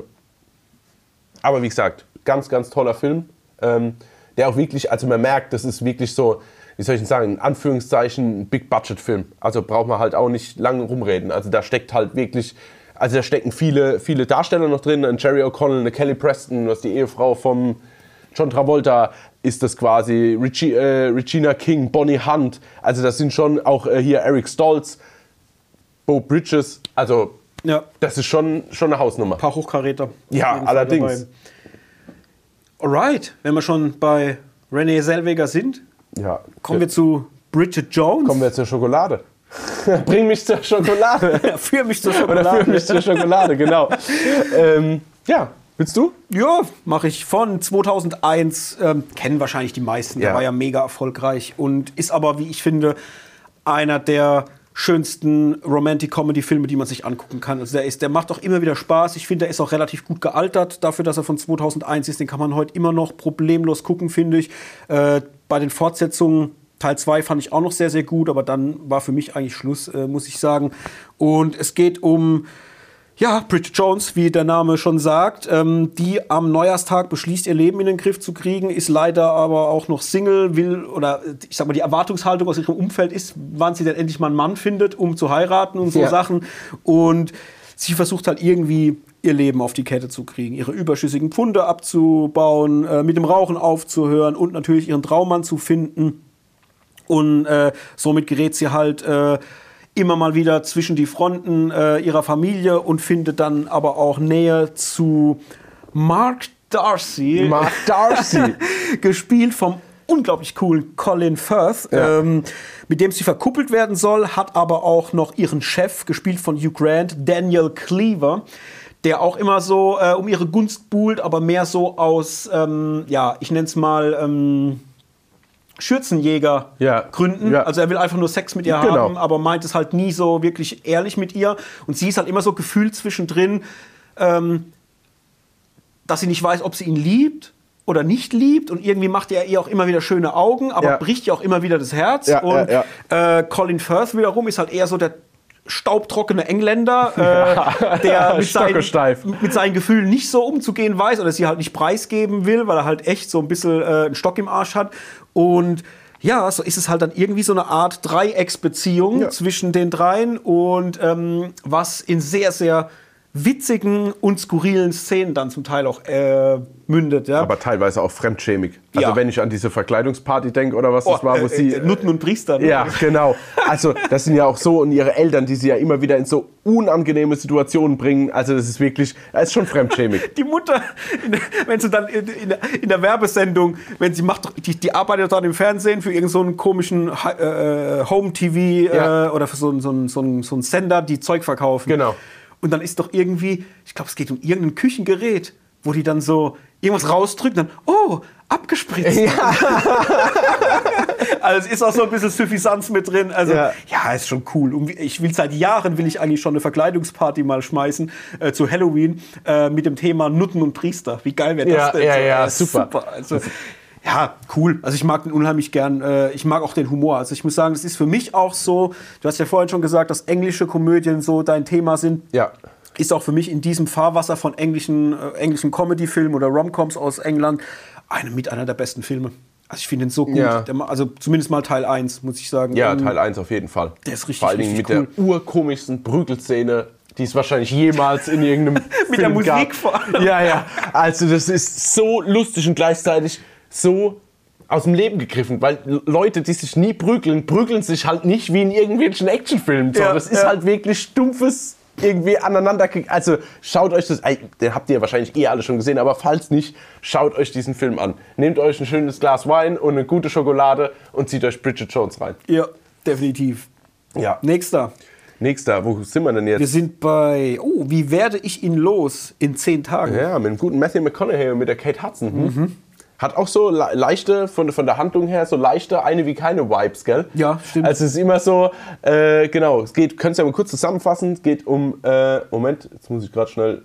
Aber wie gesagt, ganz, ganz toller Film. Ähm, der auch wirklich, also man merkt, das ist wirklich so, wie soll ich denn sagen, in Anführungszeichen Big-Budget-Film. Also braucht man halt auch nicht lange rumreden. Also da steckt halt wirklich Also da stecken viele, viele Darsteller noch drin. Ein Jerry O'Connell, eine Kelly Preston, was die Ehefrau vom John Travolta ist das quasi, Regi, äh, Regina King, Bonnie Hunt. Also das sind schon auch äh, hier Eric Stoltz, Bo Bridges. Also Ja. das ist schon, schon eine Hausnummer. Ein paar Hochkaräter. Ja, allerdings. dabei. Alright, wenn wir schon bei Renee Zellweger sind, Ja. kommen wir zu Bridget Jones. Kommen wir zur Schokolade. Bring mich zur Schokolade. Für mich zur Oder Schokolade. führ mich zur Schokolade, genau. ähm, ja, willst du? Ja, mache ich von 2001. Ähm, kennen wahrscheinlich die meisten. Der Ja. war ja mega erfolgreich und ist aber, wie ich finde, einer der schönsten Romantic-Comedy-Filme, die man sich angucken kann. Also der, ist, der macht auch immer wieder Spaß. Ich finde, der ist auch relativ gut gealtert. Dafür, dass er von 2001 ist, den kann man heute immer noch problemlos gucken, finde ich. Äh, bei den Fortsetzungen Teil 2 fand ich auch noch sehr, sehr gut, aber dann war für mich eigentlich Schluss, äh, muss ich sagen. Und es geht um ja, Bridget Jones, wie der Name schon sagt, ähm, die am Neujahrstag beschließt, ihr Leben in den Griff zu kriegen, ist leider aber auch noch Single, will, oder ich sag mal, die Erwartungshaltung aus ihrem Umfeld ist, wann sie denn endlich mal einen Mann findet, um zu heiraten und so Ja. Sachen. Und sie versucht halt irgendwie ihr Leben auf die Kette zu kriegen, ihre überschüssigen Pfunde abzubauen, äh, mit dem Rauchen aufzuhören und natürlich ihren Traummann zu finden. Und äh, somit gerät sie halt äh, immer mal wieder zwischen die Fronten äh, ihrer Familie und findet dann aber auch Nähe zu Mark Darcy. Mark Darcy. gespielt vom unglaublich coolen Colin Firth, Ja. ähm, mit dem sie verkuppelt werden soll, hat aber auch noch ihren Chef, gespielt von Hugh Grant, Daniel Cleaver, der auch immer so äh, um ihre Gunst buhlt, aber mehr so aus, ähm, ja, ich nenne es mal ähm, Schürzenjäger Ja. Gründen. Ja. Also er will einfach nur Sex mit ihr Genau. haben, aber meint es halt nie so wirklich ehrlich mit ihr. Und sie ist halt immer so gefühlt zwischendrin, ähm, dass sie nicht weiß, ob sie ihn liebt oder nicht liebt. Und irgendwie macht er ihr auch immer wieder schöne Augen, aber Ja. bricht ihr auch immer wieder das Herz. Und Äh, Colin Firth wiederum ist halt eher so der staubtrockene Engländer, äh, der mit seinen, mit seinen Gefühlen nicht so umzugehen weiß oder sie halt nicht preisgeben will, weil er halt echt so ein bisschen äh, einen Stock im Arsch hat. Und ja, so ist es halt dann irgendwie so eine Art Dreiecksbeziehung Ja. zwischen den dreien und ähm, was in sehr, sehr witzigen und skurrilen Szenen dann zum Teil auch äh, mündet. Ja? Aber teilweise auch fremdschämig. Also Ja. wenn ich an diese Verkleidungsparty denke oder was das Oh, war, wo äh, sie... äh, Nutten und Priester. ne? Ja, genau. Also das sind ja auch so und ihre Eltern, die sie ja immer wieder in so unangenehme Situationen bringen. Also das ist wirklich, das ist schon fremdschämig. Die Mutter, wenn sie dann in, in, der- in der Werbesendung, wenn sie macht, doch- die, die arbeitet dann im Fernsehen für irgendeinen so einen komischen äh, Home-TV Ja. äh, oder für so, einen- so, so, so einen Sender, die Zeug verkaufen. Genau. Und dann ist doch irgendwie, ich glaube, es geht um irgendein Küchengerät, wo die dann so irgendwas rausdrückt, dann, oh, abgespritzt. Also es ist auch so ein bisschen Suffisanz mit drin. Also Ja. ja, ist schon cool. Ich will seit Jahren will ich eigentlich schon eine Verkleidungsparty mal schmeißen äh, zu Halloween äh, mit dem Thema Nutten und Priester. Wie geil wäre das Ja, denn? ja, ja, Äh, super. Also, ja, cool. Also ich mag den unheimlich gern. Äh, ich mag auch den Humor. Also ich muss sagen, das ist für mich auch so. Du hast ja vorhin schon gesagt, dass englische Komödien so dein Thema sind Ja. ist auch für mich in diesem Fahrwasser von englischen, äh, englischen Comedy-Filmen oder Romcoms aus England eine, mit einer der besten Filme. Also ich finde ihn so gut. Ja. Der, also zumindest mal Teil 1, muss ich sagen. Ja, Ähm, Teil 1 auf jeden Fall. Der ist richtig, Vor allen Dingen mit der urkomischsten Prügelszene, die es wahrscheinlich jemals in irgendeinem Mit der Musik gab. vor allem. Ja, ja. Also das ist so lustig und gleichzeitig so aus dem Leben gegriffen, weil Leute, die sich nie prügeln, prügeln sich halt nicht wie in irgendwelchen Actionfilmen. So, Ja, das ist ja. halt wirklich stumpfes irgendwie aneinander. Also schaut euch das, den habt ihr wahrscheinlich eh alle schon gesehen, aber falls nicht, schaut euch diesen Film an. Nehmt euch ein schönes Glas Wein und eine gute Schokolade und zieht euch Bridget Jones rein. Ja, definitiv. Ja. Nächster. Nächster, wo sind wir denn jetzt? Wir sind bei, oh, wie werde ich ihn los in zehn Tagen? Ja, mit dem guten Matthew McConaughey und mit der Kate Hudson. Hm? Hat auch so le leichte, von, von der Handlung her, so leichte eine wie keine Vibes, gell? Ja, stimmt. Also es ist immer so, äh, genau, es geht, könnt ihr mal kurz zusammenfassen, es geht um, äh, Moment, jetzt muss ich gerade schnell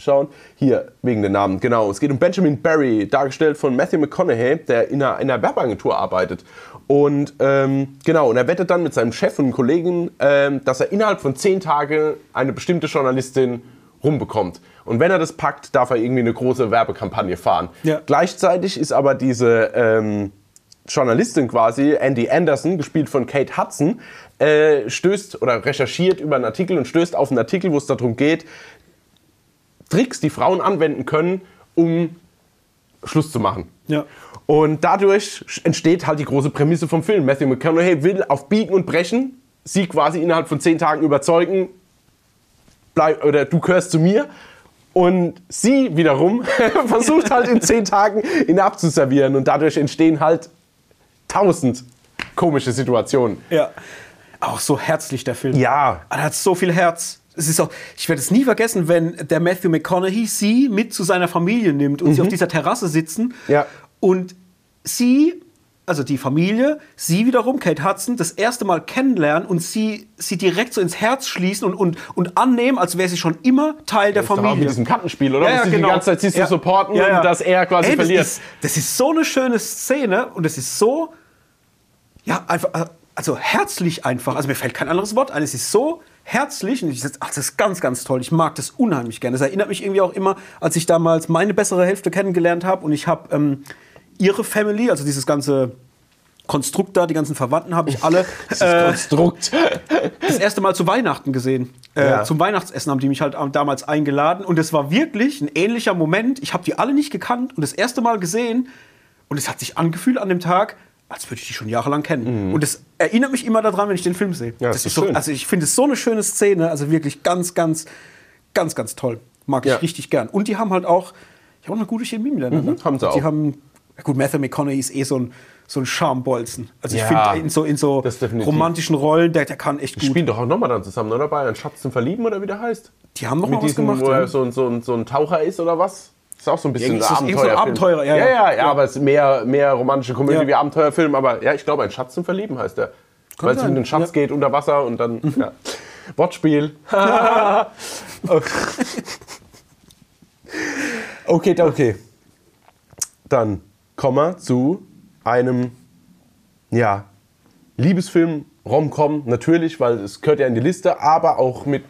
schauen. Hier, wegen den Namen, genau. Es geht um Benjamin Barry, dargestellt von Matthew McConaughey, der in einer, in einer Werbeagentur arbeitet. Und ähm, genau, und er wettet dann mit seinem Chef und einem Kollegen, ähm, dass er innerhalb von zehn Tagen eine bestimmte Journalistin rumbekommt. Und wenn er das packt, darf er irgendwie eine große Werbekampagne fahren. Ja. Gleichzeitig ist aber diese, ähm, Journalistin quasi, Andy Anderson, gespielt von Kate Hudson, äh, stößt oder recherchiert über einen Artikel und stößt auf einen Artikel, wo es darum geht, Tricks, die Frauen anwenden können, um Schluss zu machen. Ja. Und dadurch entsteht halt die große Prämisse vom Film. Matthew McConaughey will auf Biegen und Brechen sie quasi innerhalb von zehn Tagen überzeugen, bleib, oder du gehörst zu mir. Und sie wiederum versucht halt in zehn Tagen ihn abzuservieren. Und dadurch entstehen halt tausend komische Situationen. Ja. Auch so herzlich, der Film. Ja. Er hat so viel Herz. Es ist auch, ich werde es nie vergessen, wenn der Matthew McConaughey sie mit zu seiner Familie nimmt und sie auf dieser Terrasse sitzen. Ja. Und sie, also die Familie, sie wiederum, Kate Hudson, das erste Mal kennenlernen und sie, sie direkt so ins Herz schließen und, und, und annehmen, als wäre sie schon immer Teil der Das ist doch Familie. mit diesem Kartenspiel, oder? Ja, ja, genau. die ganze Zeit siehst du Ja. supporten Ja, ja. und dass er quasi Ey, das verliert. Ist, das ist so eine schöne Szene und es ist so, ja, einfach, also herzlich einfach. Also mir fällt kein anderes Wort ein. Es ist so herzlich und ich sag, ach, das ist ganz, ganz toll. Ich mag das unheimlich gerne. Das erinnert mich irgendwie auch immer, als ich damals meine bessere Hälfte kennengelernt habe und ich habe ähm, ihre Family, also dieses ganze Konstrukt da, die ganzen Verwandten habe ich alle das äh, Konstrukt. das erste Mal zu Weihnachten gesehen. Äh, Ja. Zum Weihnachtsessen haben die mich halt damals eingeladen. Und es war wirklich ein ähnlicher Moment. Ich habe die alle nicht gekannt und das erste Mal gesehen. Und es hat sich angefühlt an dem Tag, als würde ich die schon jahrelang kennen. Und es erinnert mich immer daran, wenn ich den Film sehe. Mhm. Ja, das ist so, schön. also ich finde es so eine schöne Szene. Also wirklich ganz, ganz, ganz, ganz toll. Mag ich Ja. richtig gern. Und die haben halt auch, die haben auch eine gute Chemie miteinander. Mhm, haben sie Die auch. haben, ja gut, Matthew McConaughey ist eh so ein, so ein Charmbolzen. Also ich Ja, finde in so, in so romantischen Rollen, der, der kann echt Die gut. spielen doch auch nochmal dann zusammen, oder? Bei Ein Schatz zum Verlieben oder wie der heißt? Die haben noch mal Mit was gemacht. wo ja. er so, ein- so, so ein Taucher ist oder was? Ist auch so ein bisschen Ja, ist das ein irgend so ein. Abenteurer, ja, ja, ja. ja, ja, Ja. aber es ist mehr, mehr romantische Komödie Ja. wie Abenteuerfilm. Aber ja, ich glaube, Ein Schatz zum Verlieben heißt der. Weil es um den Schatz ja. Mhm. geht unter Wasser und dann. Ja. Wortspiel. okay, okay. Dann zu einem, ja, Liebesfilm, Rom-Com, natürlich, weil es gehört ja in die Liste, aber auch mit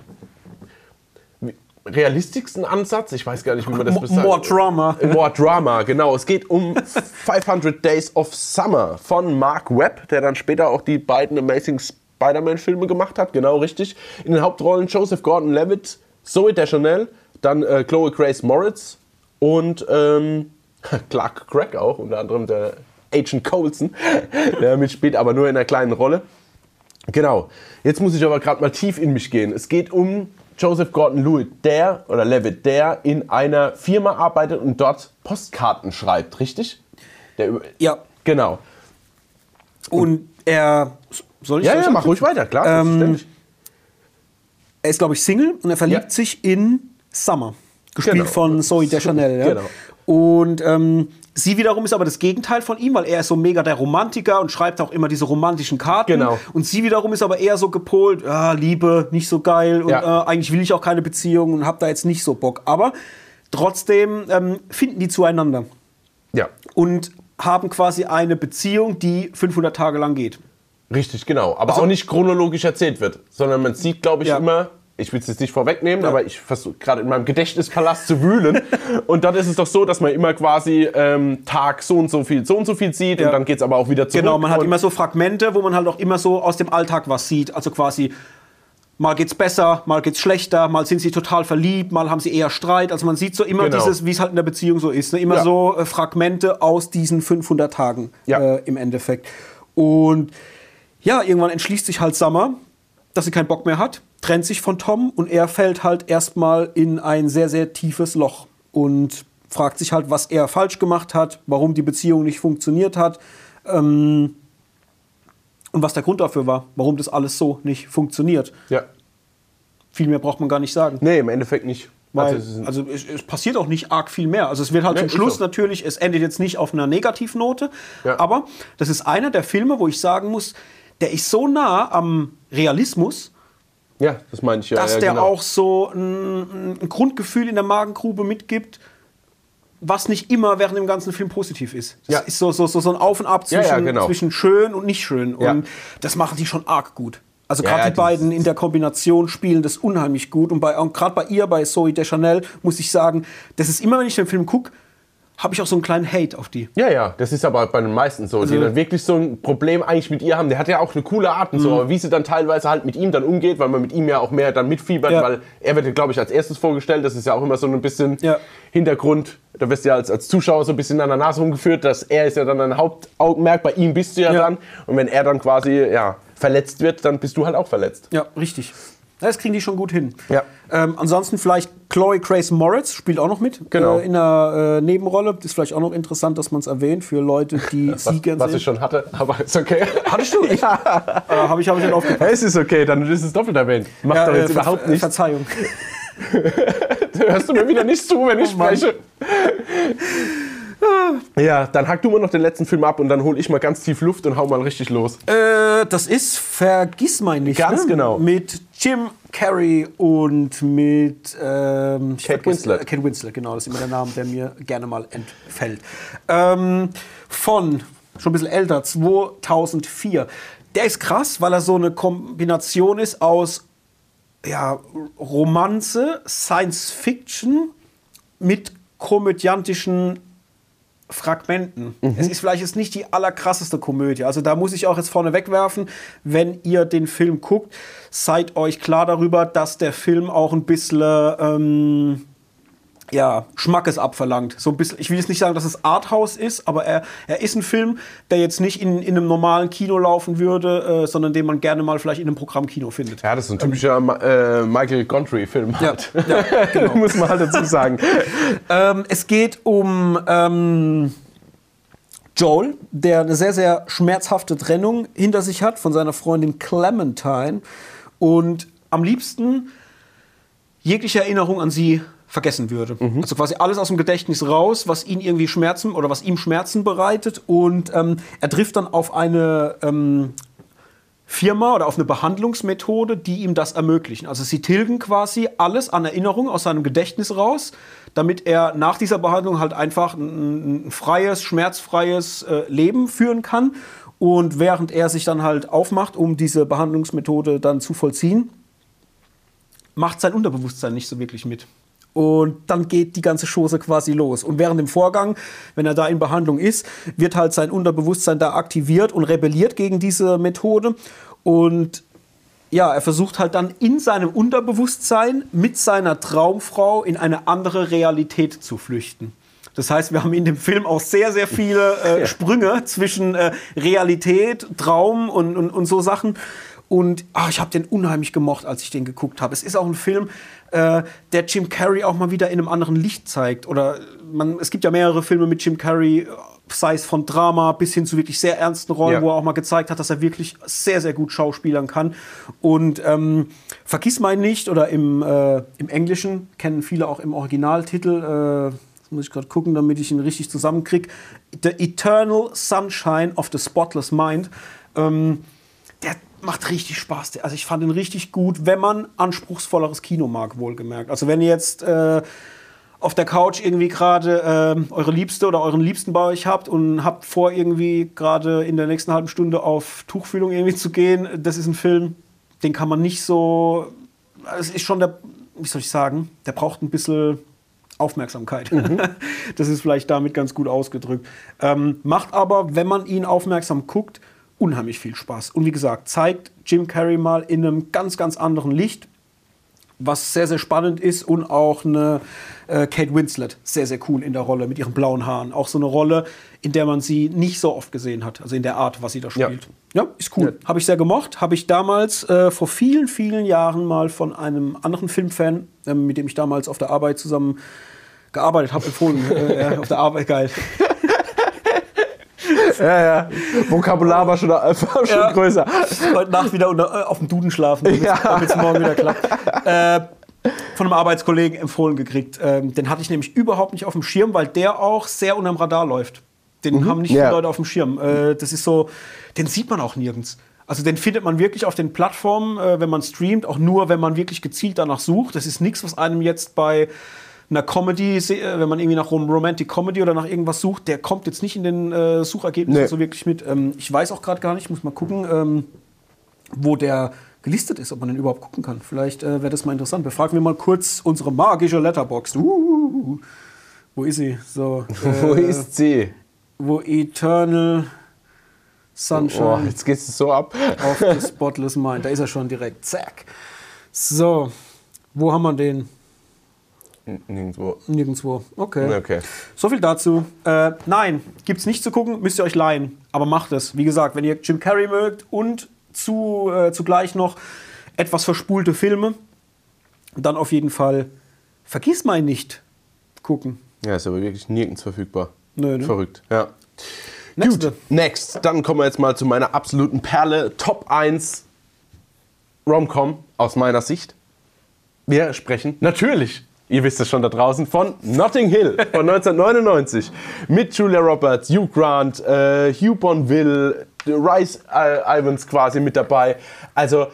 realistischsten Ansatz. Ich weiß gar nicht, wie man das beschreibt. more Drama. More Drama, genau. Es geht um 500 Days of Summer von Mark Webb, der dann später auch die beiden Amazing Spider-Man-Filme gemacht hat. Genau, richtig. In den Hauptrollen Joseph Gordon-Levitt, Zoe Deschanel, dann äh, Chloe Grace Moritz und ähm, Clark Gregg auch, unter anderem der Agent Coulson, der mitspielt, aber nur in einer kleinen Rolle. Genau. Jetzt muss ich aber gerade mal tief in mich gehen. Es geht um Joseph Gordon-Levitt, der oder Levitt, der in einer Firma arbeitet und dort Postkarten schreibt, richtig? Der, Ja. Genau. Und er. Soll ich Ja, ja, mach ruhig weiter, klar. Ähm. Er ist, glaube ich, Single und er verliebt Ja. sich in Summer. Gespielt Genau. von Zoe Deschanel. Ja? Genau. Und ähm, sie wiederum ist aber das Gegenteil von ihm, weil er ist so mega der Romantiker und schreibt auch immer diese romantischen Karten. Genau. Und sie wiederum ist aber eher so gepolt, ah, Liebe, nicht so geil und Ja. äh, eigentlich will ich auch keine Beziehung und hab da jetzt nicht so Bock. Aber trotzdem ähm, finden die zueinander Ja, und haben quasi eine Beziehung, die 500 Tage lang geht. richtig, genau. Aber Also- auch nicht chronologisch erzählt wird, sondern man sieht, glaube ich, Ja. immer. Ich will es jetzt nicht vorwegnehmen, aber ich versuche gerade in meinem Gedächtnispalast zu wühlen. und dann ist es doch so, dass man immer quasi ähm, Tag so und so viel, so und so viel sieht Ja. und dann geht es aber auch wieder zurück. Genau, man hat immer so Fragmente, wo man halt auch immer so aus dem Alltag was sieht. Also quasi, mal geht's besser, mal geht's schlechter, mal sind sie total verliebt, mal haben sie eher Streit. Also man sieht so immer Genau. dieses, wie es halt in der Beziehung so ist. Ne? Immer Ja. so äh, Fragmente aus diesen 500 Tagen Ja. äh, im Endeffekt. Und ja, irgendwann entschließt sich halt Summer, dass sie keinen Bock mehr hat, trennt sich von Tom und er fällt halt erstmal in ein sehr, sehr tiefes Loch und fragt sich halt, was er falsch gemacht hat, warum die Beziehung nicht funktioniert hat. Ähm, und was der Grund dafür war, warum das alles so nicht funktioniert. ja. Viel mehr braucht man gar nicht sagen. Nee, im Endeffekt nicht. Weil, es ist- also es, es passiert auch nicht arg viel mehr. Also es wird halt Nee, zum Schluss so. natürlich, es endet jetzt nicht auf einer Negativnote, Ja. aber das ist einer der Filme, wo ich sagen muss, der ist so nah am Realismus, ja, das meine ich ja. dass ja, der genau. auch so ein, ein Grundgefühl in der Magengrube mitgibt, was nicht immer während dem ganzen Film positiv ist. Das Ja. ist so, so, so, so ein Auf und Ab Ja, zwischen, ja, genau. zwischen schön und nicht schön. Ja. Und das machen die schon arg gut. Also Ja, gerade ja, die beiden in der Kombination spielen das unheimlich gut. Und bei, gerade bei ihr, bei Zoe Deschanel, muss ich sagen, das ist immer, wenn ich den Film gucke, habe ich auch so einen kleinen Hate auf die. Ja, ja, das ist aber bei den meisten so, die dann wirklich so ein Problem eigentlich mit ihr haben. Der hat ja auch eine coole Art und so, aber wie sie dann teilweise halt mit ihm dann umgeht, weil man mit ihm ja auch mehr dann mitfiebert, Ja. weil er wird, glaube ich, als erstes vorgestellt. Das ist ja auch immer so ein bisschen Ja. Hintergrund. Da wirst du ja als, als Zuschauer so ein bisschen an der Nase rumgeführt, dass er ist ja dann ein Hauptaugenmerk, bei ihm bist du ja, Ja. dann. Und wenn er dann quasi ja, verletzt wird, dann bist du halt auch verletzt. Ja, richtig. Das kriegen die schon gut hin. Ja. Ähm, ansonsten vielleicht Chloe Grace Moritz spielt auch noch mit. Genau. Äh, in einer äh, Nebenrolle. Ist vielleicht auch noch interessant, dass man es erwähnt für Leute, die Was, sie gern was sehen. ich schon hatte, aber ist okay. Hattest du? Ja. Äh, Habe ich, hab ich nicht aufgepasst. Es ist okay, dann ist es doppelt erwähnt. Macht Ja, doch äh, jetzt Ver- überhaupt äh, nichts. Verzeihung. Hörst du mir wieder nicht zu, wenn ich Oh spreche? Ja, dann hack du mal noch den letzten Film ab und dann hol ich mal ganz tief Luft und hau mal richtig los. Äh, das ist Vergiss mein nicht. Ganz ne? genau. Mit Jim Carrey und mit ähm, Kate Winslet. Kate Winslet, genau. Das ist immer der Name, der mir gerne mal entfällt. Ähm, von, schon ein bisschen älter, 2004. Der ist krass, weil er so eine Kombination ist aus ja, Romanze, Science Fiction mit komödiantischen Fragmenten. Es ist vielleicht jetzt nicht die allerkrasseste Komödie. Also da muss ich auch jetzt vorne wegwerfen, wenn ihr den Film guckt, seid euch klar darüber, dass der Film auch ein bisschen ähm, ja, Schmackes abverlangt. So ein bisschen, ich will jetzt nicht sagen, dass es Arthouse ist, aber er, er ist ein Film, der jetzt nicht in, in einem normalen Kino laufen würde, äh, sondern den man gerne mal vielleicht in einem Programmkino findet. Ja, das ist ein typischer Ma- äh, Michael Gondry-Film. Ja, Halt. ja, genau. Muss man halt dazu sagen. Ähm, es geht um ähm, Joel, der eine sehr, sehr schmerzhafte Trennung hinter sich hat von seiner Freundin Clementine und am liebsten jegliche Erinnerung an sie vergessen würde. Also quasi alles aus dem Gedächtnis raus, was ihn irgendwie Schmerzen oder was ihm Schmerzen bereitet. Und ähm, er trifft dann auf eine ähm, Firma oder auf eine Behandlungsmethode, die ihm das ermöglichen. Also sie tilgen quasi alles an Erinnerung aus seinem Gedächtnis raus, damit er nach dieser Behandlung halt einfach ein, ein freies, schmerzfreies äh, Leben führen kann. Und während er sich dann halt aufmacht, um diese Behandlungsmethode dann zu vollziehen, macht sein Unterbewusstsein nicht so wirklich mit. Und dann geht die ganze Chose quasi los. Und während dem Vorgang, wenn er da in Behandlung ist, wird halt sein Unterbewusstsein da aktiviert und rebelliert gegen diese Methode. Und ja, er versucht halt dann in seinem Unterbewusstsein mit seiner Traumfrau in eine andere Realität zu flüchten. Das heißt, wir haben in dem Film auch sehr, sehr viele äh, Sprünge zwischen äh, Realität, Traum und, und, und so Sachen. Und ah, ich habe den unheimlich gemocht, als ich den geguckt habe. Es ist auch ein Film, äh, der Jim Carrey auch mal wieder in einem anderen Licht zeigt. Oder man, es gibt ja mehrere Filme mit Jim Carrey, sei es von Drama bis hin zu wirklich sehr ernsten Rollen, Ja. wo er auch mal gezeigt hat, dass er wirklich sehr, sehr gut schauspielern kann. Und ähm, vergiss mal nicht, oder im, äh, im Englischen kennen viele auch im Originaltitel, äh, muss ich gerade gucken, damit ich ihn richtig zusammenkriege, The Eternal Sunshine of the Spotless Mind. Ähm, macht richtig Spaß. Also ich fand ihn richtig gut, wenn man anspruchsvolleres Kino mag, wohlgemerkt. Also wenn ihr jetzt äh, auf der Couch irgendwie gerade ähm, eure Liebste oder euren Liebsten bei euch habt und habt vor, irgendwie gerade in der nächsten halben Stunde auf Tuchfühlung irgendwie zu gehen, das ist ein Film, den kann man nicht so. Es ist schon der, wie soll ich sagen, der braucht ein bisschen Aufmerksamkeit. Das ist vielleicht damit ganz gut ausgedrückt. Ähm, macht aber, wenn man ihn aufmerksam guckt, unheimlich viel Spaß. Und wie gesagt, zeigt Jim Carrey mal in einem ganz, ganz anderen Licht, was sehr, sehr spannend ist und auch eine äh, Kate Winslet sehr, sehr cool in der Rolle mit ihren blauen Haaren. Auch so eine Rolle, in der man sie nicht so oft gesehen hat, also in der Art, was sie da Ja. spielt. Ja, ist cool. Habe ich sehr gemocht. Habe ich damals äh, vor vielen, vielen Jahren mal von einem anderen Filmfan, ähm, mit dem ich damals auf der Arbeit zusammen gearbeitet habe, empfohlen. äh, ja, auf der Arbeit, geil. Ja, ja. Vokabular war schon, war schon Ja. größer. Heute Nacht wieder äh, auf dem Duden schlafen, damit Ja. es morgen wieder klappt. Äh, von einem Arbeitskollegen empfohlen gekriegt. Ähm, den hatte ich nämlich überhaupt nicht auf dem Schirm, weil der auch sehr unterm Radar läuft. Den haben nicht viele Leute auf dem Schirm. Äh, das ist so, den sieht man auch nirgends. Also den findet man wirklich auf den Plattformen, äh, wenn man streamt, auch nur, wenn man wirklich gezielt danach sucht. Das ist nichts, was einem jetzt bei einer Comedy, äh, wenn man irgendwie nach Rom- Romantic Comedy oder nach irgendwas sucht, der kommt jetzt nicht in den äh, Suchergebnissen Nee. so wirklich mit. Ähm, ich weiß auch gerade gar nicht, muss mal gucken, ähm, wo der gelistet ist, ob man den überhaupt gucken kann. Vielleicht äh, wäre das mal interessant. Wir fragen wir mal kurz unsere magische Letterbox. Uh, Wo ist sie? So. Wo äh, ist sie? Wo Eternal Sunshine Oh, jetzt geht es so ab. auf the Spotless Mind. Da ist er schon direkt. Zack. So. Wo haben wir den? Nirgendwo. Nirgendwo. Okay. Okay. So viel dazu. Äh, nein, gibt's nicht zu gucken, müsst ihr euch leihen. Aber macht es. Wie gesagt, wenn ihr Jim Carrey mögt und zu, äh, zugleich noch etwas verspulte Filme, dann auf jeden Fall vergiss mal nicht gucken. Ja, ist aber wirklich nirgends verfügbar. Nö, ne? Verrückt, ja. Nächste. Gut, next. Dann kommen wir jetzt mal zu meiner absoluten Perle. Top 1 Romcom aus meiner Sicht. Wir sprechen natürlich, ihr wisst es schon da draußen, von Notting Hill von 1999. Mit Julia Roberts, Hugh Grant, äh, Hugh Bonville, Rice äh, Ivans quasi mit dabei. Also,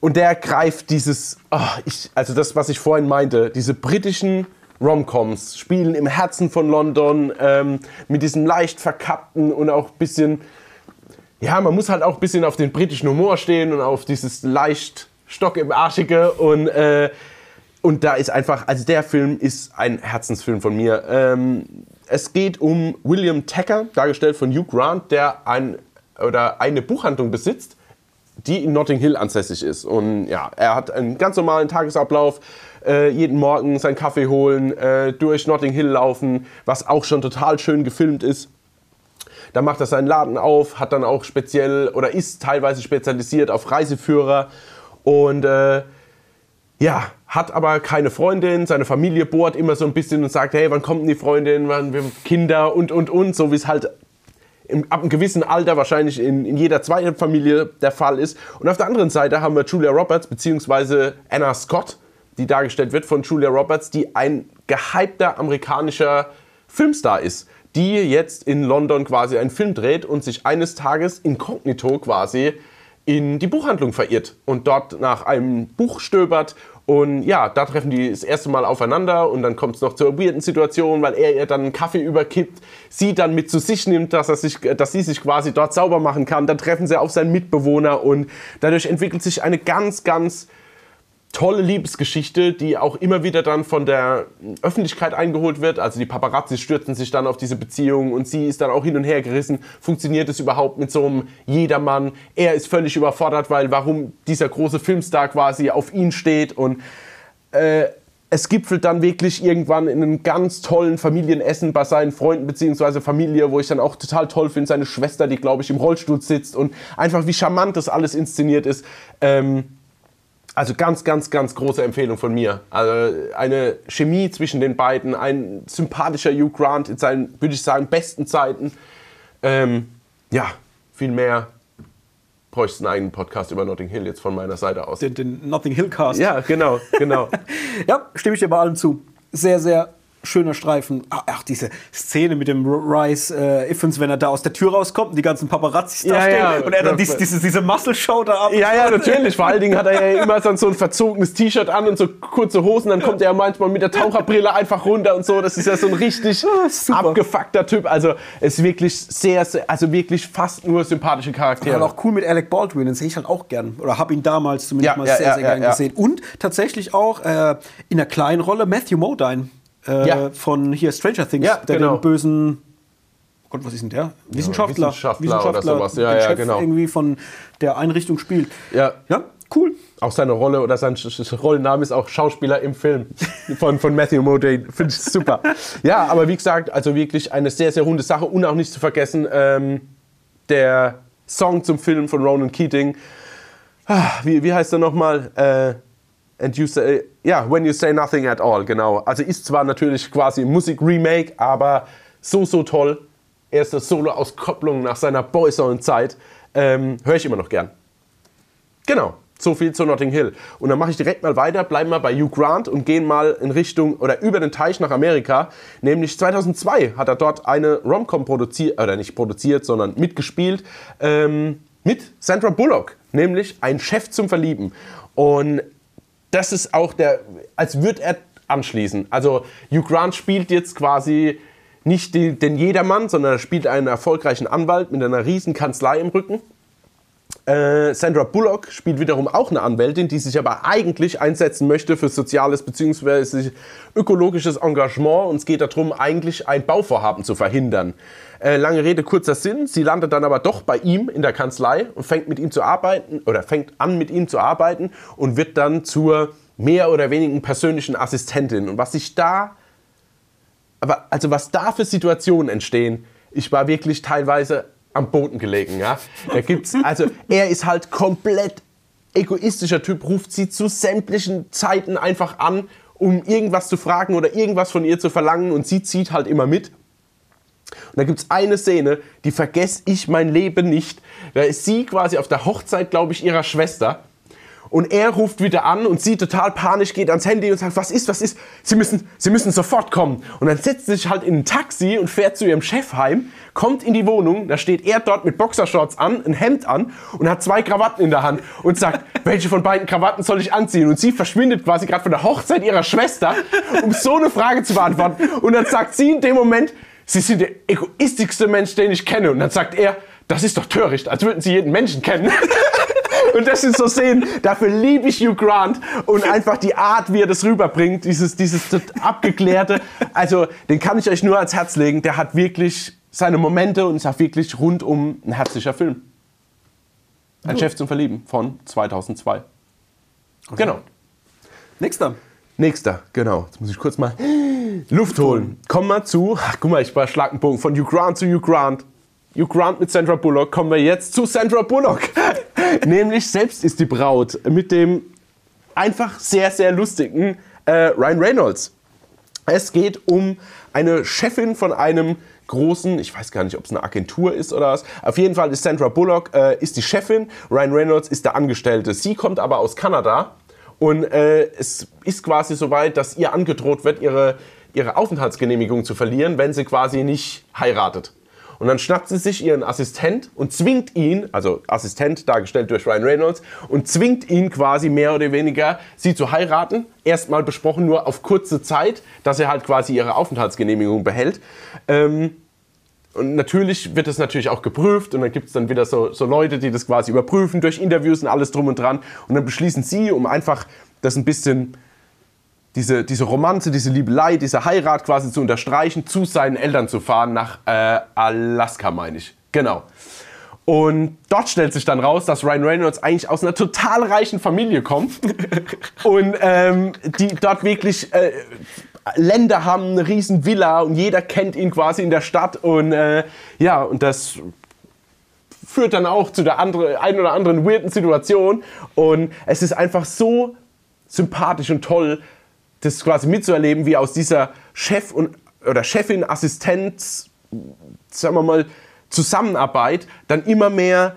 und der greift dieses, ah, ich, also das, was ich vorhin meinte, diese britischen Romcoms spielen im Herzen von London ähm, mit diesem leicht verkappten und auch ein bisschen, ja, man muss halt auch ein bisschen auf den britischen Humor stehen und auf dieses leicht Stock im Arschige und, äh, und da ist einfach, also der Film ist ein Herzensfilm von mir. Ähm, es geht um William Tacker, dargestellt von Hugh Grant, der ein, oder eine Buchhandlung besitzt, die in Notting Hill ansässig ist. Und ja, er hat einen ganz normalen Tagesablauf. Äh, jeden Morgen seinen Kaffee holen, äh, durch Notting Hill laufen, was auch schon total schön gefilmt ist. Da macht er seinen Laden auf, hat dann auch speziell oder ist teilweise spezialisiert auf Reiseführer und äh, ja, hat aber keine Freundin. Seine Familie bohrt immer so ein bisschen und sagt, hey, wann kommt denn die Freundin, wann wir Kinder und und und, so wie es halt im, ab einem gewissen Alter wahrscheinlich in, in jeder zweiten Familie der Fall ist. Und auf der anderen Seite haben wir Julia Roberts bzw. Anna Scott, die dargestellt wird von Julia Roberts, die ein gehypter amerikanischer Filmstar ist, die jetzt in London quasi einen Film dreht und sich eines Tages inkognito quasi in die Buchhandlung verirrt und dort nach einem Buch stöbert. Und ja, da treffen die das erste Mal aufeinander und dann kommt es noch zur weirden Situation, weil er ihr dann einen Kaffee überkippt, sie dann mit zu sich nimmt, dass, er sich, dass sie sich quasi dort sauber machen kann. Dann treffen sie auf seinen Mitbewohner und dadurch entwickelt sich eine ganz, ganz tolle Liebesgeschichte, die auch immer wieder dann von der Öffentlichkeit eingeholt wird. Also die Paparazzi stürzen sich dann auf diese Beziehung und sie ist dann auch hin und her gerissen. Funktioniert es überhaupt mit so einem Jedermann? Er ist völlig überfordert, weil warum dieser große Filmstar quasi auf ihn steht und äh, es gipfelt dann wirklich irgendwann in einem ganz tollen Familienessen bei seinen Freunden bzw. Familie, wo ich dann auch total toll finde, seine Schwester, die glaube ich im Rollstuhl sitzt und einfach wie charmant das alles inszeniert ist. Ähm, also ganz, ganz, ganz große Empfehlung von mir. Also eine Chemie zwischen den beiden, ein sympathischer Hugh Grant in seinen, würde ich sagen, besten Zeiten. Ähm, ja, viel mehr bräuchte einen eigenen Podcast über Notting Hill jetzt von meiner Seite aus. Den, den Notting Hill Cast. Ja, genau, genau. Ja, stimme ich dir bei allem zu. Sehr, sehr schöner Streifen. Ach, ach, diese Szene mit dem Rice äh, Iffens, wenn er da aus der Tür rauskommt und die ganzen Paparazzis da Ja, stehen ja. und er dann dies, diese, diese Muscle-Show da ab. Ja, ja, natürlich. Vor allen Dingen hat er ja immer dann so ein verzogenes T-Shirt an und so kurze Hosen. Dann kommt er ja manchmal mit der Taucherbrille einfach runter und so. Das ist ja so ein richtig Ah, abgefuckter Typ. Also ist wirklich sehr, sehr, also wirklich fast nur sympathische Ja, Charaktere. auch cool mit Alec Baldwin, den sehe ich halt auch gern. Oder habe ihn damals zumindest Ja, mal sehr, sehr gern gesehen. Und tatsächlich auch äh, in einer kleinen Rolle Matthew Modine äh, Ja. von hier Stranger Things, Ja, der genau. den bösen. Oh Gott, was ist denn der? Wissenschaftler. Wissenschaftler oder sowas. Ja, ja, Chef genau. irgendwie von der Einrichtung spielt. Ja. Ja, cool. Auch seine Rolle oder sein Rollenname ist auch Schauspieler im Film von, von Matthew Modine. Finde ich super. Ja, aber wie gesagt, also wirklich eine sehr, sehr runde Sache. Und auch nicht zu vergessen, ähm, der Song zum Film von Ronan Keating. Ah, Wie, wie heißt er nochmal? Äh, and you say, ja, When You Say Nothing at All, genau. Also ist zwar natürlich quasi Musik-Remake, aber so, so toll. Erste Solo-Auskopplung nach seiner Boyzone-Zeit. Ähm, Höre ich immer noch gern. Genau, so viel zu Notting Hill. Und dann mache ich direkt mal weiter, bleiben wir bei Hugh Grant und gehen mal in Richtung oder über den Teich nach Amerika. Nämlich 2002 hat er dort eine Rom-Com produziert, oder nicht produziert, sondern mitgespielt, ähm, mit Sandra Bullock, nämlich ein Chef zum Verlieben. Und das ist auch der, als würde er anschließen. Also Hugh Grant spielt jetzt quasi nicht die, den Jedermann, sondern er spielt einen erfolgreichen Anwalt mit einer riesen Kanzlei im Rücken Äh, Sandra Bullock spielt wiederum auch eine Anwältin, die sich aber eigentlich einsetzen möchte für soziales bzw. ökologisches Engagement. Und es geht darum, eigentlich ein Bauvorhaben zu verhindern. Äh, lange Rede, kurzer Sinn. Sie landet dann aber doch bei ihm in der Kanzlei und fängt mit ihm zu arbeiten oder fängt an mit ihm zu arbeiten und wird dann zur mehr oder weniger persönlichen Assistentin. Und was sich da, aber also was da für Situationen entstehen, ich war wirklich teilweise am Boden gelegen. Ja? Da gibt's, also er ist halt komplett egoistischer Typ, ruft sie zu sämtlichen Zeiten einfach an, um irgendwas zu fragen oder irgendwas von ihr zu verlangen und sie zieht halt immer mit. Und da gibt es eine Szene, die vergesse ich mein Leben nicht. Da ist sie quasi auf der Hochzeit, glaube ich, ihrer Schwester und er ruft wieder an und sie total panisch geht ans Handy und sagt, was ist, was ist? Sie müssen, Sie müssen sofort kommen. Und dann setzt sie sich halt in ein Taxi und fährt zu ihrem Chef heim, kommt in die Wohnung, da steht er dort mit Boxershorts an, ein Hemd an und hat zwei Krawatten in der Hand und sagt, welche von beiden Krawatten soll ich anziehen? Und sie verschwindet quasi gerade von der Hochzeit ihrer Schwester, um so eine Frage zu beantworten. Und dann sagt sie in dem Moment, Sie sind der egoistischste Mensch, den ich kenne. Und dann sagt er, das ist doch töricht, als würden Sie jeden Menschen kennen. Und das sind so Szenen, dafür liebe ich Hugh Grant und einfach die Art, wie er das rüberbringt, dieses, dieses abgeklärte. Also, den kann ich euch nur ans Herz legen. Der hat wirklich seine Momente und ist auch wirklich rundum ein herzlicher Film. Ein Chef zum Verlieben von 2002. Okay. Genau. Nächster. Nächster, genau. Jetzt muss ich kurz mal Luft holen. Kommen wir zu, ach, guck mal, ich war Schlagbogen von Hugh Grant zu Hugh Grant. Hugh Grant mit Sandra Bullock, kommen wir jetzt zu Sandra Bullock. Nämlich selbst ist die Braut mit dem einfach sehr, sehr lustigen äh, Ryan Reynolds. Es geht um eine Chefin von einem großen, ich weiß gar nicht, ob es eine Agentur ist oder was. Auf jeden Fall ist Sandra Bullock äh, ist die Chefin, Ryan Reynolds ist der Angestellte. Sie kommt aber aus Kanada und äh, es ist quasi so weit, dass ihr angedroht wird, ihre, ihre Aufenthaltsgenehmigung zu verlieren, wenn sie quasi nicht heiratet. Und dann schnappt sie sich ihren Assistent und zwingt ihn, also Assistent dargestellt durch Ryan Reynolds, und zwingt ihn quasi mehr oder weniger, sie zu heiraten. Erstmal besprochen nur auf kurze Zeit, dass er halt quasi ihre Aufenthaltsgenehmigung behält. Ähm, und natürlich wird das natürlich auch geprüft und dann gibt es dann wieder so, so Leute, die das quasi überprüfen durch Interviews und alles drum und dran. Und dann beschließen sie, um einfach das ein bisschen diese, diese Romanze, diese Liebelei, diese Heirat quasi zu unterstreichen, zu seinen Eltern zu fahren, nach äh, Alaska, meine ich. Genau. Und dort stellt sich dann raus, dass Ryan Reynolds eigentlich aus einer total reichen Familie kommt und ähm, die dort wirklich äh, Länder haben, eine riesen Villa und jeder kennt ihn quasi in der Stadt und äh, ja, und das führt dann auch zu der andere, ein oder anderen weirden Situation und es ist einfach so sympathisch und toll, das quasi mitzuerleben, wie aus dieser Chef und oder Chefin, Assistenz, sagen wir mal, Zusammenarbeit dann immer mehr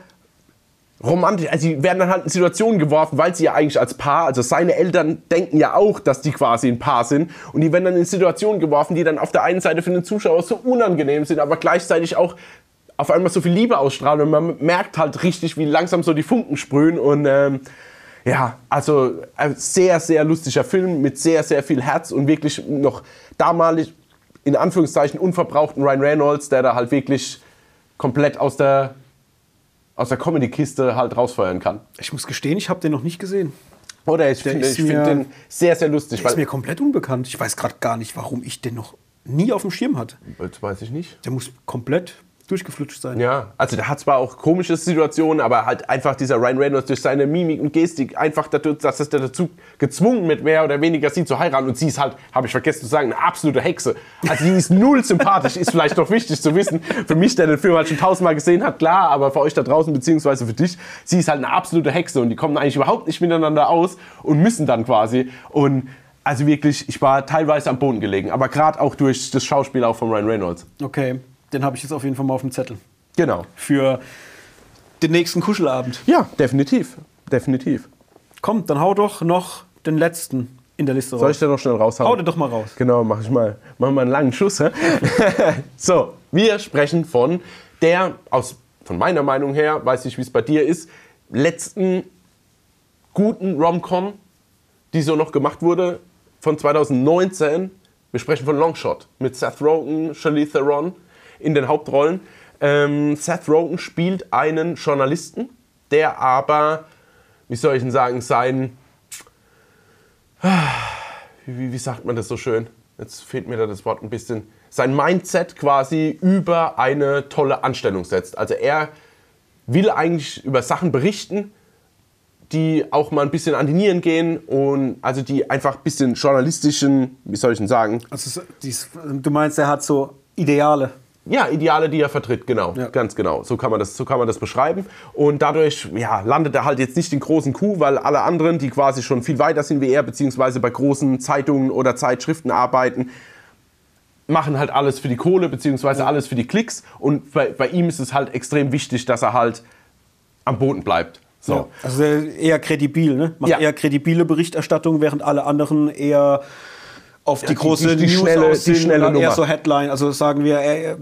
romantisch, also sie werden dann halt in Situationen geworfen, weil sie ja eigentlich als Paar, also seine Eltern denken ja auch, dass die quasi ein Paar sind und die werden dann in Situationen geworfen, die dann auf der einen Seite für den Zuschauer so unangenehm sind, aber gleichzeitig auch auf einmal so viel Liebe ausstrahlen und man merkt halt richtig, wie langsam so die Funken sprühen und ähm, ja, also ein sehr, sehr lustiger Film mit sehr, sehr viel Herz und wirklich noch damalig, in Anführungszeichen, unverbrauchten Ryan Reynolds, der da halt wirklich komplett aus der, aus der Comedy-Kiste halt rausfeuern kann. Ich muss gestehen, ich habe den noch nicht gesehen. Oder ich finde find den sehr, sehr lustig. Der ist mir komplett unbekannt. Ich weiß gerade gar nicht, warum ich den noch nie auf dem Schirm hatte. Das weiß ich nicht. Der muss komplett durchgeflutscht sein. Ja, also der hat zwar auch komische Situationen, aber halt einfach dieser Ryan Reynolds durch seine Mimik und Gestik einfach dazu, dass es dazu gezwungen mit mehr oder weniger sie zu heiraten und sie ist halt, habe ich vergessen zu sagen, eine absolute Hexe. Also die ist null sympathisch, ist vielleicht doch wichtig zu wissen. Für mich, der den Film halt schon tausendmal gesehen hat, klar, aber für euch da draußen beziehungsweise für dich, sie ist halt eine absolute Hexe und die kommen eigentlich überhaupt nicht miteinander aus und müssen dann quasi und also wirklich, ich war teilweise am Boden gelegen, aber gerade auch durch das Schauspiel auch von Ryan Reynolds. Okay den habe ich jetzt auf jeden Fall mal auf dem Zettel. Genau. Für den nächsten Kuschelabend. Ja, definitiv. Definitiv. Komm, dann hau doch noch den letzten in der Liste raus. Soll ich den noch schnell raushauen? Hau den doch mal raus. Genau, mach ich mal. Mach mal einen langen Schuss. so, wir sprechen von der, aus, von meiner Meinung her, weiß ich, wie es bei dir ist, letzten guten Rom-Com, die so noch gemacht wurde, von 2019. Wir sprechen von Longshot mit Seth Rogen, Charlize Theron in den Hauptrollen. Ähm, Seth Rogen spielt einen Journalisten, der aber, wie soll ich denn sagen, sein, wie, wie sagt man das so schön? Jetzt fehlt mir da das Wort ein bisschen. Sein Mindset quasi über eine tolle Anstellung setzt. Also er will eigentlich über Sachen berichten, die auch mal ein bisschen an die Nieren gehen und also die einfach ein bisschen journalistischen, wie soll ich denn sagen? Also du meinst, er hat so Ideale. Ja, Ideale, die er vertritt, genau, Ja. ganz genau. So kann man das, so kann man das beschreiben. Und dadurch, ja, landet er halt jetzt nicht den großen Coup, weil alle anderen, die quasi schon viel weiter sind wie er, beziehungsweise bei großen Zeitungen oder Zeitschriften arbeiten, machen halt alles für die Kohle, beziehungsweise alles für die Klicks. Und bei, bei ihm ist es halt extrem wichtig, dass er halt am Boden bleibt. So. Ja. Also eher kredibil, ne? Macht Ja. eher kredibile Berichterstattung, während alle anderen eher auf die die- große die News schnelle- die schnelle dann eher Nummer. so Headline. Also sagen wir, er,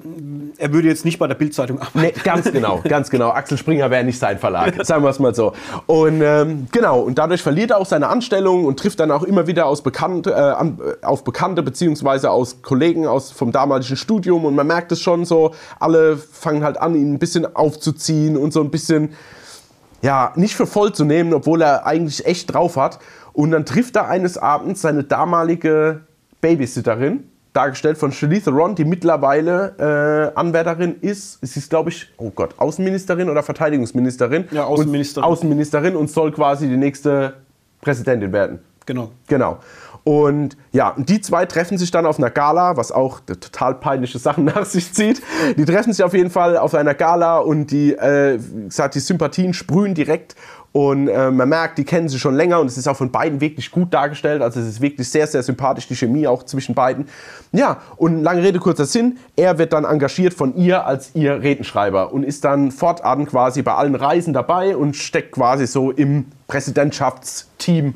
er würde jetzt nicht bei der Bildzeitung arbeiten. Nee, ganz genau, ganz genau. Axel Springer wäre nicht sein Verlag, sagen wir es mal so. Und ähm, genau, und dadurch verliert er auch seine Anstellung und trifft dann auch immer wieder aus Bekannte, äh, an, auf Bekannte beziehungsweise aus Kollegen aus, vom damaligen Studium. Und man merkt es schon so, alle fangen halt an, ihn ein bisschen aufzuziehen und so ein bisschen, ja, nicht für voll zu nehmen, obwohl er eigentlich echt drauf hat. Und dann trifft er eines Abends seine damalige Babysitterin, dargestellt von Charlize Theron, die mittlerweile äh, Anwärterin ist. Sie ist, glaube ich, oh Gott, Außenministerin oder Verteidigungsministerin. Ja, Außenministerin. Und, Außenministerin und soll quasi die nächste Präsidentin werden. Genau. Genau. Und ja, und die zwei treffen sich dann auf einer Gala, was auch total peinliche Sachen nach sich zieht. Die treffen sich auf jeden Fall auf einer Gala und die, äh, gesagt, die Sympathien sprühen direkt. Und äh, man merkt, die kennen sich schon länger und es ist auch von beiden wirklich gut dargestellt. Also es ist wirklich sehr, sehr sympathisch, die Chemie auch zwischen beiden. Ja, und lange Rede, kurzer Sinn, er wird dann engagiert von ihr als ihr Redenschreiber und ist dann fortan quasi bei allen Reisen dabei und steckt quasi so im Präsidentschaftsteam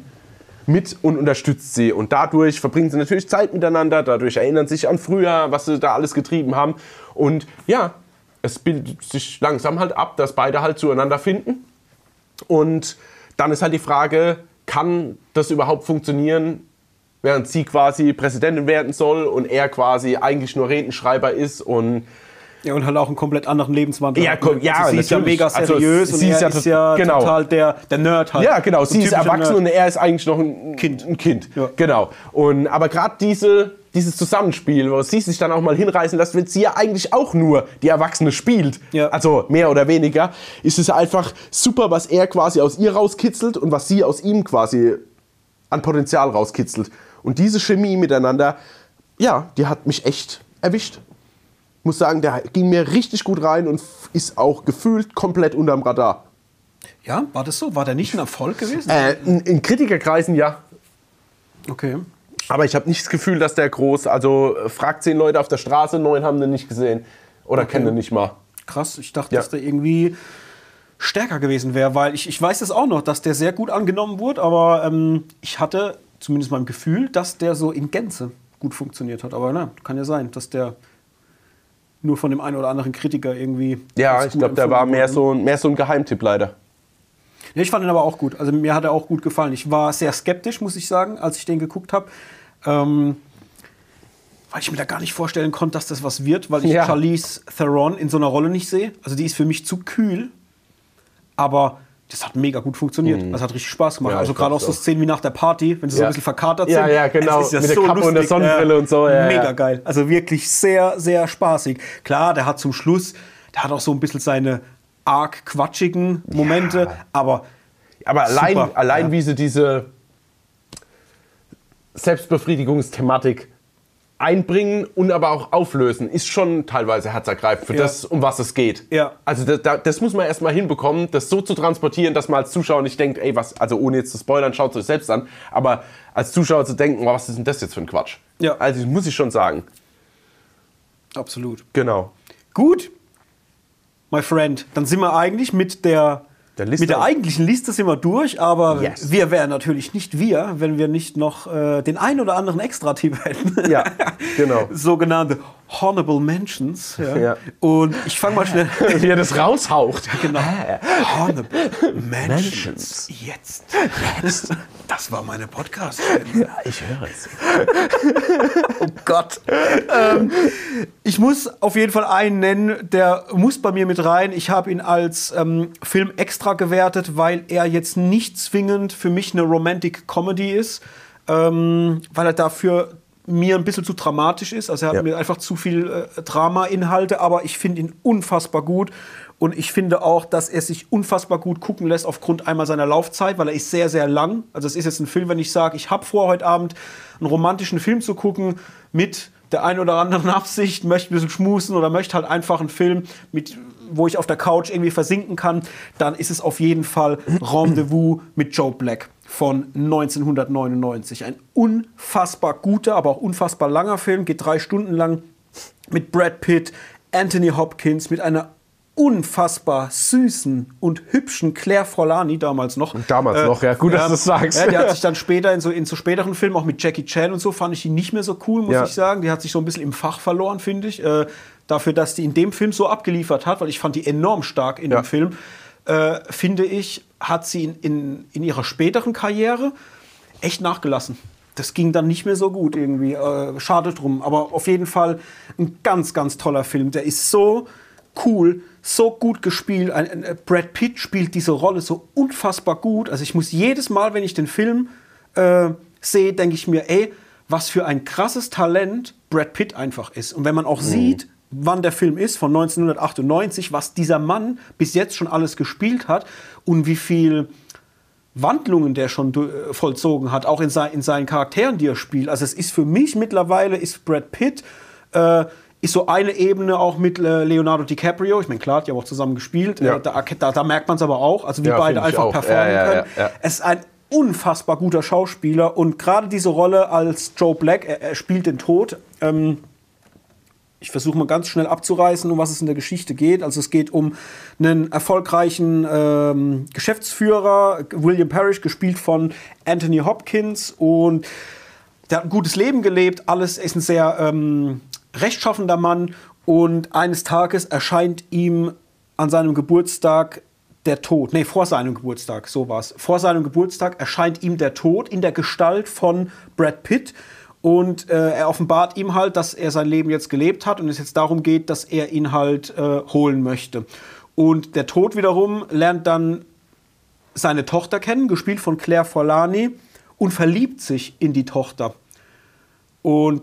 mit und unterstützt sie. Und dadurch verbringen sie natürlich Zeit miteinander, dadurch erinnern sie sich an früher, was sie da alles getrieben haben. Und ja, es bildet sich langsam halt ab, dass beide halt zueinander finden. Und dann ist halt die Frage, kann das überhaupt funktionieren, während sie quasi Präsidentin werden soll und er quasi eigentlich nur Redenschreiber ist und Ja, und halt auch einen komplett anderen Lebenswandel. Ja, hat, komm, ne? ja, also sie ist ja mega Also seriös sie und ist er ja ist ja genau. total der, der Nerd halt. Ja, genau. So Sie ist erwachsen Nerd. und er ist eigentlich noch ein Kind. Ein kind. Ja. Genau. Und, aber gerade diese, dieses Zusammenspiel, wo sie sich dann auch mal hinreißen lässt, wenn sie ja eigentlich auch nur die Erwachsene spielt, Ja. also mehr oder weniger, ist es einfach super, was er quasi aus ihr rauskitzelt und was sie aus ihm quasi an Potenzial rauskitzelt. Und diese Chemie miteinander, ja, die hat mich echt erwischt. Muss sagen, der ging mir richtig gut rein und ist auch gefühlt komplett unterm Radar. Ja, war das so? War der nicht ein Erfolg gewesen? Äh, in, in Kritikerkreisen ja. Okay. Aber ich habe nicht das Gefühl, dass der groß. Also äh, fragt zehn Leute auf der Straße, neun haben den nicht gesehen. Oder kennen den nicht mal. Krass, ich dachte, Ja. dass der irgendwie stärker gewesen wäre, weil ich, ich weiß es auch noch, dass der sehr gut angenommen wurde, aber ähm, ich hatte zumindest mein Gefühl, dass der so in Gänze gut funktioniert hat. Aber na, kann ja sein, dass der nur von dem einen oder anderen Kritiker irgendwie. Ja, ich glaube, der war mehr so, ein- mehr so ein Geheimtipp leider. Ja, ich fand ihn aber auch gut. Also mir hat er auch gut gefallen. Ich war sehr skeptisch, muss ich sagen, als ich den geguckt habe. Ähm, weil ich mir da gar nicht vorstellen konnte, dass das was wird, weil ich Ja. Charlize Theron in so einer Rolle nicht sehe. Also die ist für mich zu kühl. Aber das hat mega gut funktioniert. Das hat richtig Spaß gemacht. Mhm. Ja, also gerade auch so. Szenen wie nach der Party, wenn sie so Ja. ein bisschen verkatert sind. ja, genau. Ja Mit der Kappe und der lustig. Sonnenbrille und so, mega geil. Also wirklich sehr, sehr spaßig. Klar, der hat zum Schluss, der hat auch so ein bisschen seine arg quatschigen Momente, aber Aber allein, Super, allein wie sie diese Selbstbefriedigungsthematik einbringen und aber auch auflösen, ist schon teilweise herzergreifend für Ja. das, um was es geht. Ja. Also das, das, muss man erstmal hinbekommen, das so zu transportieren, dass man als Zuschauer nicht denkt, ey, was, also ohne jetzt zu spoilern, schaut es euch selbst an, aber als Zuschauer zu denken, oh, was ist denn das jetzt für ein Quatsch? Ja. Also das muss ich schon sagen. absolut. Genau. Gut, my friend, dann sind wir eigentlich mit der, Der mit der eigentlichen Liste sind wir durch, aber Yes. wir wären natürlich nicht wir, wenn wir nicht noch äh, den ein oder anderen Extra-Tipp hätten. Ja, genau. Sogenannte Honorable Mentions. Ja. Ja. Und ich fange mal schnell. Wie er das raushaucht. genau. Honorable Mentions. Jetzt. Jetzt. Das war meine podcast ja, Ich höre es. oh Gott. ähm, ich muss auf jeden Fall einen nennen, der muss bei mir mit rein. Ich habe ihn als ähm, Film extra gewertet, weil er jetzt nicht zwingend für mich eine Romantic Comedy ist, ähm, weil er dafür mir ein bisschen zu dramatisch ist. Also er hat ja. mir einfach zu viel äh, Drama-Inhalte, aber ich finde ihn unfassbar gut. Und ich finde auch, dass er sich unfassbar gut gucken lässt aufgrund einmal seiner Laufzeit, weil er ist sehr, sehr lang. Also es ist jetzt ein Film, wenn ich sage, ich habe vor, heute Abend einen romantischen Film zu gucken mit der einen oder anderen Absicht, möchte ein bisschen schmusen oder möchte halt einfach einen Film, mit, wo ich auf der Couch irgendwie versinken kann, dann ist es auf jeden Fall Rendezvous mit Joe Black von 1999. Ein unfassbar guter, aber auch unfassbar langer Film, geht drei Stunden lang mit Brad Pitt, Anthony Hopkins, mit einer unfassbar süßen und hübschen Claire Forlani damals noch. Damals äh, noch, ja, gut, dass du das sagst. Ja, die hat sich dann später in so, in so späteren Filmen, auch mit Jackie Chan und so, fand ich die nicht mehr so cool, muss ja. ich sagen. Die hat sich so ein bisschen im Fach verloren, finde ich. Äh, dafür, dass die in dem Film so abgeliefert hat, weil ich fand die enorm stark in ja. dem Film, äh, finde ich, hat sie in, in, in ihrer späteren Karriere echt nachgelassen das ging dann nicht mehr so gut irgendwie. Äh, schade drum. Aber auf jeden Fall ein ganz, ganz toller Film. Der ist so cool, so gut gespielt. Ein, ein, äh, Brad Pitt spielt diese Rolle so unfassbar gut. Also ich muss jedes Mal, wenn ich den Film äh, sehe, denke ich mir, ey, was für ein krasses Talent Brad Pitt einfach ist. Und wenn man auch mhm. sieht, wann der Film ist, von 1998, was dieser Mann bis jetzt schon alles gespielt hat und wie viel Wandlungen der schon äh, vollzogen hat, auch in, sein, in seinen Charakteren, die er spielt. Also es ist für mich mittlerweile, ist Brad Pitt äh, ist so eine Ebene auch mit äh, Leonardo DiCaprio. Ich meine, klar, die haben auch zusammen gespielt. Ja. Äh, da, da, da, merkt man es aber auch, also wie ja, beide einfach performen ja, können. Es ist ein unfassbar guter Schauspieler und gerade diese Rolle als Joe Black, er, er spielt den Tod. Ähm, ich versuche mal ganz schnell abzureißen, um was es in der Geschichte geht. Also es geht um einen erfolgreichen ähm, Geschäftsführer, William Parrish, gespielt von Anthony Hopkins und der hat ein gutes Leben gelebt. Alles ist ein sehr ähm, rechtschaffender Mann und eines Tages erscheint ihm an seinem Geburtstag der Tod. Nee, vor seinem Geburtstag, so war's. Vor seinem Geburtstag erscheint ihm der Tod in der Gestalt von Brad Pitt. Und äh, er offenbart ihm halt, dass er sein Leben jetzt gelebt hat und es jetzt darum geht, dass er ihn halt äh, holen möchte. Und der Tod wiederum lernt dann seine Tochter kennen, gespielt von Claire Forlani, und verliebt sich in die Tochter. Und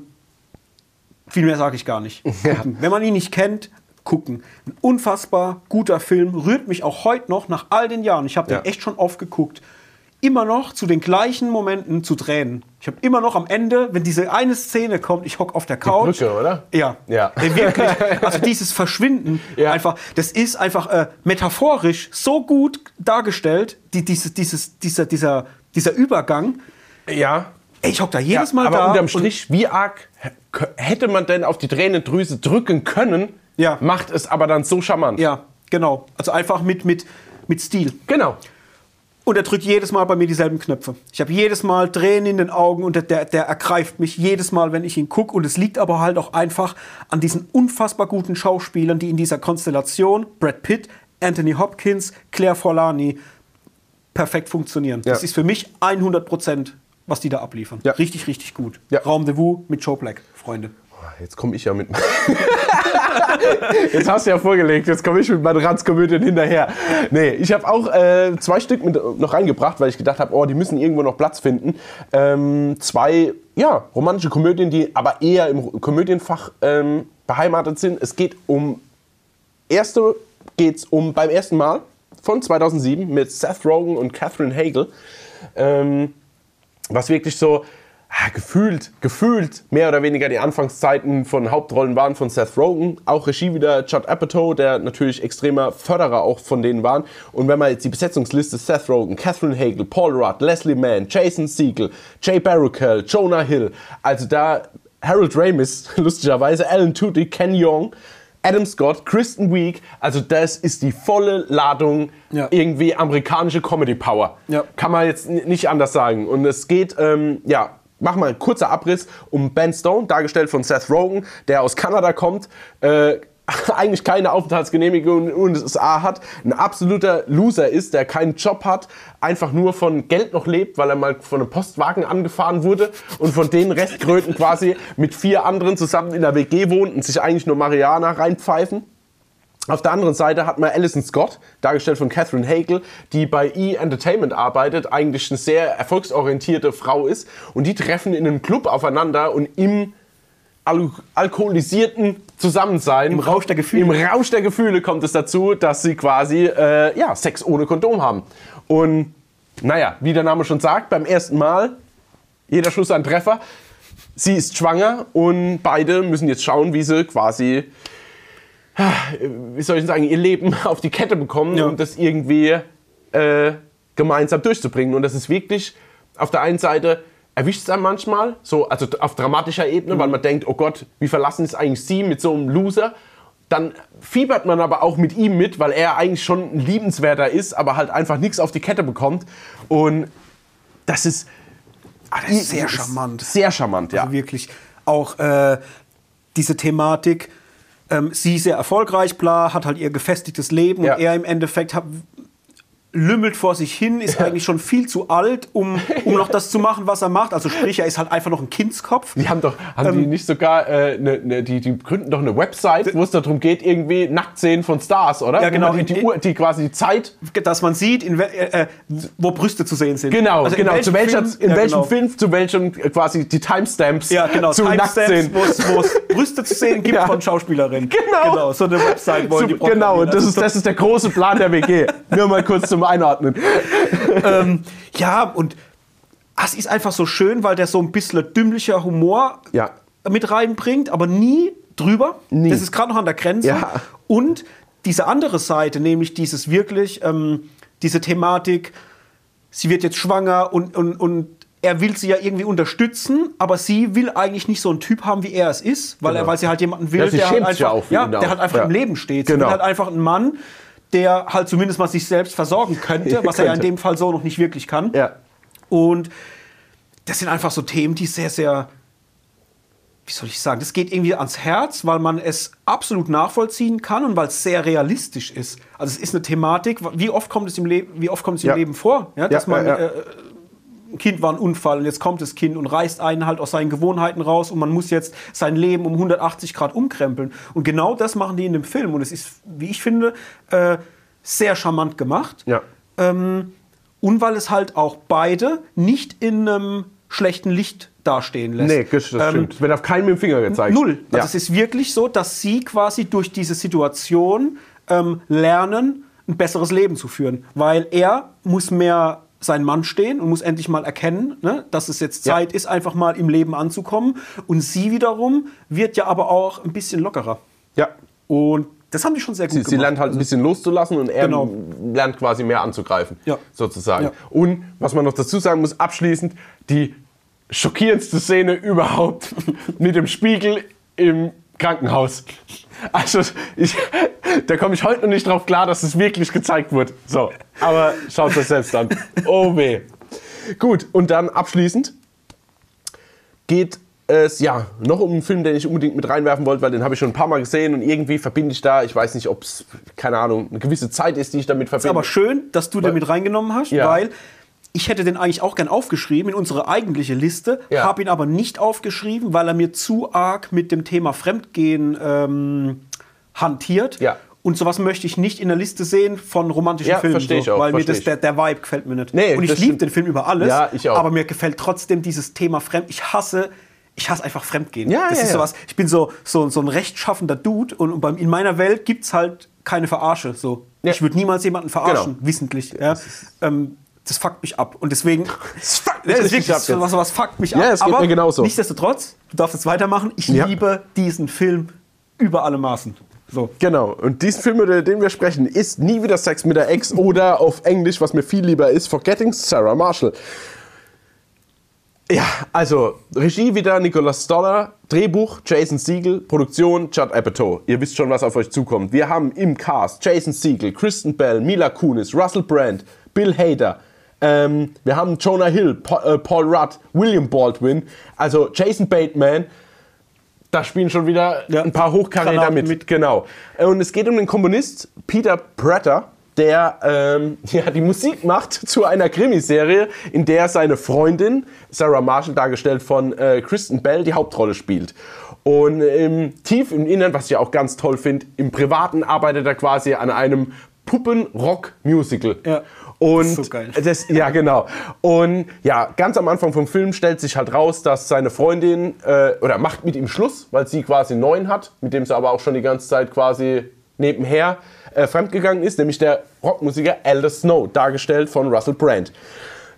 viel mehr sage ich gar nicht. Ja. Wenn man ihn nicht kennt, gucken. Ein unfassbar guter Film, rührt mich auch heute noch nach all den Jahren. Ich habe ja. den echt schon oft geguckt. Immer noch zu den gleichen Momenten zu Tränen. Ich habe immer noch am Ende, wenn diese eine Szene kommt, ich hocke auf der Couch. Die Brücke, oder? Ja. ja. Wirklich. Also dieses Verschwinden, ja. einfach, das ist einfach äh, metaphorisch so gut dargestellt, die, dieses, dieses, dieser, dieser, dieser Übergang. Ja. Ich hocke da jedes Mal aber da. Aber unterm Strich, wie arg hätte man denn auf die Tränendrüse drücken können, ja. macht es aber dann so charmant. Ja, genau. Also einfach mit, mit, mit Stil. Genau. Und er drückt jedes Mal bei mir dieselben Knöpfe. Ich habe jedes Mal Tränen in den Augen und der, der, ergreift mich jedes Mal, wenn ich ihn gucke. Und es liegt aber halt auch einfach an diesen unfassbar guten Schauspielern, die in dieser Konstellation, Brad Pitt, Anthony Hopkins, Claire Forlani, perfekt funktionieren. Ja. Das ist für mich 100 Prozent was die da abliefern. Ja. Richtig, richtig gut. Ja. Raumdevous mit Joe Black, Freunde. Jetzt komme ich ja mit. jetzt hast du ja vorgelegt, jetzt komme ich mit meinen Ranzkomödien hinterher. Nee, ich habe auch äh, zwei Stück mit, noch reingebracht, weil ich gedacht habe, oh, die müssen irgendwo noch Platz finden. Ähm, zwei, ja, romantische Komödien, die aber eher im Komödienfach ähm, beheimatet sind. Es geht um. Erste geht's um beim ersten Mal von 2007 mit Seth Rogen und Catherine Hagel. Ähm, was wirklich so ah, gefühlt, gefühlt mehr oder weniger die Anfangszeiten von Hauptrollen waren von Seth Rogen. Auch Regie wieder Judd Apatow, der natürlich extremer Förderer auch von denen waren. Und wenn man jetzt die Besetzungsliste Seth Rogen, Catherine Hagel, Paul Rudd, Leslie Mann, Jason Siegel, Jay Baruchel, Jonah Hill, also da Harold Ramis, lustigerweise, Alan Tudyk, Ken Young, Adam Scott, Kristen Wiig, also das ist die volle Ladung ja. irgendwie amerikanische Comedy Power. Ja. Kann man jetzt nicht anders sagen. Und es geht, ähm, ja, mach mal ein kurzer Abriss um Ben Stone, dargestellt von Seth Rogen, der aus Kanada kommt, äh, eigentlich keine Aufenthaltsgenehmigung in den USA hat, ein absoluter Loser ist, der keinen Job hat, einfach nur von Geld noch lebt, weil er mal von einem Postwagen angefahren wurde und von den Restkröten quasi mit vier anderen zusammen in der WG wohnt und sich eigentlich nur Mariana reinpfeifen. Auf der anderen Seite hat man Alison Scott, dargestellt von Catherine Hagel, die bei E! Entertainment arbeitet, eigentlich eine sehr erfolgsorientierte Frau ist. Und die treffen in einem Club aufeinander und im al alkoholisierten Zusammensein, Im Rausch der Gefühle. im Rausch der Gefühle kommt es dazu, dass sie quasi äh, ja, Sex ohne Kondom haben. Und naja, wie der Name schon sagt, beim ersten Mal, jeder Schuss ein Treffer. Sie ist schwanger und beide müssen jetzt schauen, wie sie quasi wie soll ich sagen, ihr Leben auf die Kette bekommen Ja. und das irgendwie äh, gemeinsam durchzubringen. Und das ist wirklich auf der einen Seite erwischt es einem manchmal, so, also auf dramatischer Ebene, weil man denkt, oh Gott, wie verlassen ist eigentlich sie mit so einem Loser? Dann fiebert man aber auch mit ihm mit, weil er eigentlich schon ein liebenswerter ist, aber halt einfach nichts auf die Kette bekommt. Und das ist, Ah, das ist sehr charmant. Sehr charmant, ja. Also wirklich auch äh, diese Thematik, ähm, sie sehr erfolgreich, bla, hat halt ihr gefestigtes Leben Ja. und er im Endeffekt hat, lümmelt vor sich hin, ist eigentlich schon viel zu alt, um, um noch das zu machen, was er macht. Also sprich, er ist halt einfach noch ein Kindskopf. Die haben doch, haben die nicht sogar, äh, ne, ne, die, die gründen doch eine Website, wo es darum geht, irgendwie Nacktszenen von Stars, oder? Ja, genau. Die, die, Uhr, die quasi die Zeit. Dass man sieht, in äh, äh, wo Brüste zu sehen sind. Genau, Also in genau. Zu welcher, Film- in ja, welchem genau. Film, zu welchem äh, quasi die Timestamps Ja, genau. zu Nacktszenen. wo es- Brüste zu sehen gibt Ja. von Schauspielerinnen. Genau. genau. So eine Website wollen die Zu, genau, programmieren. das ist, das ist der große Plan der WG. Nur mal kurz zum Einordnen. Ja, und es ist einfach so schön, weil der so ein bisschen dümmlicher Humor Ja. mit reinbringt, aber nie drüber. Nie. Das ist gerade noch an der Grenze. Ja. Und diese andere Seite, nämlich dieses wirklich, ähm, diese Thematik, sie wird jetzt schwanger und, und, und er will sie ja irgendwie unterstützen, aber sie will eigentlich nicht so einen Typ haben, wie er es ist, weil, er, Genau. weil sie halt jemanden will, Ja, der, halt ja einfach, auch für ja, ihn der halt einfach Ja. im Leben steht. Sie Genau. will halt einfach einen Mann, der halt zumindest mal sich selbst versorgen könnte, was er ja in dem Fall so noch nicht wirklich kann. Ja. Und das sind einfach so Themen, die sehr, sehr, wie soll ich sagen, das geht irgendwie ans Herz, weil man es absolut nachvollziehen kann und weil es sehr realistisch ist. Also es ist eine Thematik, wie oft kommt es im, Le wie oft kommt es im Ja. Leben vor, ja, dass Ja, man. Äh, Kind war ein Unfall und jetzt kommt das Kind und reißt einen halt aus seinen Gewohnheiten raus und man muss jetzt sein Leben um 180 Grad umkrempeln. Und genau das machen die in dem Film und es ist, wie ich finde, äh, sehr charmant gemacht. Ja. Ähm, und weil es halt auch beide nicht in einem schlechten Licht dastehen lässt. Nee, das Ähm, stimmt. Wird auf keinen mit dem Finger gezeigt. Null. Also Ja. es ist wirklich so, dass sie quasi durch diese Situation ähm, lernen, ein besseres Leben zu führen. Weil er muss mehr sein Mann stehen und muss endlich mal erkennen, ne, dass es jetzt Ja. Zeit ist, einfach mal im Leben anzukommen. Und sie wiederum wird ja aber auch ein bisschen lockerer. ja. Und das haben die schon sehr gut Sie, gemacht. sie lernt halt ein bisschen loszulassen und er Genau. lernt quasi mehr anzugreifen, Ja. sozusagen. Ja. Und was man noch dazu sagen muss, abschließend, die schockierendste Szene überhaupt mit dem Spiegel im Krankenhaus. Also, ich, da komme ich heute noch nicht drauf klar, dass es wirklich gezeigt wird. So, aber schaut das selbst an. Oh weh. Gut, und dann abschließend geht es ja noch um einen Film, den ich unbedingt mit reinwerfen wollte, weil den habe ich schon ein paar Mal gesehen und irgendwie verbinde ich da, ich weiß nicht, ob es, keine Ahnung, eine gewisse Zeit ist, die ich damit ist verbinde. aber schön, dass du den mit reingenommen hast, Ja. weil ich hätte den eigentlich auch gern aufgeschrieben in unsere eigentliche Liste, Ja. habe ihn aber nicht aufgeschrieben, weil er mir zu arg mit dem Thema Fremdgehen ähm, hantiert. Ja. Und sowas möchte ich nicht in der Liste sehen von romantischen Ja, Filmen. verstehe ich auch, Weil mir das, der, der Vibe gefällt mir nicht. Nee, und ich liebe den Film über alles. Ja, ich auch. Aber mir gefällt trotzdem dieses Thema Fremd. Ich hasse. Ich hasse einfach Fremdgehen. Ja, das ja, ist sowas. Ich bin so, so, so ein rechtschaffender Dude und, und in meiner Welt gibt es halt keine Verarsche. So. Ja. Ich würde niemals jemanden verarschen, Genau. wissentlich. Ja. Ähm, das fuckt mich ab. Und deswegen. Das fuckt Ja, mich das ab jetzt. was, was fuckt mich Ja, ab. es geht Aber mir genauso. Nichtsdestotrotz, du darfst jetzt weitermachen. Ich Ja. liebe diesen Film über alle Maßen. So. Genau, und diesen Film, über den wir sprechen, ist Nie wieder Sex mit der Ex oder auf Englisch, was mir viel lieber ist, Forgetting Sarah Marshall. Ja, also Regie wieder Nicholas Stoller, Drehbuch Jason Siegel, Produktion Judd Apatow. Ihr wisst schon, was auf euch zukommt. Wir haben im Cast Jason Siegel, Kristen Bell, Mila Kunis, Russell Brand, Bill Hader. Ähm, wir haben Jonah Hill, äh, Paul Rudd, William Baldwin, also Jason Bateman, da spielen schon wieder Ja. ein paar Hochkaräter mit. mit. Genau. Und es geht um den Komponist Peter Prater, der ähm, ja, die Musik macht zu einer Krimiserie, in der seine Freundin, Sarah Marshall, dargestellt von äh, Kristen Bell, die Hauptrolle spielt. Und ähm, tief im Innern, was ich auch ganz toll finde, im Privaten arbeitet er quasi an einem Puppen-Rock-Musical. Ja. Und Das ist so geil. das, ja, genau. Und ja, ganz am Anfang vom Film stellt sich halt raus, dass seine Freundin äh, oder macht mit ihm Schluss, weil sie quasi einen neuen hat, mit dem sie aber auch schon die ganze Zeit quasi nebenher äh, fremdgegangen ist, nämlich der Rockmusiker Aldous Snow, dargestellt von Russell Brand.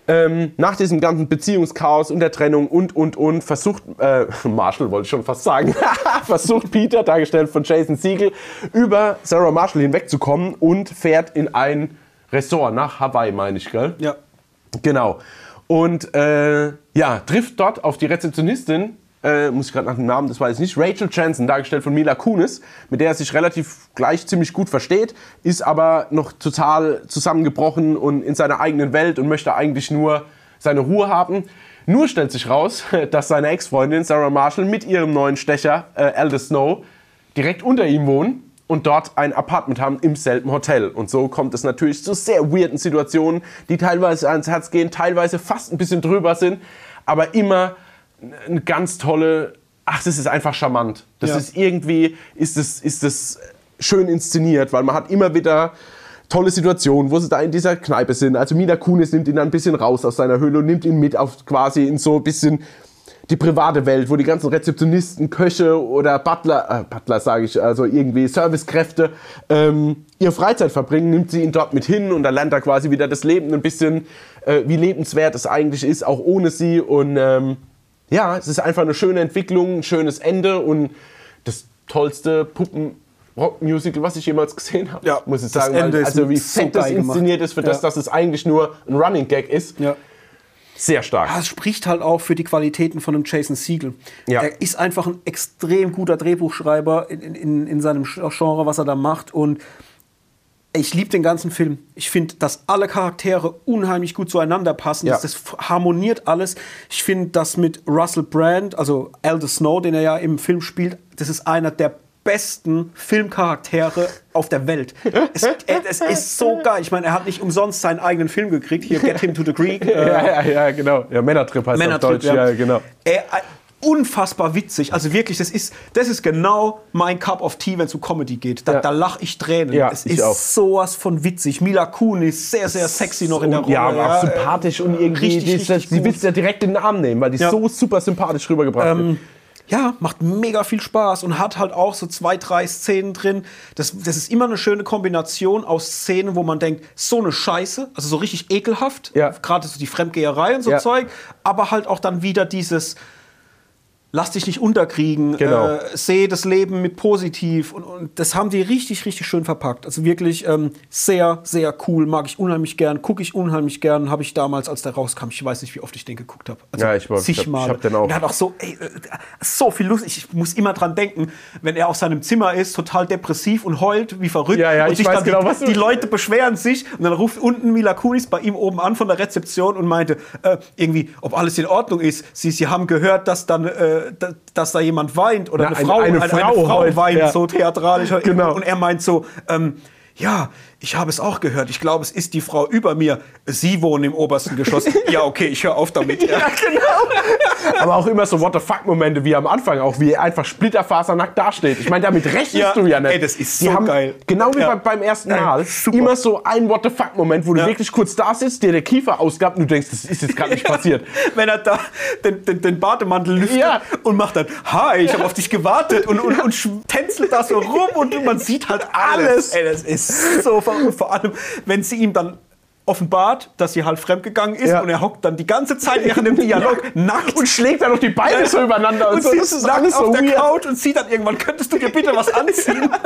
Ähm, nach diesem ganzen Beziehungschaos und der Trennung und, und, und versucht, äh, Marshall wollte ich schon fast sagen, versucht Peter, dargestellt von Jason Siegel, über Sarah Marshall hinwegzukommen und fährt in ein Ressort nach Hawaii, meine ich, gell? Ja. Genau. Und äh, ja, trifft dort auf die Rezeptionistin, äh, muss ich gerade nach dem Namen, das weiß ich nicht, Rachel Jansen, dargestellt von Mila Kunis, mit der er sich relativ gleich ziemlich gut versteht, ist aber noch total zusammengebrochen und in seiner eigenen Welt und möchte eigentlich nur seine Ruhe haben. Nur stellt sich raus, dass seine Ex-Freundin Sarah Marshall mit ihrem neuen Stecher, äh, Aldous Snow, direkt unter ihm wohnen und dort ein Apartment haben im selben Hotel. Und so kommt es natürlich zu sehr weirden Situationen, die teilweise ans Herz gehen, teilweise fast ein bisschen drüber sind, aber immer eine ganz tolle. Ach, das ist einfach charmant. Das Ja. ist irgendwie, ist es, ist schön inszeniert, weil man hat immer wieder tolle Situationen, wo sie da in dieser Kneipe sind. Also Mina Kunis nimmt ihn dann ein bisschen raus aus seiner Höhle und nimmt ihn mit auf quasi in so ein bisschen die private Welt, wo die ganzen Rezeptionisten, Köche oder Butler, äh, Butler sage ich, also irgendwie Servicekräfte, ähm, ihre Freizeit verbringen, nimmt sie ihn dort mit hin und da lernt er quasi wieder das Leben ein bisschen, äh, wie lebenswert es eigentlich ist, auch ohne sie. Und ähm, ja, es ist einfach eine schöne Entwicklung, ein schönes Ende und das tollste Puppen. Rockmusical, was ich jemals gesehen habe, Ja, muss ich das sagen. Weil, also wie so fett das geil gemacht. inszeniert ist, für das, Ja. dass es eigentlich nur ein Running Gag ist. Ja. Sehr stark. Ah, Es spricht halt auch für die Qualitäten von einem Jason Siegel. Ja. Er ist einfach ein extrem guter Drehbuchschreiber in, in, in seinem Genre, was er da macht. Und ich liebe den ganzen Film. Ich finde, dass alle Charaktere unheimlich gut zueinander passen. Ja. Das, das harmoniert alles. Ich finde, das mit Russell Brand, also Aldous Snow, den er ja im Film spielt, das ist einer der besten Filmcharaktere auf der Welt. Es, äh, es ist so geil. Ich meine, er hat nicht umsonst seinen eigenen Film gekriegt. Hier, Get Him to the Greek. äh, Ja, ja, ja, genau. Ja, Männertrip heißt Männertrip, auf Deutsch. Ja, genau. Äh, äh, unfassbar witzig. Also wirklich, das ist, das ist genau mein Cup of Tea, wenn es um Comedy geht. Da, Ja. da lache ich Tränen. Ja, es ist auch. sowas von witzig. Mila Kunis, sehr, sehr sexy noch in der Rolle. ja, aber äh, sympathisch und irgendwie, richtig, die, richtig die gut. willst du ja direkt in den Arm nehmen, weil die Ja. so super sympathisch rübergebracht wird. Ja, macht mega viel Spaß und hat halt auch so zwei, drei Szenen drin. Das, das ist immer eine schöne Kombination aus Szenen, wo man denkt, so eine Scheiße, also so richtig ekelhaft, Ja. gerade so die Fremdgeherei und so Ja. Zeug, aber halt auch dann wieder dieses Lass dich nicht unterkriegen, Genau. äh, sehe das Leben mit positiv und, und das haben die richtig, richtig schön verpackt. Also wirklich ähm, sehr, sehr cool, mag ich unheimlich gern, gucke ich unheimlich gern, habe ich damals, als der rauskam, ich weiß nicht, wie oft ich den geguckt habe. Also Ja, ich war- ich zig hab- ich hab den auch. Und er hat auch so, ey, äh, so viel Lust. Ich muss immer dran denken, wenn er auf seinem Zimmer ist, total depressiv und heult wie verrückt. Ja, ja, und ich sich weiß dann genau, die, was die Leute beschweren sich und dann ruft unten Mila Kunis bei ihm oben an von der Rezeption und meinte äh, irgendwie, ob alles in Ordnung ist. Sie, sie haben gehört, dass dann, äh, dass da jemand weint oder Na, eine Frau, eine- eine Frau heult, weint ja. so theatralisch. Genau. Und er meint so. Ähm, ja, ich habe es auch gehört. Ich glaube, es ist die Frau über mir. Sie wohnen im obersten Geschoss. ja, okay, ich höre auf damit. Ja. genau. Aber auch immer so What the fuck-Momente wie am Anfang, auch wie er einfach splitterfasernackt dasteht. Ich meine, damit rechnest Ja, du ja nicht. ey, das ist so haben, geil. Genau wie Ja. beim, ersten Mal. super. Immer so ein What the fuck-Moment, wo Ja. du wirklich kurz da sitzt, dir der Kiefer ausgabt und du denkst, das ist jetzt gerade nicht passiert. Wenn er da den, den, den Bademantel lüftet Ja. und macht dann, hi, ich habe auf dich gewartet und, und, und tänzelt da so rum und man sieht halt alles. Ey, das ist so verrückt. Vor allem, wenn sie ihm dann offenbart, dass sie halt fremdgegangen ist Ja. und er hockt dann die ganze Zeit während dem Dialog nackt Und schlägt dann noch die Beine so übereinander und, und so. sie Das ist ist nackt alles auf so der weird. Couch und sie dann irgendwann, könntest du dir bitte was anziehen?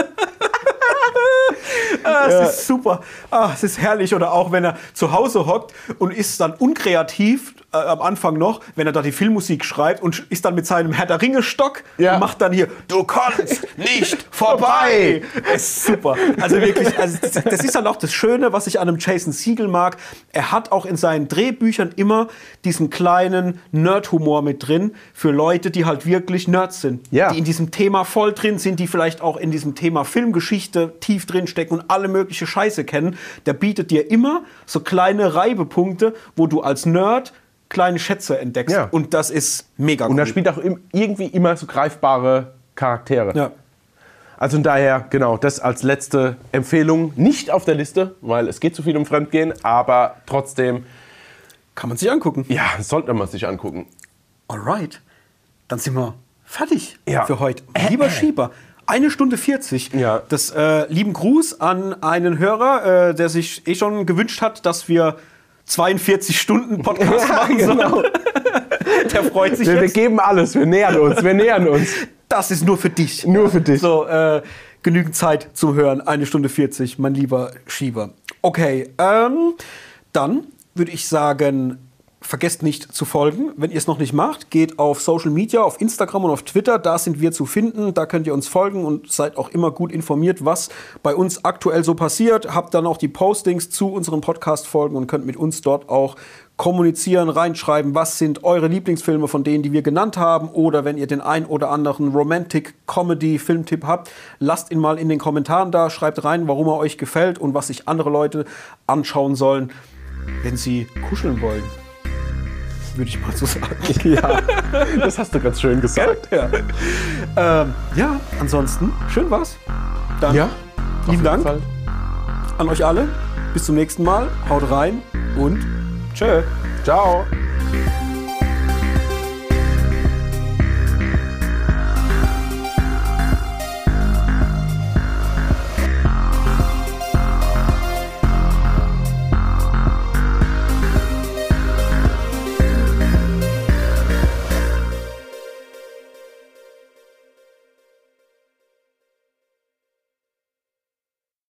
ah, das ist super. Ah, es ist herrlich. Oder auch, wenn er zu Hause hockt und ist dann unkreativ, äh, am Anfang noch, wenn er da die Filmmusik schreibt und ist dann mit seinem Herr der Ringe Stock Ja. und macht dann hier, du kannst nicht vorbei. Es ist super. Also wirklich, also das, das ist dann auch das Schöne, was ich an einem Jason Siegel mag. Er hat auch in seinen Drehbüchern immer diesen kleinen Nerd-Humor mit drin für Leute, die halt wirklich Nerds sind. Ja. Die in diesem Thema voll drin sind, die vielleicht auch in diesem Thema Filmgeschichte tief drin stecken und alle mögliche Scheiße kennen. Der bietet dir immer so kleine Reibepunkte, wo du als Nerd kleine Schätze entdeckst. Ja. Und das ist mega Und cool. er spielt auch irgendwie immer so greifbare Charaktere. ja. Also von daher, genau, das als letzte Empfehlung. Nicht auf der Liste, weil es geht zu viel um Fremdgehen, aber trotzdem, Kann man sich angucken. ja, sollte man sich angucken. Alright. Dann sind wir fertig Ja. für heute. Lieber Schieber. Eine Stunde 40. Ja. Das äh, lieben Gruß an einen Hörer, äh, der sich eh schon gewünscht hat, dass wir 42 Stunden Podcast machen sollen. Der freut sich Wir, wir jetzt. geben alles, wir nähern uns, wir nähern uns. Das ist nur für dich. Nur für dich. So, äh, genügend Zeit zum Hören. Eine Stunde 40, mein lieber Schieber. Okay, ähm, dann würde ich sagen, vergesst nicht zu folgen. Wenn ihr es noch nicht macht, geht auf Social Media, auf Instagram und auf Twitter. Da sind wir zu finden. Da könnt ihr uns folgen und seid auch immer gut informiert, was bei uns aktuell so passiert. Habt dann auch die Postings zu unseren Podcast-Folgen und könnt mit uns dort auch kommunizieren, reinschreiben, was sind eure Lieblingsfilme von denen, die wir genannt haben. Oder wenn ihr den ein oder anderen Romantic-Comedy-Filmtipp habt, lasst ihn mal in den Kommentaren da. Schreibt rein, warum er euch gefällt und was sich andere Leute anschauen sollen, wenn sie kuscheln wollen. Würde ich mal so sagen. Ja, das hast du ganz schön gesagt. Ja, ähm, ja ansonsten, schön war's. Dann Ja, lieben Dank Fall. an euch alle. Bis zum nächsten Mal. Haut rein und tschö. Ciao.